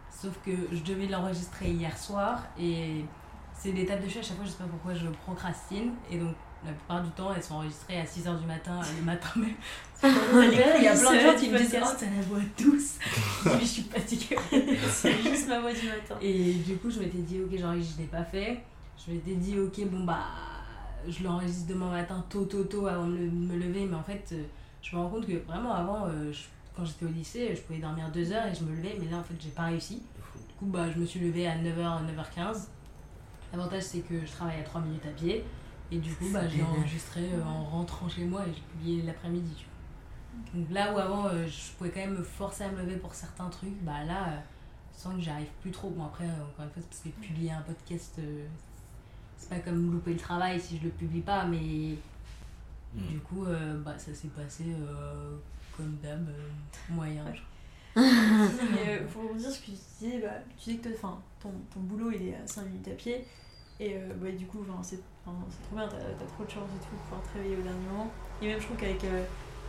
S2: Sauf que je devais l'enregistrer hier soir et c'est des tables de cheveux. À chaque fois, je sais pas pourquoi je procrastine. Et donc, la plupart du temps, elles sont enregistrées à 6h du matin, le matin même. Il y a plein de gens qui me disent Oh, t'as la voix douce. Je dis, Mais je suis fatiguée.
S5: C'est juste ma voix du matin.
S2: Et du coup, je m'étais dit, ok, j'enregistre, je l'ai pas fait. Je m'étais dit, ok, bon, bah, je l'enregistre demain matin, tôt, tôt, tôt, avant de me lever. Mais en fait, euh, je me rends compte que vraiment, avant, euh, je- quand j'étais au lycée, je pouvais dormir 2 heures et je me levais. Mais là, en fait, j'ai pas réussi. Du coup, bah, je me suis levée à 9h, 9h15. L'avantage, c'est que je travaille à 3 minutes à pied. Et du coup, bah, je l'ai enregistré euh, en rentrant chez moi et j'ai publié l'après-midi. tu vois. Donc là où avant, euh, je pouvais quand même me forcer à me lever pour certains trucs, bah là, euh, je sens que j'arrive plus trop. Bon, après, euh, encore une fois, c'est parce que publier un podcast, euh, c'est pas comme louper le travail si je le publie pas, mais
S3: Mm.
S2: du coup, euh, bah, ça s'est passé euh, comme d'hab, euh, moyen.
S5: Ouais. Mais euh, pour sur ce que tu disais, bah, tu dis que ton, ton boulot il est à 5 minutes à pied. Et euh, bah, du coup, c'est trop bien, t'as trop de chance et tout pour pouvoir te réveiller au dernier moment. Et même, je trouve qu'avec euh,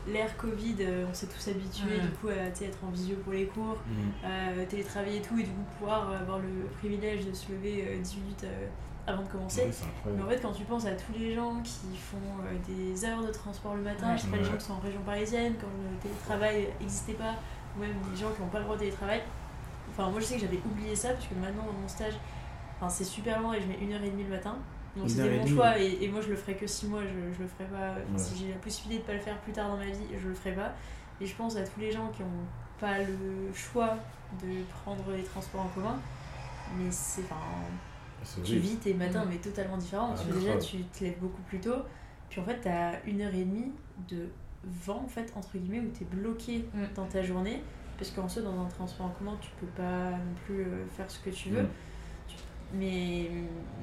S5: l'ère Covid, euh, on s'est tous habitués du coup à être en visio pour les cours,
S3: Mm.
S5: à télétravailler et tout, et du coup pouvoir avoir le privilège de se lever euh, 10 minutes euh, avant de commencer.
S3: Ouais,
S5: Mais en fait, quand tu penses à tous les gens qui font euh, des heures de transport le matin, je sais pas, les gens qui sont en région parisienne, quand le télétravail n'existait pas, ou même les gens qui n'ont pas le droit au télétravail. Enfin, moi je sais que j'avais oublié ça, parce que maintenant dans mon stage, enfin, c'est super lent et je mets une heure et demie le matin. Donc
S3: Une
S5: c'était mon choix et, et moi je le ferai que 6 mois, je, je le ferai pas. enfin,
S3: Ouais.
S5: Si j'ai la possibilité de pas le faire plus tard dans ma vie, je le ferai pas. Et je pense à tous les gens qui ont pas le choix de prendre les transports en commun. Mais c'est. Enfin, tu vis tes matins
S2: Mm.
S5: mais totalement différents. Parce
S3: Ah,
S5: que déjà
S3: grave.
S5: tu te lèves beaucoup plus tôt. Puis en fait t'as une heure et demie de vent en fait entre guillemets où t'es bloqué
S2: Mm.
S5: dans ta journée. Parce qu'en soi dans un transport en commun tu peux pas non plus euh, faire ce que tu veux.
S3: Mm.
S5: Mais,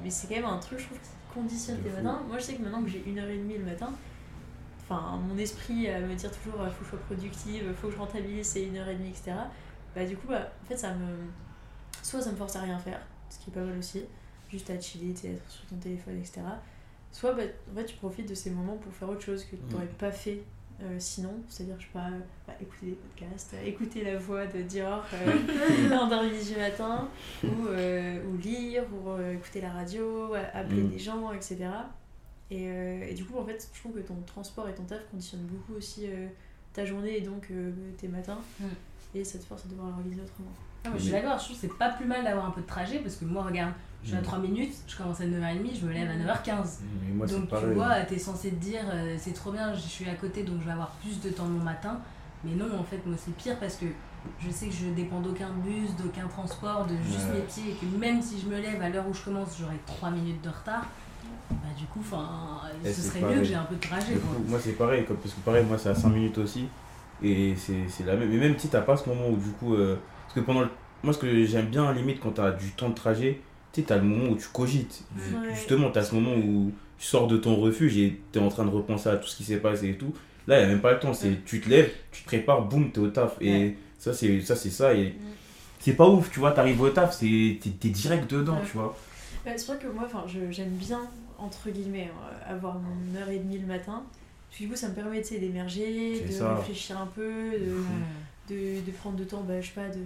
S5: mais c'est quand même un truc je trouve qui conditionne tes matins. Moi je sais que maintenant que j'ai une heure et demie le matin, enfin mon esprit euh, me dire toujours euh, faut que je sois productive, faut que je rentabilise ces une heure et demie, etc. Bah du coup bah en fait ça me. Soit ça me force à rien faire, ce qui est pas mal aussi, juste à chiller, être sur ton téléphone, etc. Soit bah, en fait tu profites de ces moments pour faire autre chose que tu n'aurais pas fait euh, sinon, c'est-à-dire je sais pas, bah, écouter des podcasts, euh, écouter la voix de Dior euh, endormi du matin, ou, euh, ou lire, ou euh, écouter la radio, appeler
S3: Mm.
S5: des gens, etc. Et, euh, et du coup, en fait, je trouve que ton transport et ton taf conditionnent beaucoup aussi euh, ta journée et donc euh, tes matins.
S2: Mm.
S5: Et ça te force à devoir l'organiser autrement.
S2: Non, mais je suis d'accord, je trouve que c'est pas plus mal d'avoir un peu de trajet parce que moi, regarde, je suis à
S3: Mm.
S2: 3 minutes, je commence à 9h30, je me lève à 9h15.
S3: Mais moi, c'est
S2: donc tu vois, t'es censé te dire euh, c'est trop bien, je suis à côté donc je vais avoir plus de temps mon matin. Mais non, en fait, moi c'est pire parce que je sais que je dépends d'aucun bus, d'aucun transport, de juste
S3: Ouais.
S2: mes pieds et que même si je me lève à l'heure où je commence, j'aurai 3 minutes de retard. Bah, du coup, enfin,
S3: Et
S2: ce serait
S3: pareil.
S2: mieux que j'ai un peu de trajet.
S3: Du
S2: Quoi.
S3: coup, moi c'est pareil, parce que pareil, moi c'est à 5 minutes aussi. Et c'est c'est la même. Mais même si t'as pas ce moment où du coup. euh, que pendant le. Moi ce que j'aime bien, limite, quand t'as du temps de trajet, tu sais, t'as le moment où tu cogites.
S5: Ouais.
S3: Justement, t'as ce moment où tu sors de ton refuge et t'es en train de repenser à tout ce qui s'est passé et tout. Là, il a même pas le temps. C'est tu te lèves, tu te prépares, boum, t'es au taf. Et
S2: Ouais.
S3: ça, c'est ça. C'est ça et c'est pas ouf, tu vois. T'arrives au taf, t'es t'es direct dedans,
S5: Ouais.
S3: tu vois.
S5: Bah, c'est vrai que moi, j'aime bien, entre guillemets, euh, avoir mon heure et demie le matin. Parce que du coup, ça me permet tu d'émerger, de
S3: ça.
S5: réfléchir un peu, de, de, de prendre de temps, bah, je sais pas, de,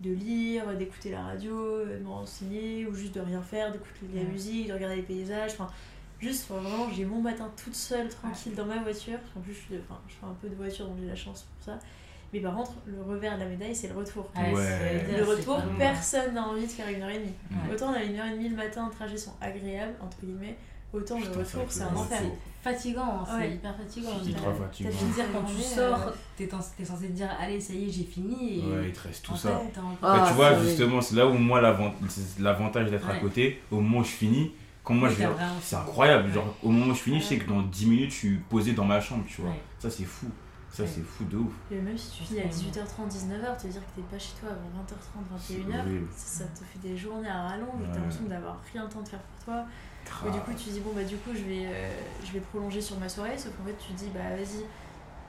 S5: de lire, d'écouter la radio, de me renseigner, ou juste de rien faire, d'écouter de la musique, de regarder les paysages. Enfin, juste, enfin, vraiment, j'ai mon matin toute seule, tranquille, dans ma voiture. Qu'en plus, je, suis de- enfin, je fais un peu de voiture, donc j'ai la chance pour ça. Mais par contre, le revers de la médaille, c'est le retour.
S2: Ouais,
S3: Ouais.
S2: c'est-
S5: Le retour, personne n'a envie de faire une heure et demie.
S2: Ouais.
S5: Autant la une heure et demie le matin, les trajets sont agréables, entre guillemets, autant
S3: Putain,
S5: le
S3: c'est
S5: retour, c'est un enfer.
S2: C'est fatigant, hein, c'est
S5: Ouais.
S2: hyper fatigant.
S3: C'est
S2: T'as-
S5: T'as
S3: fatigant.
S5: fini
S2: dire quand tu sors, t'es t'es censé te dire allez ça y est j'ai fini et
S3: Ouais, il te reste tout
S2: en
S3: ça.
S2: fait, t'as encore-
S4: Ah,
S3: Bah, tu vois, justement, c'est là où moi, l'avantage d'être à
S2: Ouais.
S3: côté, au moment où je finis, quand moi je
S2: t'as
S3: C'est incroyable, genre au moment où je finis, je sais que dans 10 minutes, je suis posé dans ma chambre, tu vois.
S2: Ouais.
S3: Ça, c'est fou. Ça, c'est fou de ouf.
S5: Et même si tu finis à 18h30, 19h, te dire que t'es pas chez toi avant 20h30, 21h,
S3: horrible.
S5: ça, ça te fait des journées à rallonge,
S3: Ouais.
S5: t'as l'impression d'avoir rien le temps de faire pour toi. Du coup, tu dis, bon, bah, du coup, je vais, euh, je vais prolonger sur ma soirée, sauf qu'en fait, tu dis, bah, vas-y,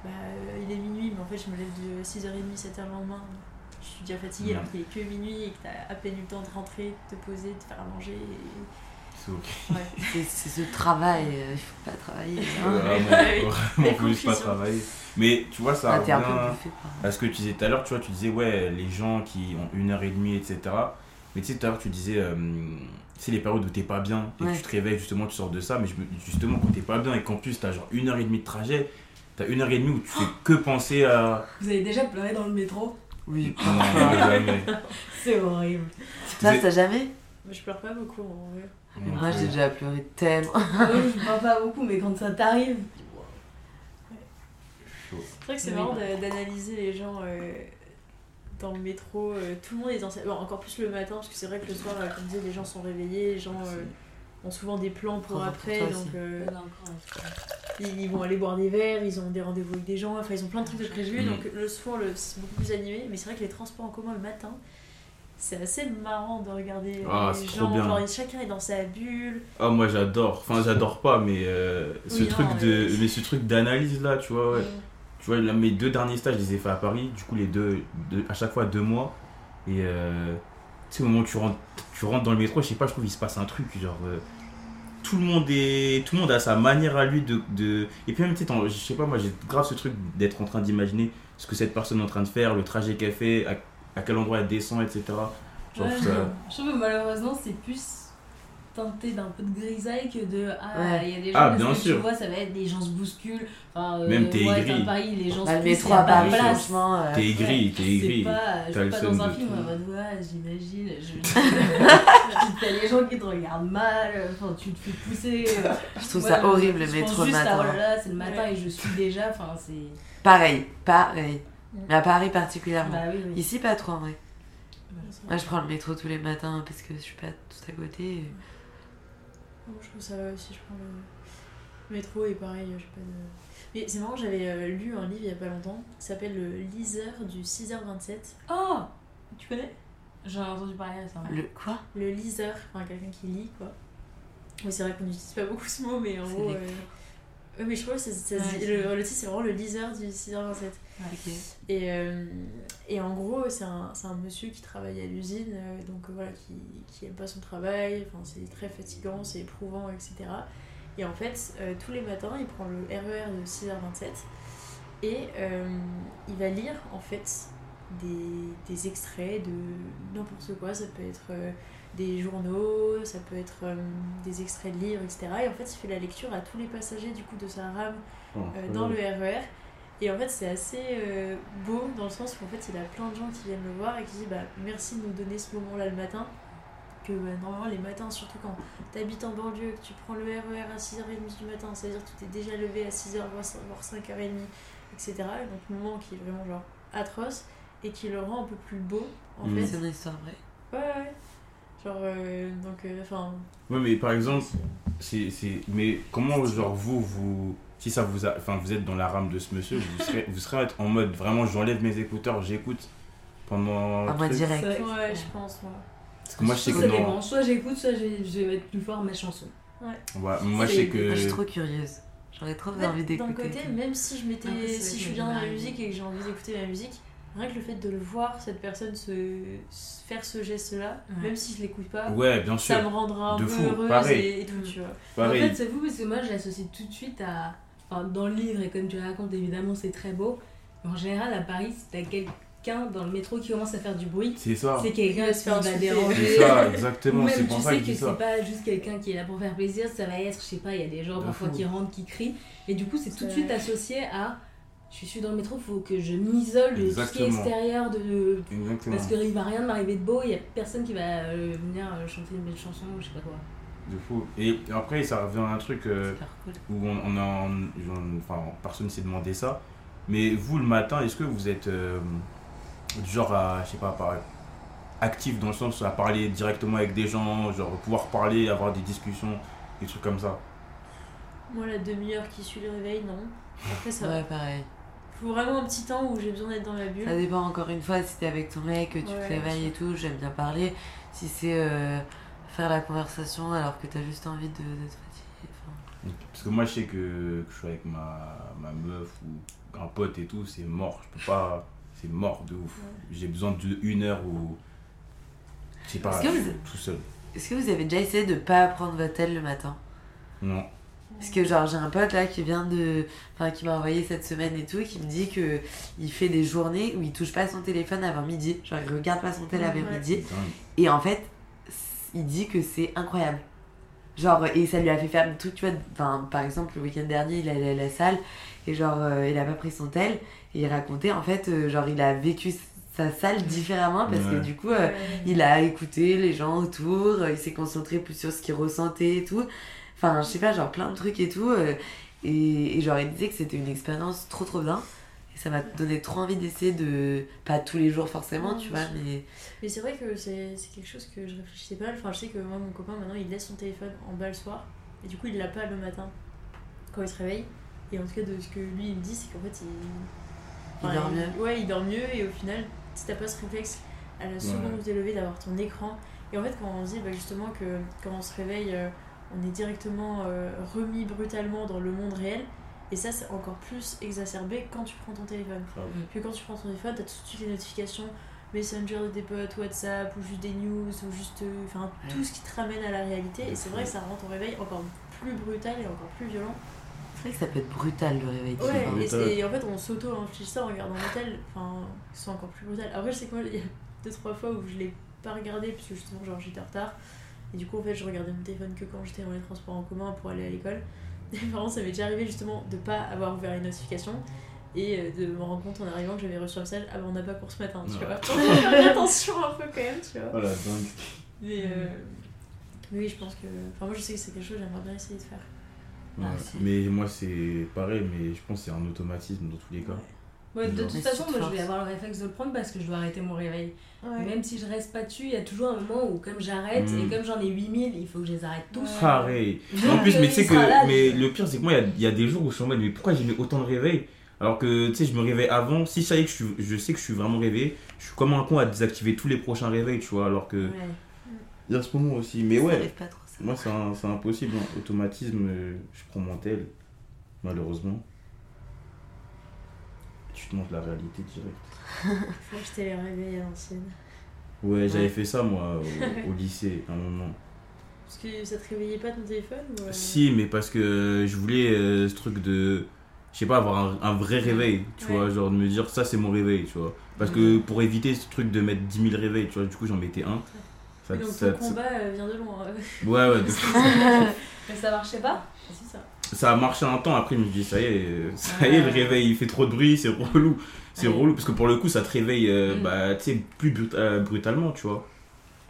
S5: bah, euh, il est minuit, mais en fait, je me lève de 6h30, 7h le lendemain. Je suis déjà fatiguée
S3: Ouais.
S5: alors qu'il est que minuit et que t'as à peine eu le temps de rentrer, de te poser, de faire à manger. Et...
S3: C'est ok.
S5: Ouais.
S4: C'est c'est ce travail, euh, il faut pas travailler. hein.
S3: Vraiment, faut pas travailler. Mais tu vois, ça
S4: Ah, t'es un peu
S3: revient à ce que tu disais tout à l'heure. Tu vois, tu disais, ouais, les gens qui ont une heure et demie, etc. Mais tu sais, tout à l'heure, tu disais, euh, c'est les périodes où t'es pas bien et
S4: Ouais.
S3: que tu te réveilles, justement, tu sors de ça. Mais je justement, quand t'es pas bien et qu'en plus, t'as genre une heure et demie de trajet, t'as une heure et demie où tu fais que penser à.
S2: Vous avez déjà pleuré dans le métro?
S4: Oui,
S3: Non, jamais.
S2: C'est horrible.
S4: ça, t'as jamais?
S5: Mais je pleure pas beaucoup en vrai.
S4: Moi, j'ai déjà pleuré tellement.
S2: Moi, je parle pas beaucoup, mais quand ça t'arrive.
S5: C'est vrai que c'est
S2: Oui.
S5: marrant d'a- d'analyser les gens euh, dans le métro. euh, tout le monde est dans sa... bon, encore plus le matin, parce que c'est vrai que le soir, euh, comme je disais, les gens sont réveillés, les gens euh, ont souvent des plans pour après.
S4: toi
S5: donc euh, ils, ils vont aller boire des verres, ils ont des rendez-vous avec des gens, enfin ils ont plein de trucs de prévus.
S3: Mhm.
S5: Donc le soir, le, c'est beaucoup plus animé. Mais c'est vrai que les transports en commun le matin. C'est assez marrant de regarder
S3: Ah,
S5: les
S3: c'est trop
S5: gens,
S3: bien.
S5: genre chacun est dans sa bulle.
S3: Ah, moi, j'adore. Enfin, j'adore pas, mais euh, ce
S5: Oui,
S3: truc
S5: non,
S3: de.
S5: mais-
S3: Mais ce truc d'analyse là, tu vois, ouais. Tu vois, là, mes deux derniers stages, je les ai fait à Paris. Du coup, les deux, deux- à chaque fois deux mois. Et euh, tu sais, au moment où tu rentres, tu rentres dans le métro, je sais pas, je trouve qu'il se passe un truc. Genre, euh, tout le monde est, tout le monde a sa manière à lui de. de... Et puis même, tu sais, je sais pas, moi, j'ai grave ce truc d'être en train d'imaginer ce que cette personne est en train de faire, le trajet qu'elle fait, à, à quel endroit elle descend, etc. Genre,
S2: Ouais,
S3: ça-
S2: Je trouve que malheureusement, c'est plus teinté d'un peu de grisaille que de ah
S4: Ouais.
S2: il y a des gens
S3: Ah, bien
S2: que
S3: sûr.
S2: tu vois ça va être des gens se bousculent enfin euh,
S3: Même t'es
S2: moi,
S3: aigri.
S2: Paris les gens
S4: Bah,
S2: se
S4: métro à
S2: pas
S4: Paris, franchement. euh,
S3: T'es aigri, t'es aigri.
S2: pas je suis pas dans un film en mode ouais j'imagine je t'as les gens qui te regardent mal enfin tu te fais pousser
S4: Je trouve ça horrible le métro
S2: juste
S4: matin.
S2: c'est le matin et je suis déjà enfin c'est
S4: Pareil, pareil. Mais à Paris particulièrement.
S2: bah oui, oui.
S4: Ici, pas trop en vrai.
S5: Ouais.
S4: Moi, je prends le métro tous les matins parce que je suis pas tout à côté.
S5: Bon, je trouve ça va aussi, je prends le métro et pareil, j'ai pas de. Mais c'est marrant, j'avais euh, lu un livre il y a pas longtemps qui s'appelle Le liseur du 6h27.
S2: oh
S5: Tu connais?
S2: J'en ai entendu parler récemment
S4: Le quoi?
S5: Le liseur, enfin quelqu'un qui lit quoi. Oui, c'est vrai qu'on n'utilise pas beaucoup ce mot, mais en gros.
S4: des-
S5: euh, Oui, mais je crois que
S2: Ouais,
S5: le, le titre c'est vraiment le liseur du 6h27.
S4: Ok.
S5: Et, euh, et en gros, c'est un, c'est un monsieur qui travaille à l'usine, euh, donc euh, voilà, qui, qui aime pas son travail, enfin, c'est très fatigant, c'est éprouvant, etc. Et en fait, euh, tous les matins, il prend le RER de 6h27 et il va lire en fait des, des extraits de n'importe quoi. Ça peut être des journaux, ça peut être euh, des extraits de livres, etc. Et en fait, il fait la lecture à tous les passagers du coup de sa rame euh, dans le RER. Et en fait, c'est assez euh, beau dans le sens où en fait, il a plein de gens qui viennent le voir et qui disent bah, merci de nous donner ce moment-là le matin. Que bah, normalement, les matins, surtout quand tu habites en banlieue, que tu prends le RER à 6h30 du matin, c'est-à-dire que tu t'es déjà levé à 6h, voire 5h30, etc. Et donc, moment qui est vraiment genre atroce et qui le rend un peu plus beau en
S3: Mhm.
S5: fait.
S4: C'est une histoire vraie.
S5: Ouais, ouais. Genre, euh, donc, euh, enfin.
S3: Ouais, mais par exemple, c'est, c'est... Mais comment, genre, vous, vous... Si ça vous a... Enfin, vous êtes dans la rame de ce monsieur, vous serez, vous serez en mode, vraiment, j'enlève mes écouteurs, j'écoute pendant...
S4: Mode
S3: truc.
S4: direct.
S5: Ouais, je pense, moi.
S3: Parce que moi, je sais
S2: ça
S3: que non.
S2: dépend. Soit j'écoute, soit je vais, je vais mettre plus fort mes chansons.
S3: Ouais, moi, je sais que...
S4: Moi, je suis trop curieuse. J'aurais trop
S5: En fait,
S4: envie
S5: D'un
S4: d'écouter.
S5: côté, même si je m'étais,
S4: c'est
S5: si je suis bien dans la musique et que j'ai envie d'écouter ma musique, rien que le fait de le voir, cette personne se, se faire ce geste-là,
S2: Ouais.
S5: même si je l'écoute pas,
S3: Ouais, bien sûr.
S5: ça me rendra un
S3: De
S5: peu
S3: fou,
S5: heureuse
S3: pareil.
S5: et, et tout, tu vois.
S2: En fait, c'est fou parce que moi je l'associe tout de suite à. Enfin, dans le livre, et comme tu le racontes, évidemment, c'est très beau. Mais en général, à Paris, si t'as quelqu'un dans le métro qui commence à faire du bruit,
S3: C'est ça.
S2: c'est quelqu'un
S5: va
S2: qui
S5: se faire
S2: déranger.
S3: C'est ça,
S2: Ou
S3: exactement.
S2: même
S3: C'est
S2: tu
S3: pour ça
S2: sais
S3: que
S2: que c'est pas juste quelqu'un qui est là pour faire plaisir, ça va être, je sais pas, il y a des gens
S3: De
S2: parfois
S3: fou.
S2: qui rentrent, qui crient. Et du coup, c'est tout de suite associé à. Je suis dans le métro, faut que je m'isole de tout ce qui est extérieur, de,
S3: Exactement.
S2: Parce qu'il va rien de m'arriver de beau, il y a personne qui va euh, venir euh, chanter une belle chanson ou je sais pas quoi.
S3: De fou. Et après, ça revient à un truc euh,
S4: cool.
S3: où on, on a. on- enfin, personne s'est demandé ça. Mais vous, le matin, est-ce que vous êtes euh, du genre à. Je sais pas, par- actif dans le sens à parler directement avec des gens, genre pouvoir parler, avoir des discussions, des trucs comme ça?
S5: Moi, la demi-heure qui suit le réveil, non. Après, ça va.
S4: Ouais, pareil.
S5: Faut vraiment un petit temps où j'ai besoin d'être dans ma bulle.
S4: Ça dépend encore une fois si t'es avec ton mec, que tu
S5: Ouais,
S4: te réveilles et tout, j'aime bien parler. Si c'est euh, faire la conversation alors que t'as juste envie de, de te fatiguer. enfin.
S3: Parce que moi, je sais que, que je suis avec ma, ma meuf ou un pote et tout, c'est mort. Je peux pas. C'est mort de ouf. J'ai besoin d'une heure où. Je sais pas,
S4: Est-ce que
S3: je
S4: vous-
S3: suis tout seul.
S4: Est-ce que vous avez déjà essayé de pas prendre votre tel le matin?
S3: Non.
S4: Parce que genre j'ai un pote là qui vient de... Enfin qui m'a envoyé cette semaine et tout, qui me dit que il fait des journées où il touche pas son téléphone avant midi. Genre il regarde pas son téléphone avant
S5: Ouais.
S4: midi. Et en fait, il dit que c'est incroyable. Genre, et ça lui a fait faire trucs, tu vois. Enfin, par exemple, le week-end dernier, il allait à la salle et genre, euh, il a pas pris son tel. Et il racontait, en fait, euh, genre, il a vécu sa salle différemment parce que du coup, euh, il a écouté les gens autour, il s'est concentré plus sur ce qu'il ressentait et tout. Enfin, je sais pas, genre plein de trucs et tout. euh, et, et genre, il disait que c'était une expérience trop trop bien. Et ça m'a donné trop envie d'essayer de. Pas tous les jours forcément,
S5: Non,
S4: tu vois,
S5: sûr.
S4: mais.
S5: Mais c'est vrai que c'est c'est quelque chose que je réfléchissais pas. Enfin, je sais que moi, mon copain, maintenant, il laisse son téléphone en bas le soir. Et du coup, il l'a pas le matin quand il se réveille. Et en tout cas, de ce que lui, il me dit, c'est qu'en fait, il.
S4: Il dort mieux.
S5: Ouais, il dort mieux. Et au final, si t'as pas ce réflexe à la seconde
S3: Ouais.
S5: où t'es levé d'avoir ton écran. Et en fait, quand on dit bah, justement que quand on se réveille, euh, on est directement euh, remis brutalement dans le monde réel. Et ça, c'est encore plus exacerbé quand tu prends ton téléphone.
S3: grave.
S5: Puis quand tu prends ton téléphone, t'as tout de suite les notifications Messenger de tes potes, WhatsApp, ou juste des news, ou juste. euh, Enfin,
S4: Ouais.
S5: tout ce qui te ramène à la réalité. Et c'est vrai que ça rend ton réveil encore plus brutal et encore plus violent.
S4: C'est vrai que ça peut être brutal le réveil.
S5: Ouais, et, c'est- et en fait, on s'auto-inflige ça en regardant l'hôtel. Enfin, c'est encore plus brutal. Après, je sais que moi, il y a deux, trois fois où je l'ai pas regardé, parce que justement, genre, j'étais en retard. Et du coup, en fait, je regardais mon téléphone que quand j'étais dans les transports en commun pour aller à l'école. Et par contre, ça m'est déjà arrivé justement de pas avoir ouvert les notifications et euh, de me rendre compte en arrivant que j'avais reçu un message Ah, bah, on n'a pas cours ce matin, tu
S3: Ouais.
S5: vois. Faire attention un peu quand même, tu vois.
S3: Oh la dingue.
S5: Mais euh, oui, je pense que. Enfin, moi, je sais que c'est quelque chose que j'aimerais bien essayer de faire.
S3: Ouais.
S4: Ah.
S3: Mais moi, c'est pareil, mais je pense que c'est un automatisme dans tous les cas.
S2: Ouais, de toute façon, moi je vais avoir le réflexe de le prendre parce que je dois arrêter mon réveil.
S5: Ouais.
S2: Même si je reste pas dessus, il y a toujours un moment où, comme j'arrête et comme j'en ai 8000, il faut que je les arrête tous.
S5: Ouais.
S3: Pareil.
S2: Donc,
S3: En plus, mais tu sais que
S2: là,
S3: mais
S2: je-
S3: le pire, c'est que moi, il y a- il y, a des jours où je suis en mode, mais pourquoi j'ai mis autant de réveil Alors que, tu sais, je me réveille avant. Si ça y est que je, suis- je sais que je suis vraiment réveillé, je suis comme un con à désactiver tous les prochains réveils, tu vois. Alors que,
S2: Ouais.
S3: il y a ce moment aussi. Mais
S4: Ça
S3: ouais,
S4: arrive pas trop ça.
S3: moi, c'est impossible. hein. Automatisme, euh, je prends mon tel, malheureusement. Tu te montres la réalité directe.
S5: Faut t'ai les réveils à l'ancienne.
S3: Ouais, j'avais fait ça, moi, au, au lycée, à un moment.
S5: Parce que ça te réveillait pas ton téléphone ou, euh,
S3: Si, mais parce que je voulais euh, ce truc de. Je sais pas, avoir un, un vrai réveil, tu
S5: Ouais.
S3: vois, genre de me dire ça c'est mon réveil, tu vois. Parce que pour éviter ce truc de mettre 10 000 réveils, tu vois, du coup j'en mettais un. Ça,
S5: donc
S3: ça-
S5: ton combat euh, vient de loin.
S3: Ouais, ouais,
S2: Mais ça marchait pas?
S5: Ça.
S3: a marché un temps, après je me dis ça y est, ça y est, le réveil il fait trop de bruit, c'est relou. C'est
S2: Ouais.
S3: relou, parce que pour le coup ça te réveille, euh,
S2: Mm.
S3: bah, tu sais, plus brut- euh, brutalement, tu vois.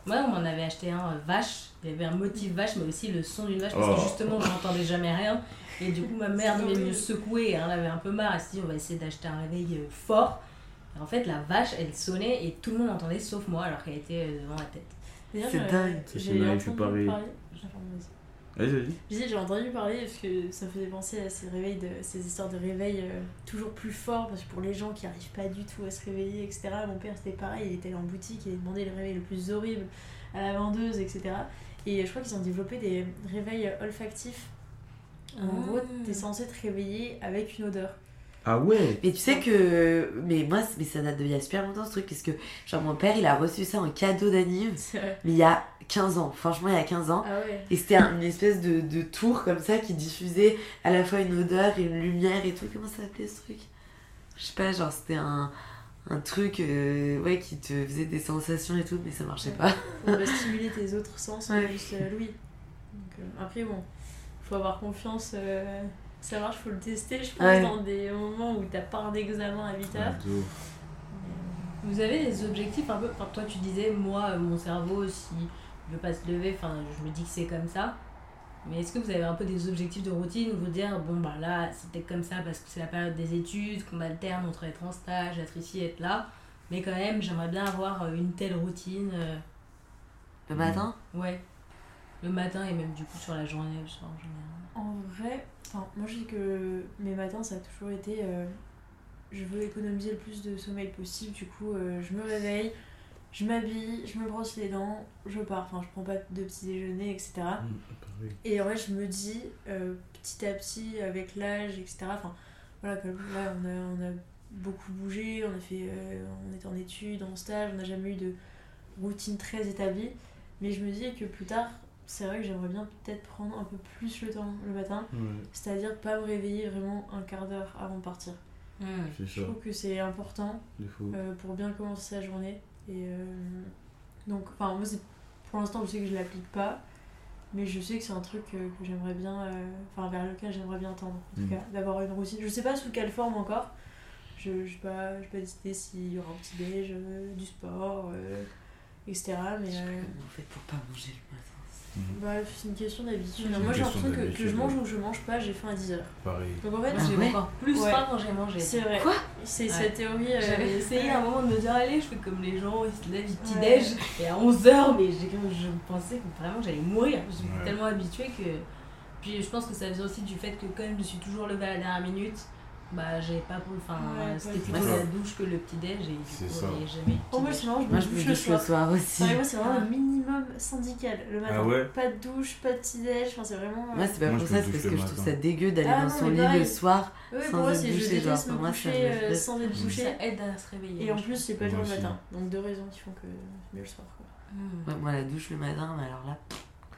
S2: Moi, on m'en avait acheté un euh, vache. Il y avait un motif vache, mais aussi le son d'une vache, parce
S3: Oh.
S2: que justement, je n'entendais jamais rien. Et du coup, ma mère devait me secouer. Elle en avait un peu marre. Elle s'est dit, on va essayer d'acheter un réveil euh, fort. Et en fait, la vache, elle sonnait et tout le monde entendait, sauf moi, alors qu'elle était euh, devant la tête.
S4: C'est dingue.
S3: C'est pareil.
S5: parler. J'ai entendu aussi.
S3: Vas-y, vas-y.
S5: Je disais, j'ai entendu parler parce que ça me faisait penser à ces réveils, de, ces histoires de réveil euh, toujours plus forts parce que pour les gens qui arrivent pas du tout à se réveiller, etc. Mon père c'était pareil, il était allé en boutique et il demandait le réveil le plus horrible à la vendeuse, etc. Et je crois qu'ils ont développé des réveils olfactifs. En
S2: Ah.
S5: gros, t'es censé te réveiller avec une odeur.
S3: Ah ouais
S4: Mais tu sais que. Mais moi, mais ça date de il y a super longtemps ce truc, parce que genre mon père il a reçu ça en cadeau
S5: vrai.
S4: mais il y a 15 ans, franchement il y a 15 ans.
S5: Ah ouais.
S4: Et c'était un- une espèce de, de tour comme ça qui diffusait à la fois une odeur et une lumière et tout. Comment ça s'appelait ce truc? Je sais pas, genre c'était un, un truc euh, ouais, qui te faisait des sensations et tout, mais ça marchait pas.
S5: Faut bah, stimuler tes autres sens,
S4: Ouais.
S5: pas juste euh, l'ouïe. Donc, euh, après, bon, faut avoir confiance. Euh, ça marche, faut le tester, je pense,
S4: Ouais.
S5: dans des moments où t'as pas un examen à 8 heures.
S3: Ouf.
S2: Vous avez des objectifs un peu. Enfin, toi, tu disais, moi, euh, mon cerveau, s'il veut pas se lever, enfin, je me dis que c'est comme ça. Mais est-ce que vous avez un peu des objectifs de routine où vous dire, bon, bah là, c'est peut-être comme ça parce que c'est la période des études, qu'on alterne entre être en stage, être ici, être là. Mais quand même, j'aimerais bien avoir euh, une telle routine. euh,
S4: Le matin?
S2: Ouais. Le matin et même du coup sur la journée, le soir en général.
S5: En vrai, enfin, moi je dis que mes matins ça a toujours été euh, je veux économiser le plus de sommeil possible. Du coup, euh, je me réveille, je m'habille, je me brosse les dents, je pars. Enfin, je prends pas de petit déjeuner, etc.
S3: Mmh,
S5: Et en vrai, je me dis, euh, petit à petit, avec l'âge, etc. Enfin, voilà, comme là, on a, on a beaucoup bougé, on a fait, on était en études, en stage, on n'a jamais eu de routine très établie. Mais je me dis que plus tard, c'est vrai que j'aimerais bien peut-être prendre un peu plus le temps le matin,
S3: Ouais,
S5: c'est-à-dire pas me réveiller vraiment un quart d'heure avant de partir.
S2: Hmm.
S5: Je
S3: ça.
S5: trouve que c'est important euh, pour bien commencer sa journée. Et euh, donc, enfin, moi, c'est- pour l'instant, je sais que je l'applique pas, mais je sais que c'est un truc euh, que j'aimerais bien, euh, enfin, vers lequel j'aimerais bien tendre, en tout
S3: Mm.
S5: cas, d'avoir une routine. Je sais pas sous quelle forme encore. Je n'ai pas, j'ai pas décidé s'il y aura un petit déj, euh, du sport, euh, etc. Mais
S4: Je sais pas
S5: euh,
S4: comment vous faites pour pas manger le matin?
S3: Mmh,
S5: bah, c'est une question d'habitude.
S2: Une
S5: Moi, j'ai l'impression que, que
S3: d'habitude,
S5: je mange ou je mange pas, j'ai faim à 10h.
S3: Pareil.
S5: Donc en fait,
S4: Ah
S2: j'ai
S4: ouais
S2: encore plus
S5: Ouais.
S2: faim quand j'ai mangé.
S5: c'est vrai.
S4: Quoi
S5: C'est
S2: Ouais.
S5: cette théorie. euh,
S2: J'avais essayé à un moment de me dire allez je fais comme les gens ils se lèvent ils petit
S5: Ouais.
S2: déj et à 11h mais j'ai je pensais que vraiment j'allais mourir je suis
S3: Ouais.
S2: tellement habituée que puis je pense que ça vient aussi du fait que comme je suis toujours levée à la dernière minute bah j'ai pas pour enfin
S5: Ouais,
S2: c'était plutôt
S3: tout.
S2: la douche que le petit déj et du
S3: C'est
S2: coup j'ai jamais
S5: Oh, moi, c'est marrant, je me douche le soir.
S4: soir aussi.
S5: Moi, c'est vraiment
S2: Ah.
S5: le minimum syndical le matin.
S3: Ah ouais?
S5: Pas de douche, pas de petit-déj, enfin, c'est vraiment.
S4: Moi, c'est pas
S3: Moi,
S4: pour ça, c'est parce que je trouve ça dégueu d'aller
S5: Ah,
S4: dans
S5: non,
S4: son lit
S5: pareil.
S4: le soir.
S5: Oui,
S4: sans
S5: pour moi,
S4: être
S5: c'est
S4: douché, genre, pour moi,
S5: sans être douché.
S2: ça aide à se réveiller
S5: Et en plus, j'ai pas le matin. Donc, deux raisons qui font que c'est mieux le soir. Quoi.
S4: Ouais, moi, la douche le matin, mais alors là,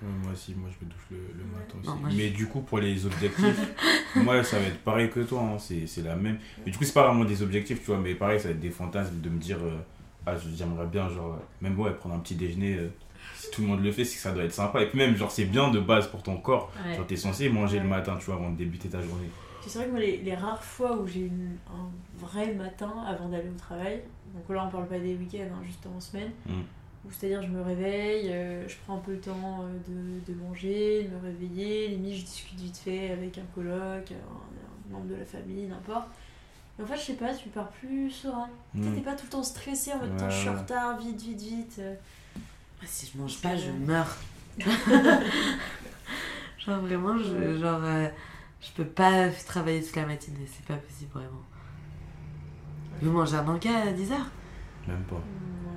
S3: Ouais, moi aussi, moi je me douche le, le
S5: Ouais.
S3: matin aussi.
S4: Non, moi, je-
S3: mais du coup, pour les objectifs, moi ça va être pareil que toi, hein, c'est c'est la même. Mais du coup, c'est pas vraiment des objectifs, tu vois, mais pareil, ça va être des fantasmes de me dire, euh, ah, je- j'aimerais bien, genre, euh, même ouais, prendre un petit déjeuner, euh, si tout le monde le fait, c'est que ça doit être sympa. Et puis même, genre, c'est bien de base pour ton corps.
S2: Ouais.
S3: Genre, t'es censé manger le matin, tu vois, avant de débuter ta journée.
S5: C'est vrai que moi, les, les rares fois où j'ai eu un vrai matin avant d'aller au travail, donc là, on parle pas des week-ends, hein, juste en semaine,
S3: Mm.
S5: C'est-à-dire, je me réveille, euh, je prends un peu le temps euh, de, de manger, de me réveiller, limite, je discute vite fait avec un coloc, un, un membre de la famille, n'importe. Et en fait, je sais pas, tu pars plus serein. Tu sais,
S3: Mm.
S5: T'es pas tout le temps stressé en mode Attends, je suis en
S3: Ouais.
S5: retard, vite, vite, vite. euh.
S4: Ah, si je mange pas, je meurs. genre, vraiment, je,
S5: Ouais.
S4: genre, euh, je peux pas travailler toute la matinée, c'est pas possible, vraiment. Vous mangez un encas à 10h
S3: Même pas.
S5: Ouais.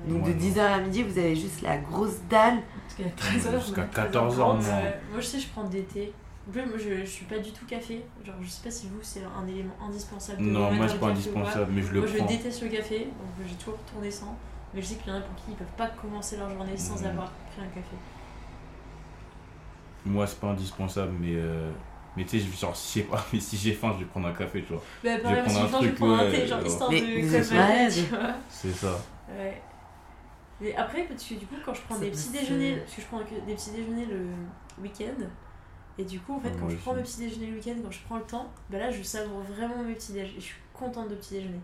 S4: Donc
S3: Ouais,
S4: de
S3: non.
S4: 10h à midi, vous avez juste la grosse dalle.
S2: Jusqu'à 13h
S3: Jusqu'à
S2: ouais.
S3: 14
S5: Moi,
S3: heures, moi.
S5: euh, moi, je sais, je prends des thés. En plus, moi, je, je suis pas du tout café. Genre, je sais pas si vous, c'est un élément indispensable. de
S3: Non, moi c'est pas indispensable, mais je le
S5: Moi, je
S3: prends.
S5: déteste le café, donc j'ai toujours retourné sans. Mais je sais qu'il y en a pour qui ils peuvent pas commencer leur journée sans
S3: Ouais.
S5: avoir pris un café.
S3: Moi c'est pas indispensable, mais. euh, Mais tu sais, je- genre, je sais pas, mais si j'ai faim, je vais prendre un café, tu vois.
S5: Bah,
S3: vais
S5: pareil,
S3: prendre
S5: si
S3: un
S5: je je vais
S3: truc,
S5: prendre un thé, genre histoire de tu vois.
S3: C'est ça.
S5: Ouais. Mais après, parce que du coup, quand je prends
S4: Ça
S5: des petits déjeuners, parce que je prends des petits déjeuners le week-end, et du coup, en fait,
S3: Ah,
S5: quand je prends mes petits déjeuners le week-end, quand je prends le temps, bah là, je savoure vraiment mes petits déjeuners. Je suis contente de petits déjeuners.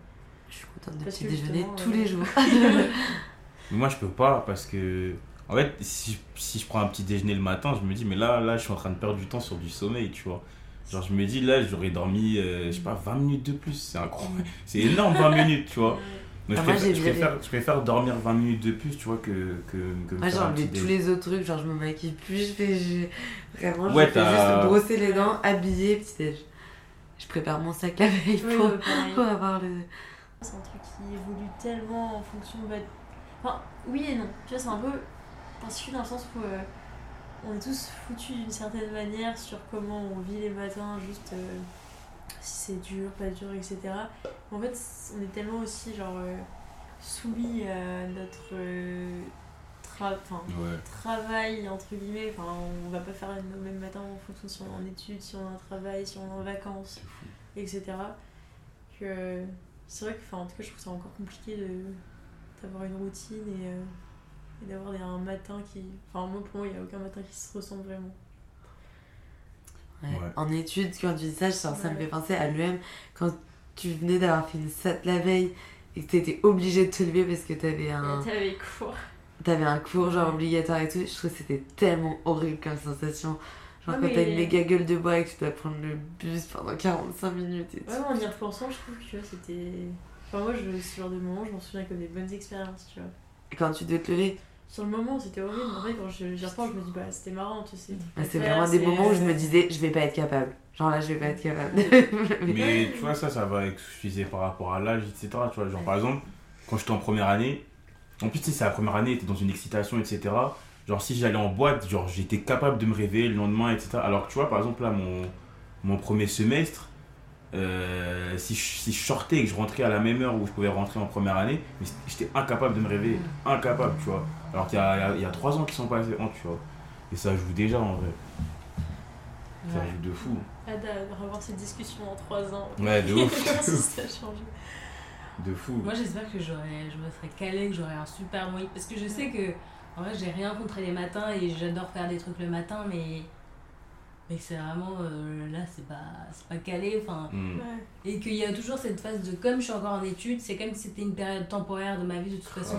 S4: Je suis contente de
S5: Parce
S4: petit
S5: que
S4: déjeuner
S5: justement,
S4: tous
S5: euh,
S4: les jours.
S3: Mais moi je peux pas parce que. En fait, si, si je prends un petit déjeuner le matin, je me dis, mais là, là, je suis en train de perdre du temps sur du sommeil, tu vois. Genre, je me dis, là, j'aurais dormi, euh, je sais pas, 20 minutes de plus. C'est incroyable. C'est énorme, 20 minutes, tu vois. Je,
S4: moi,
S3: préfère,
S4: j'ai
S3: je,
S4: viré.
S3: préfère, je préfère dormir 20 minutes de plus, tu vois, que, que, que
S4: Moi,
S3: petit
S4: tous les autres trucs, genre je me maquille plus, je fais. je- Vraiment,
S3: Ouais,
S4: je fais juste brosser les dents, habiller, petit déj. Je prépare mon sac la veille
S5: Oui,
S4: pour,
S5: ouais, pareil.
S4: pour avoir le.
S5: C'est un truc qui évolue tellement en fonction de. Enfin, oui et non. Tu vois, c'est un peu particulier dans le sens où euh, on est tous foutus d'une certaine manière sur comment on vit les matins, juste euh, si c'est dur, pas dur, etc. En fait, on est tellement aussi genre euh, soumis à notre euh, tra- enfin,
S3: Ouais.
S5: travail, entre guillemets. Enfin, on va pas faire le même matin en fonction si on est en études, si on a un travail, si on est en vacances, etc. Que c'est vrai que, enfin, en tout cas, je trouve ça encore compliqué de d'avoir une routine et, euh, et d'avoir un matin qui. Enfin, moi, pour moi, il n'y a aucun matin qui se ressemble vraiment.
S4: Ouais.
S3: Ouais.
S4: En études, quand tu dis ça, genre, ça me
S5: Ouais.
S4: fait penser à l'UM quand tu venais d'avoir fait une SAT la veille et que t'étais obligé de te lever parce que t'avais un,
S5: Et T'avais cours.
S4: t'avais un cours genre
S5: Ouais.
S4: obligatoire et tout. Je trouve que c'était tellement horrible comme sensation. Genre
S5: Ouais,
S4: quand t'as une méga gueule de bois et que tu dois prendre le bus pendant 45 minutes et tout.
S5: Vraiment, en y repensant, je trouve que tu vois, c'était. Enfin, moi, je, ce genre de moment, je m'en souviens comme des bonnes expériences, tu vois.
S4: Et quand tu dois te lever,
S5: sur le moment, c'était horrible. En vrai, quand je- j'y repense, je me dis, bah, c'était marrant, tu sais.
S4: Ah, C'est vraiment des moments où je me disais, je vais pas être capable. Genre là, je vais pas être capable.
S3: Mais tu vois, ça, ça va avec ce que je disais par rapport à l'âge, etc. Tu vois, genre par exemple, quand j'étais en première année, en plus, tu sais, c'est la première année, t'es dans une excitation, etc. Genre, si j'allais en boîte, genre, j'étais capable de me réveiller le lendemain, etc. Alors que tu vois, par exemple, là, mon, mon premier semestre, euh, si, je, si je sortais et que je rentrais à la même heure où je pouvais rentrer en première année, j'étais incapable de me réveiller. Incapable, tu vois. Alors qu'il y a, y y trois ans qui sont passés, hein, tu vois. Et ça joue déjà en vrai. Ça joue de fou.
S5: Hâte de revoir cette discussion en 3 ans.
S3: Ouais, de ouf.
S5: Ça, ça a changé
S3: De fou.
S2: Moi j'espère que j'aurais, je me serais calée, que j'aurais un super moyen. Parce que je sais que en vrai j'ai rien contre les matins et j'adore faire des trucs le matin, mais, mais que c'est vraiment euh, là c'est pas, c'est pas calé. Enfin,
S3: Mm.
S5: Ouais.
S2: et qu'il y a toujours cette phase de comme je suis encore en études, c'est comme si c'était une période temporaire de ma vie de toute façon.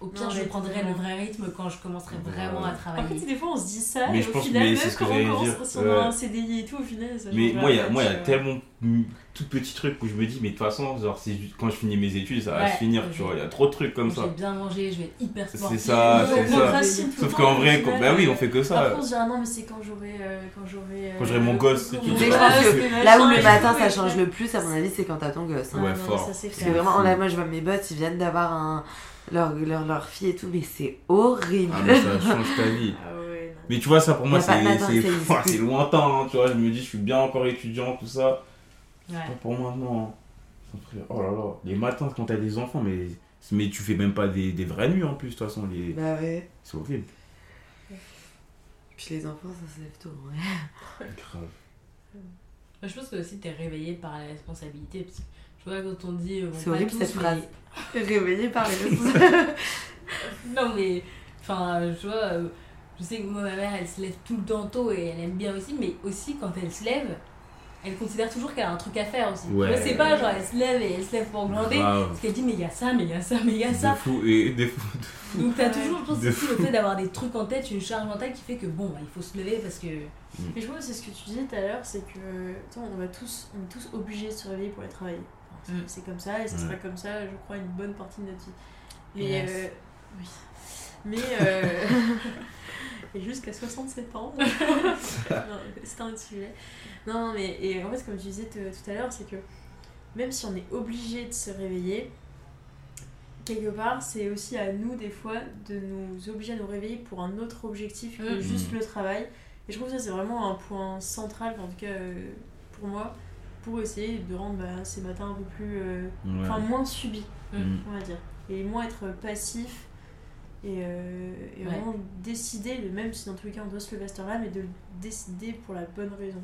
S2: Au pire,
S5: Non,
S2: je prendrai le vrai rythme quand je commencerai
S3: Ouais.
S2: vraiment à
S5: En fait,
S2: travailler.
S5: des fois, on se dit ça,
S3: Mais
S5: et
S3: je
S5: au
S3: pense-
S5: final,
S3: mais
S5: même quand on commence, on a
S3: Ouais.
S5: un CDI et tout, au final, ça
S3: Mais moi, il y a,
S5: rien,
S3: moi, il y a
S5: tu vois.
S3: tellement mm, tout petit truc où je me dis, mais de toute façon, genre, c'est juste- quand je finis mes études, ça va
S2: Ouais,
S3: se finir, tu vois. Il y a trop de trucs comme
S2: Je
S3: ça.
S2: vais bien manger, je vais être hyper
S3: C'est
S2: sportive.
S3: ça,
S2: je
S3: c'est ça. Sauf qu'en vrai, quand- bah oui, on fait que ça.
S5: Par contre, je non, mais c'est quand j'aurai. euh, quand j'aurai. euh,
S3: Quand j'aurai mon gosse.
S4: Mais je pense que là où le matin ça change le plus, à mon avis, c'est quand t'as ton gosse. hein.
S3: Ouais, fort.
S5: c'est
S4: Parce que vraiment, là, moi je vois mes bots, ils viennent d'avoir un... leur, leur, leur fille et tout, mais c'est horrible.
S3: Ah, mais ça change ta vie.
S5: Ah ouais.
S3: Mais tu vois, ça pour moi, c'est c'est- c'est lointain, hein, tu vois. Je me dis, je suis bien encore étudiant, tout ça.
S2: Ouais.
S3: Pas pour maintenant. hein. Oh là là, les matins quand t'as des enfants, mais, mais tu fais même pas des, des vraies nuits en plus, de toute façon. Les...
S4: Bah ouais.
S3: C'est horrible.
S4: Puis les enfants, ça se lève tôt. ouais.
S3: Grave.
S2: Je pense que aussi t'es réveillé par la responsabilité. Parce que je vois quand on dit. euh, bon,
S4: C'est horrible
S2: tous,
S4: cette
S2: mais-
S4: phrase. Réveillé par les réseaux.
S2: Non, mais. Enfin, tu vois, euh, je sais que moi, ma mère, elle se lève tout le temps tôt et elle aime bien aussi, mais aussi quand elle se lève, elle considère toujours qu'elle a un truc à faire aussi.
S3: Ouais.
S2: Je sais pas, genre, elle se lève et elle se lève pour glander. Parce qu'elle dit, mais il y a ça, mais il y a ça, mais il y a ça.
S3: De fou. Et des fou.
S2: Donc t'as toujours, je pense,
S3: De
S2: aussi le fait d'avoir des trucs en tête, une charge mentale qui fait que bon, bah, il faut se lever parce que.
S5: Mais je vois, c'est ce que tu disais tout à l'heure, c'est que tu vois, on, va tous, on est tous obligés de se réveiller pour aller travailler. Enfin, c'est-
S2: Mm.
S5: C'est comme ça, et ça
S3: Ouais.
S5: sera comme ça, je crois, une bonne partie de notre vie. Mais. Euh, oui. Mais. euh, et jusqu'à 67 ans. C'est un autre sujet. Non, mais et en fait, comme tu disais tout à l'heure, c'est que même si on est obligé de se réveiller, quelque part, c'est aussi à nous, des fois, de nous obliger à nous réveiller pour un autre objectif que
S2: Mm.
S5: juste le travail. Et je trouve que ça, c'est vraiment un point central, en tout cas euh, pour moi, pour essayer de rendre bah, ces matins un peu plus. euh,
S3: Ouais.
S5: Enfin, moins subis,
S3: Mm.
S5: on va dire. Et moins être passif. Et, euh, et
S2: Ouais.
S5: vraiment décider, de, même si dans tous les cas on doit se lever à cette heure-là, mais de le décider pour la bonne raison.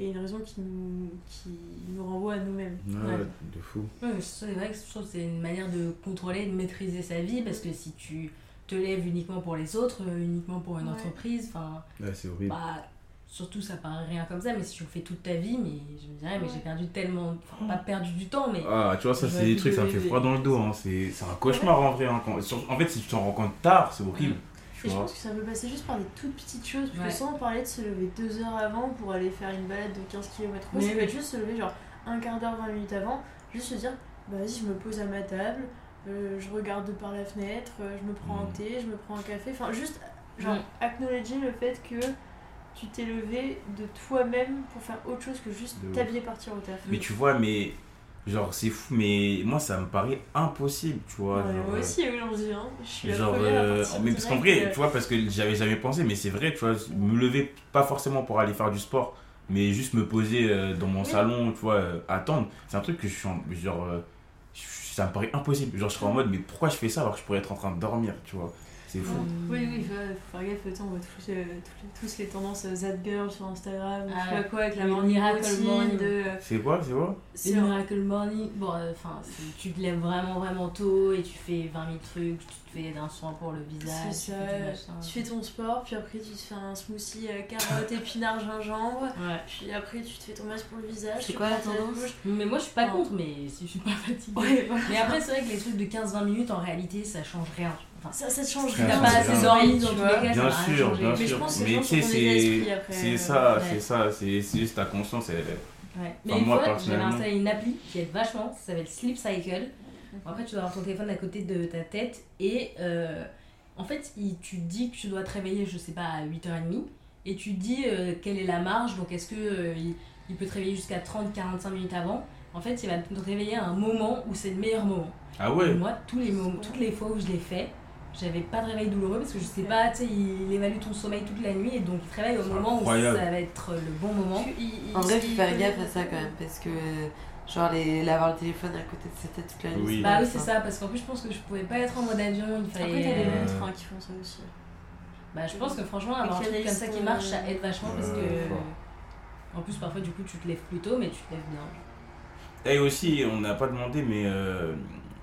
S5: Et une raison qui nous, qui nous renvoie à nous-mêmes.
S3: Ouais,
S2: Ouais.
S3: de fou.
S2: Ouais, c'est vrai que je trouve que c'est une manière de contrôler, de maîtriser sa vie parce que si tu te lèves uniquement pour les autres, euh, uniquement pour une
S5: Ouais.
S2: entreprise, enfin.
S3: Ouais, c'est horrible.
S2: Bah, surtout ça paraît rien comme ça, mais si tu le fais toute ta vie, mais je me dirais, mais j'ai perdu tellement. Enfin, pas perdu du temps, mais.
S3: Ah, tu vois, ça, c'est des trucs, ça me fait froid dans le dos. Hein. C'est un cauchemar en vrai. hein, quand- En fait, si tu t'en rends compte tard, c'est horrible.
S5: Et je pense que ça peut passer juste par des toutes petites choses, parce
S2: Ouais.
S5: que sans parler de se lever deux heures avant pour aller faire une balade de 15 km,
S2: Mais
S5: ça peut être juste se lever genre un quart d'heure, 20 minutes avant, juste se dire, bah vas-y, je me pose à ma table, euh, je regarde de par la fenêtre, euh, je me prends un
S3: Mm.
S5: thé, je me prends un café, enfin juste, genre,
S2: Mm.
S5: acknowledger le fait que tu t'es levé de toi-même pour faire autre chose que juste t'habiller et partir au taf.
S3: Mais tu vois, mais. Genre, c'est fou, mais moi, ça me paraît impossible, tu vois.
S5: Ouais,
S3: genre,
S5: moi
S3: euh,
S5: aussi, aujourd'hui, hein. je suis
S3: Genre,
S5: à
S3: euh, mais parce qu'en vrai,
S5: euh,
S3: tu vois, parce que j'avais jamais pensé, mais c'est vrai, tu vois, me lever, pas forcément pour aller faire du sport, mais juste me poser euh, dans mon
S5: Oui.
S3: salon, tu vois, euh, attendre, c'est un truc que je suis en, genre, euh, ça me paraît impossible. Genre, je serais en mode, mais pourquoi je fais ça alors que je pourrais être en train de dormir, tu vois, c'est fou.
S5: Oui, oui, il faut, faire gaffe, on voit tous, euh, tous, les, tous les tendances euh, That Girl sur Instagram, ou
S2: Ah
S5: je sais pas
S2: ouais.
S5: quoi, avec la morning
S2: Miracle
S5: routine
S2: Morning.
S5: de... euh,
S3: C'est quoi, c'est quoi?
S5: c'est un-
S2: Miracle Morning. Bon, euh, enfin, tu te lèves vraiment, vraiment tôt et tu fais 20 000 trucs, tu fais un soin pour le visage.
S5: C'est
S2: tu fais
S5: tu fais ton sport, puis après tu te fais un smoothie euh, carottes, épinards, gingembre,
S2: Ouais.
S5: puis après tu te fais ton masque pour le visage.
S4: C'est quoi la tendance.
S2: Mais moi, je suis pas
S5: Non.
S2: contre, mais si je suis pas fatiguée.
S5: Ouais, voilà.
S2: Mais après, c'est vrai que les trucs de 15-20 minutes, en réalité, ça change rien. Enfin,
S5: Ça, ça te change
S2: t'as
S5: rien.
S3: change
S2: pas assez dormi dans tous les cas,
S3: Bien sûr, bien
S5: Mais je
S3: sûr.
S5: pense que
S3: Mais tu sais,
S5: l'état
S3: c'est
S5: euh,
S3: ça,
S2: ouais.
S3: c'est ça, c'est juste ta conscience. Elle...
S2: Ouais. Mais
S3: Enfin,
S2: une
S3: moi,
S2: fois, j'avais
S3: personnellement.
S2: installé une appli qui aide vachement, ça s'appelle Sleep Cycle. Bon, après, tu dois avoir ton téléphone à côté de ta tête et euh, en fait, il- tu dis que tu dois te réveiller, je sais pas, à 8h30, et tu dis euh, quelle est la marge, donc est-ce que euh, il, il peut te réveiller jusqu'à 30-45 minutes avant? En fait, il va te réveiller à un moment où c'est le meilleur moment.
S3: Ah
S2: Et
S3: ouais
S2: moi, tous les moments, toutes les fois où je l'ai fait, j'avais pas de réveil douloureux parce que je sais pas, tu sais, il évalue ton sommeil toute la nuit et donc il te réveille au moment
S3: incroyable.
S2: où ça va être le bon moment.
S5: Tu- il-
S4: En vrai,
S5: il
S4: faut faire gaffe à ça quand même, parce que genre les, l'avoir le téléphone à côté de sa tête toute la nuit.
S3: Oui.
S2: Bah oui, c'est
S4: hein.
S2: ça, parce qu'en plus, je pense que je pouvais pas être en mode avion, il fallait.
S5: Après, t'as des
S3: Euh,
S5: montres hein, qui font ça aussi.
S2: Bah, je pense que franchement, avoir un truc comme
S5: a
S2: ça qui marche, ça aide vachement parce que. En plus, parfois, du coup, tu te lèves plus tôt, mais tu te lèves bien.
S3: Et aussi, on n'a pas demandé, mais euh,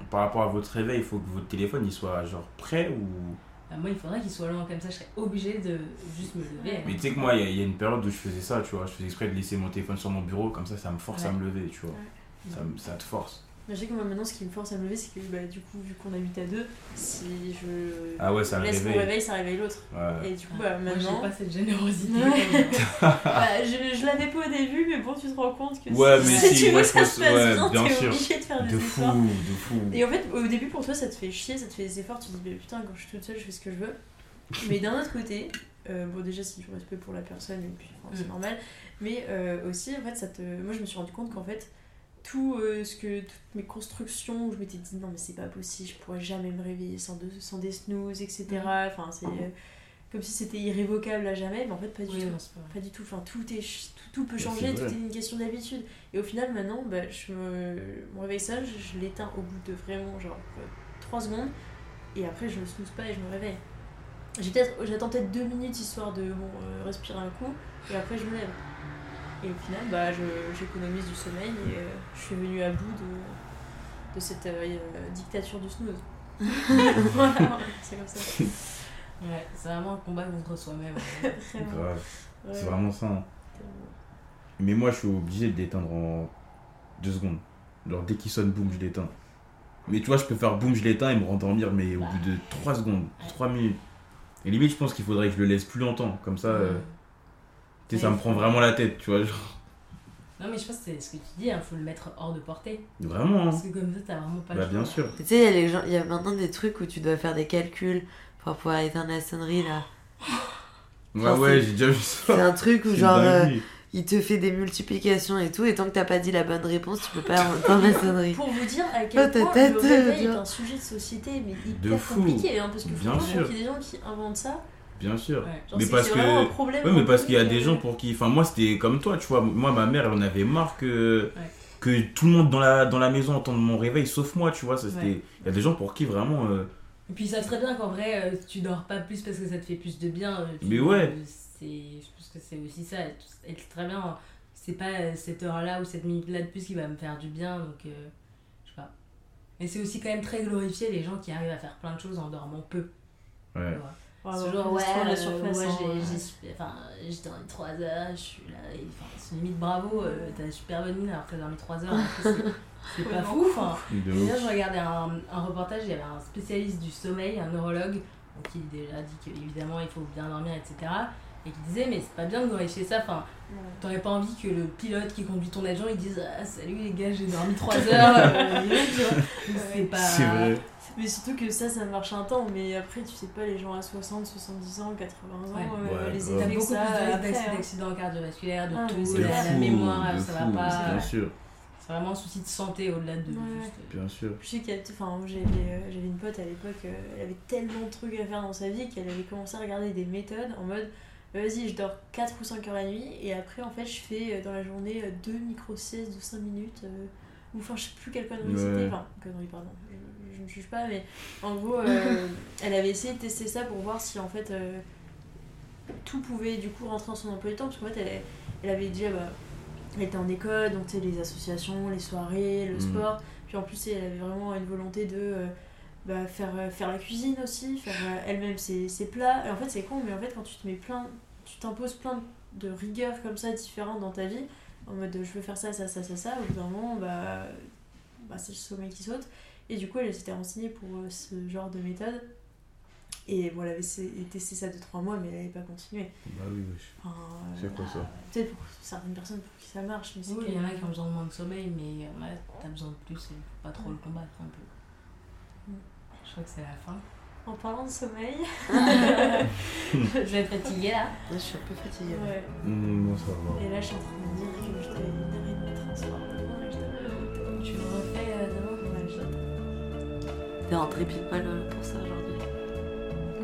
S3: par rapport à votre réveil, il faut que votre téléphone il soit genre prêt ou?
S2: Bah, moi, il faudrait qu'il soit loin comme ça, je serais obligée de juste me lever.
S3: Mais tu sais que moi, il y a- il y, a une période où je faisais ça, tu vois. Je faisais exprès de laisser mon téléphone sur mon bureau, comme ça, ça me force à me lever, tu vois.
S5: Ouais.
S3: Ça, te force.
S5: Mais je sais que moi maintenant, ce qui me force à me lever, c'est que bah, du coup, vu qu'on habite à deux, si je
S3: Ah ouais, ça
S5: laisse mon
S3: réveille.
S5: réveil, ça réveille l'autre.
S3: Ouais.
S5: Et du coup, bah,
S2: Moi, j'ai
S5: maintenant.
S2: pas cette générosité.
S5: Ouais. bah, je je l'avais pas au début, mais bon, tu te rends compte que
S3: Ouais,
S5: si,
S3: mais
S5: si
S3: si,
S5: tu
S3: moi,
S5: veux
S3: je
S5: que ça
S3: pense-
S5: se passe
S3: ouais,
S5: bien,
S3: bien
S5: t'es
S3: sûr.
S5: obligé de faire des
S3: De fou,
S5: efforts.
S3: de fou.
S5: Et en fait, au début, pour toi, ça te fait chier, ça te fait des efforts, tu te dis, mais putain, quand je suis toute seule, je fais ce que je veux. Mais d'un autre côté, euh, bon, déjà, c'est du respect pour la personne, et puis enfin, c'est
S2: Mm.
S5: normal, mais euh, aussi, en fait, ça te. Moi, je me suis rendu compte qu'en fait, tout euh, ce que. Toutes mes constructions où je m'étais dit, non, mais c'est pas possible, je pourrais jamais me réveiller sans, de- sans des snooze, etc. Enfin, c'est. euh, comme si c'était irrévocable à jamais, mais en fait, pas du
S2: Oui,
S5: tout.
S2: non, pas
S5: du tout, enfin tout, est, tout, tout peut
S3: Ouais,
S5: changer, tout est une question d'habitude. Et au final, maintenant, bah, je me... mon réveil sage, je l'éteins au bout de vraiment genre 3 secondes, et après je ne snooze pas et je me réveille. J'ai peut-être- J'attends peut-être 2 minutes histoire de bon, euh, respirer un coup, et après je me lève. Et au final, bah, je- j'économise du sommeil et euh, je suis venue à bout de, de cette euh, euh, dictature du snooze. voilà, c'est comme ça.
S2: Ouais, c'est vraiment un combat contre soi-même.
S5: Vraiment.
S3: Grave.
S5: Ouais.
S3: C'est vraiment ça. hein. Mais moi, je suis obligé de l'éteindre en deux secondes. Genre, dès qu'il sonne, boum, je l'éteins. Mais tu vois, je peux faire boum, je l'éteins et me rendormir, mais au
S2: Bah.
S3: bout de 3 secondes, 3 minutes. Et limite, je pense qu'il faudrait que je le laisse plus longtemps. Comme ça, euh, sais, ça me prend vraiment la tête, tu vois. genre.
S2: Non, mais je pense que c'est ce que tu dis, il faut le mettre hors de portée.
S3: Vraiment, hein.
S2: Parce que comme ça, t'as vraiment pas
S3: Bah,
S2: le
S3: bien
S2: choix.
S3: sûr.
S4: Tu sais, il y, a les gens- il y a maintenant des trucs où tu dois faire des calculs pour pouvoir éteindre la sonnerie là.
S3: Ouais, ouais,
S4: c'est-
S3: j'ai déjà vu
S4: C'est
S3: ça.
S4: un truc où
S3: C'est
S4: genre euh, il te fait des multiplications et tout, et tant que t'as pas dit la bonne réponse, tu peux pas entendre la sonnerie.
S5: Pour vous dire à
S4: Oh,
S5: quel
S4: ta
S5: point
S4: tête,
S5: le réveil
S4: Dieu.
S5: est un sujet de société, mais
S3: De
S5: hyper
S3: fou.
S5: compliqué, hein, parce que
S3: Bien
S5: franchement,
S3: sûr.
S5: il y a des gens qui inventent ça.
S3: Bien sûr.
S2: Ouais.
S5: Genre,
S3: Mais parce que-
S5: problème.
S3: Ouais, mais parce qu'il y a des
S5: euh,
S3: gens pour qui. Enfin, moi, c'était comme toi, tu vois. Moi, ma mère, elle en avait marre que.
S2: Ouais.
S3: Que tout le monde dans la, dans la maison entende mon réveil, sauf moi, tu vois. Ça. Il y a des gens pour qui vraiment. euh,
S2: Et puis savent très bien qu'en vrai, euh, tu dors pas plus parce que ça te fait plus de bien. euh, tu-
S3: Mais ouais.
S2: euh, je pense que c'est aussi ça. Et très bien, c'est pas euh, cette heure-là ou cette minute-là de plus qui va me faire du bien. Donc, euh, je sais pas. Et c'est aussi quand même très glorifié les gens qui arrivent à faire plein de choses en dormant peu.
S3: Ouais.
S2: Tu vois.
S5: Ouais, la
S2: euh,
S5: surface,
S2: moi,
S5: hein,
S2: j'ai,
S5: ouais.
S2: j'ai, super- enfin, j'ai dormi 3 heures, je suis là. Et, enfin, c'est limite bravo, euh, t'as super bonne mine alors que t'as dormi 3 heures. c'est, c'est pas fou. Enfin, là, je regardais un, un reportage, il y avait un spécialiste du sommeil, un neurologue, donc qui déjà dit qu'évidemment il faut bien dormir, etc. Et qui disait, mais c'est pas bien de glorifier ça. Enfin. T'aurais pas envie que le pilote qui conduit ton avion il dise Ah, Salut les gars, j'ai dormi 3 heures. euh, c'est pas.
S3: C'est vrai.
S5: Mais surtout que ça, ça marche un temps, mais après, tu sais pas, les gens à 60, 70 ans, 80 ans,
S2: Ouais.
S5: euh,
S3: Ouais,
S5: les que
S2: beaucoup
S5: ça
S2: plus de
S5: hein.
S2: d'accidents cardiovasculaires, de
S5: Ah,
S2: tout,
S5: c'est
S2: la,
S3: fou,
S2: mémoire,
S3: de
S2: ça
S3: fou,
S2: va pas.
S3: Bien sûr,
S2: C'est vraiment un souci de santé au-delà de
S5: Ouais.
S2: juste.
S3: bien sûr.
S5: Je sais enfin, j'avais, euh, j'avais une pote à l'époque, euh, elle avait tellement de trucs à faire dans sa vie qu'elle avait commencé à regarder des méthodes en mode vas-y, je dors 4 ou 5 heures la nuit et après, en fait, je fais euh, dans la journée euh, deux micro-siestes de 5 minutes. euh, ou enfin, je sais plus quelle connerie
S3: Ouais.
S5: c'était. Enfin, connerie, pardon, je, ne juge pas, mais en gros, euh, elle avait essayé de tester ça pour voir si en fait euh, tout pouvait du coup rentrer dans son emploi du temps parce qu'en fait, elle, elle avait déjà. Bah, elle était en école, donc tu sais, les associations, les soirées, le
S3: Mhm.
S5: sport. Puis en plus, elle avait vraiment une volonté de euh, bah, faire, euh, faire la cuisine aussi, faire euh, elle-même ses, ses plats. Et en fait, c'est con, mais en fait, quand tu te mets plein, tu t'imposes plein de rigueurs comme ça différentes dans ta vie, en mode je veux faire ça, ça, ça, ça, ça, au bout d'un moment, bah, bah, c'est le sommeil qui saute. Et du coup, elle s'était renseignée pour euh, ce genre de méthode. Et bon, elle avait testé ça 2-3 mois, mais elle n'avait pas continué.
S3: Bah oui, wesh.
S5: Enfin,
S3: C'est quoi ça?
S5: Peut-être pour certaines personnes pour qui ça marche, mais
S2: Oui, il y en a qui ont besoin de moins de sommeil, mais euh, ouais, t'as besoin de plus et faut pas trop le combattre un peu.
S5: Mm.
S2: Je crois que c'est la fin.
S5: En parlant de sommeil.
S2: je vais être fatiguée là.
S4: Je suis un peu fatiguée.
S5: Ouais.
S3: Mmh, non, ça va.
S5: Et là, je suis en train de me dire que je t'avais une heure et demie de transport.
S2: Tu le refais euh, demain
S5: Ouais, je-
S4: T'es rentrée pile poil pour ça aujourd'hui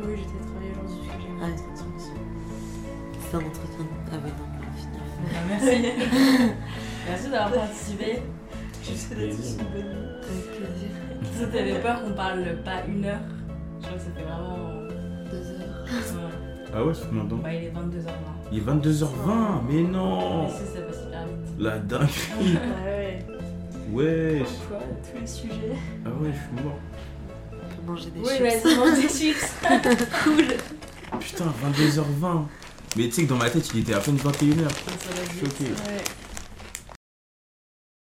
S5: Oui, j'étais travaillée aujourd'hui parce que j'ai transmission.
S4: C'est un entretien. Ah ouais, non, on va finir.
S2: Bah, Merci. Merci d'avoir participé.
S5: Je sais d'être une bonne nuit.
S4: Avec plaisir.
S2: Ça t'avais peur qu'on parle pas une heure Je crois que ça fait vraiment.
S4: Deux heures.
S2: Ouais.
S3: Ah ouais, c'est combien de temps
S2: Bah, il est 22h20.
S3: Il est 22h20, mais non
S2: Mais si, ça passe hyper vite.
S3: La dinguerie
S5: Ah ouais.
S3: Ouais
S5: tous les sujets.
S3: Ah ouais, je suis mort.
S4: On peut manger des
S2: Oui,
S4: chips.
S2: vas-y, mange des chips. cool.
S3: Putain, 22h20 Mais tu sais que dans ma tête, il était à peine 21h.
S2: Ça va vite.
S3: Choqué.
S5: Ouais.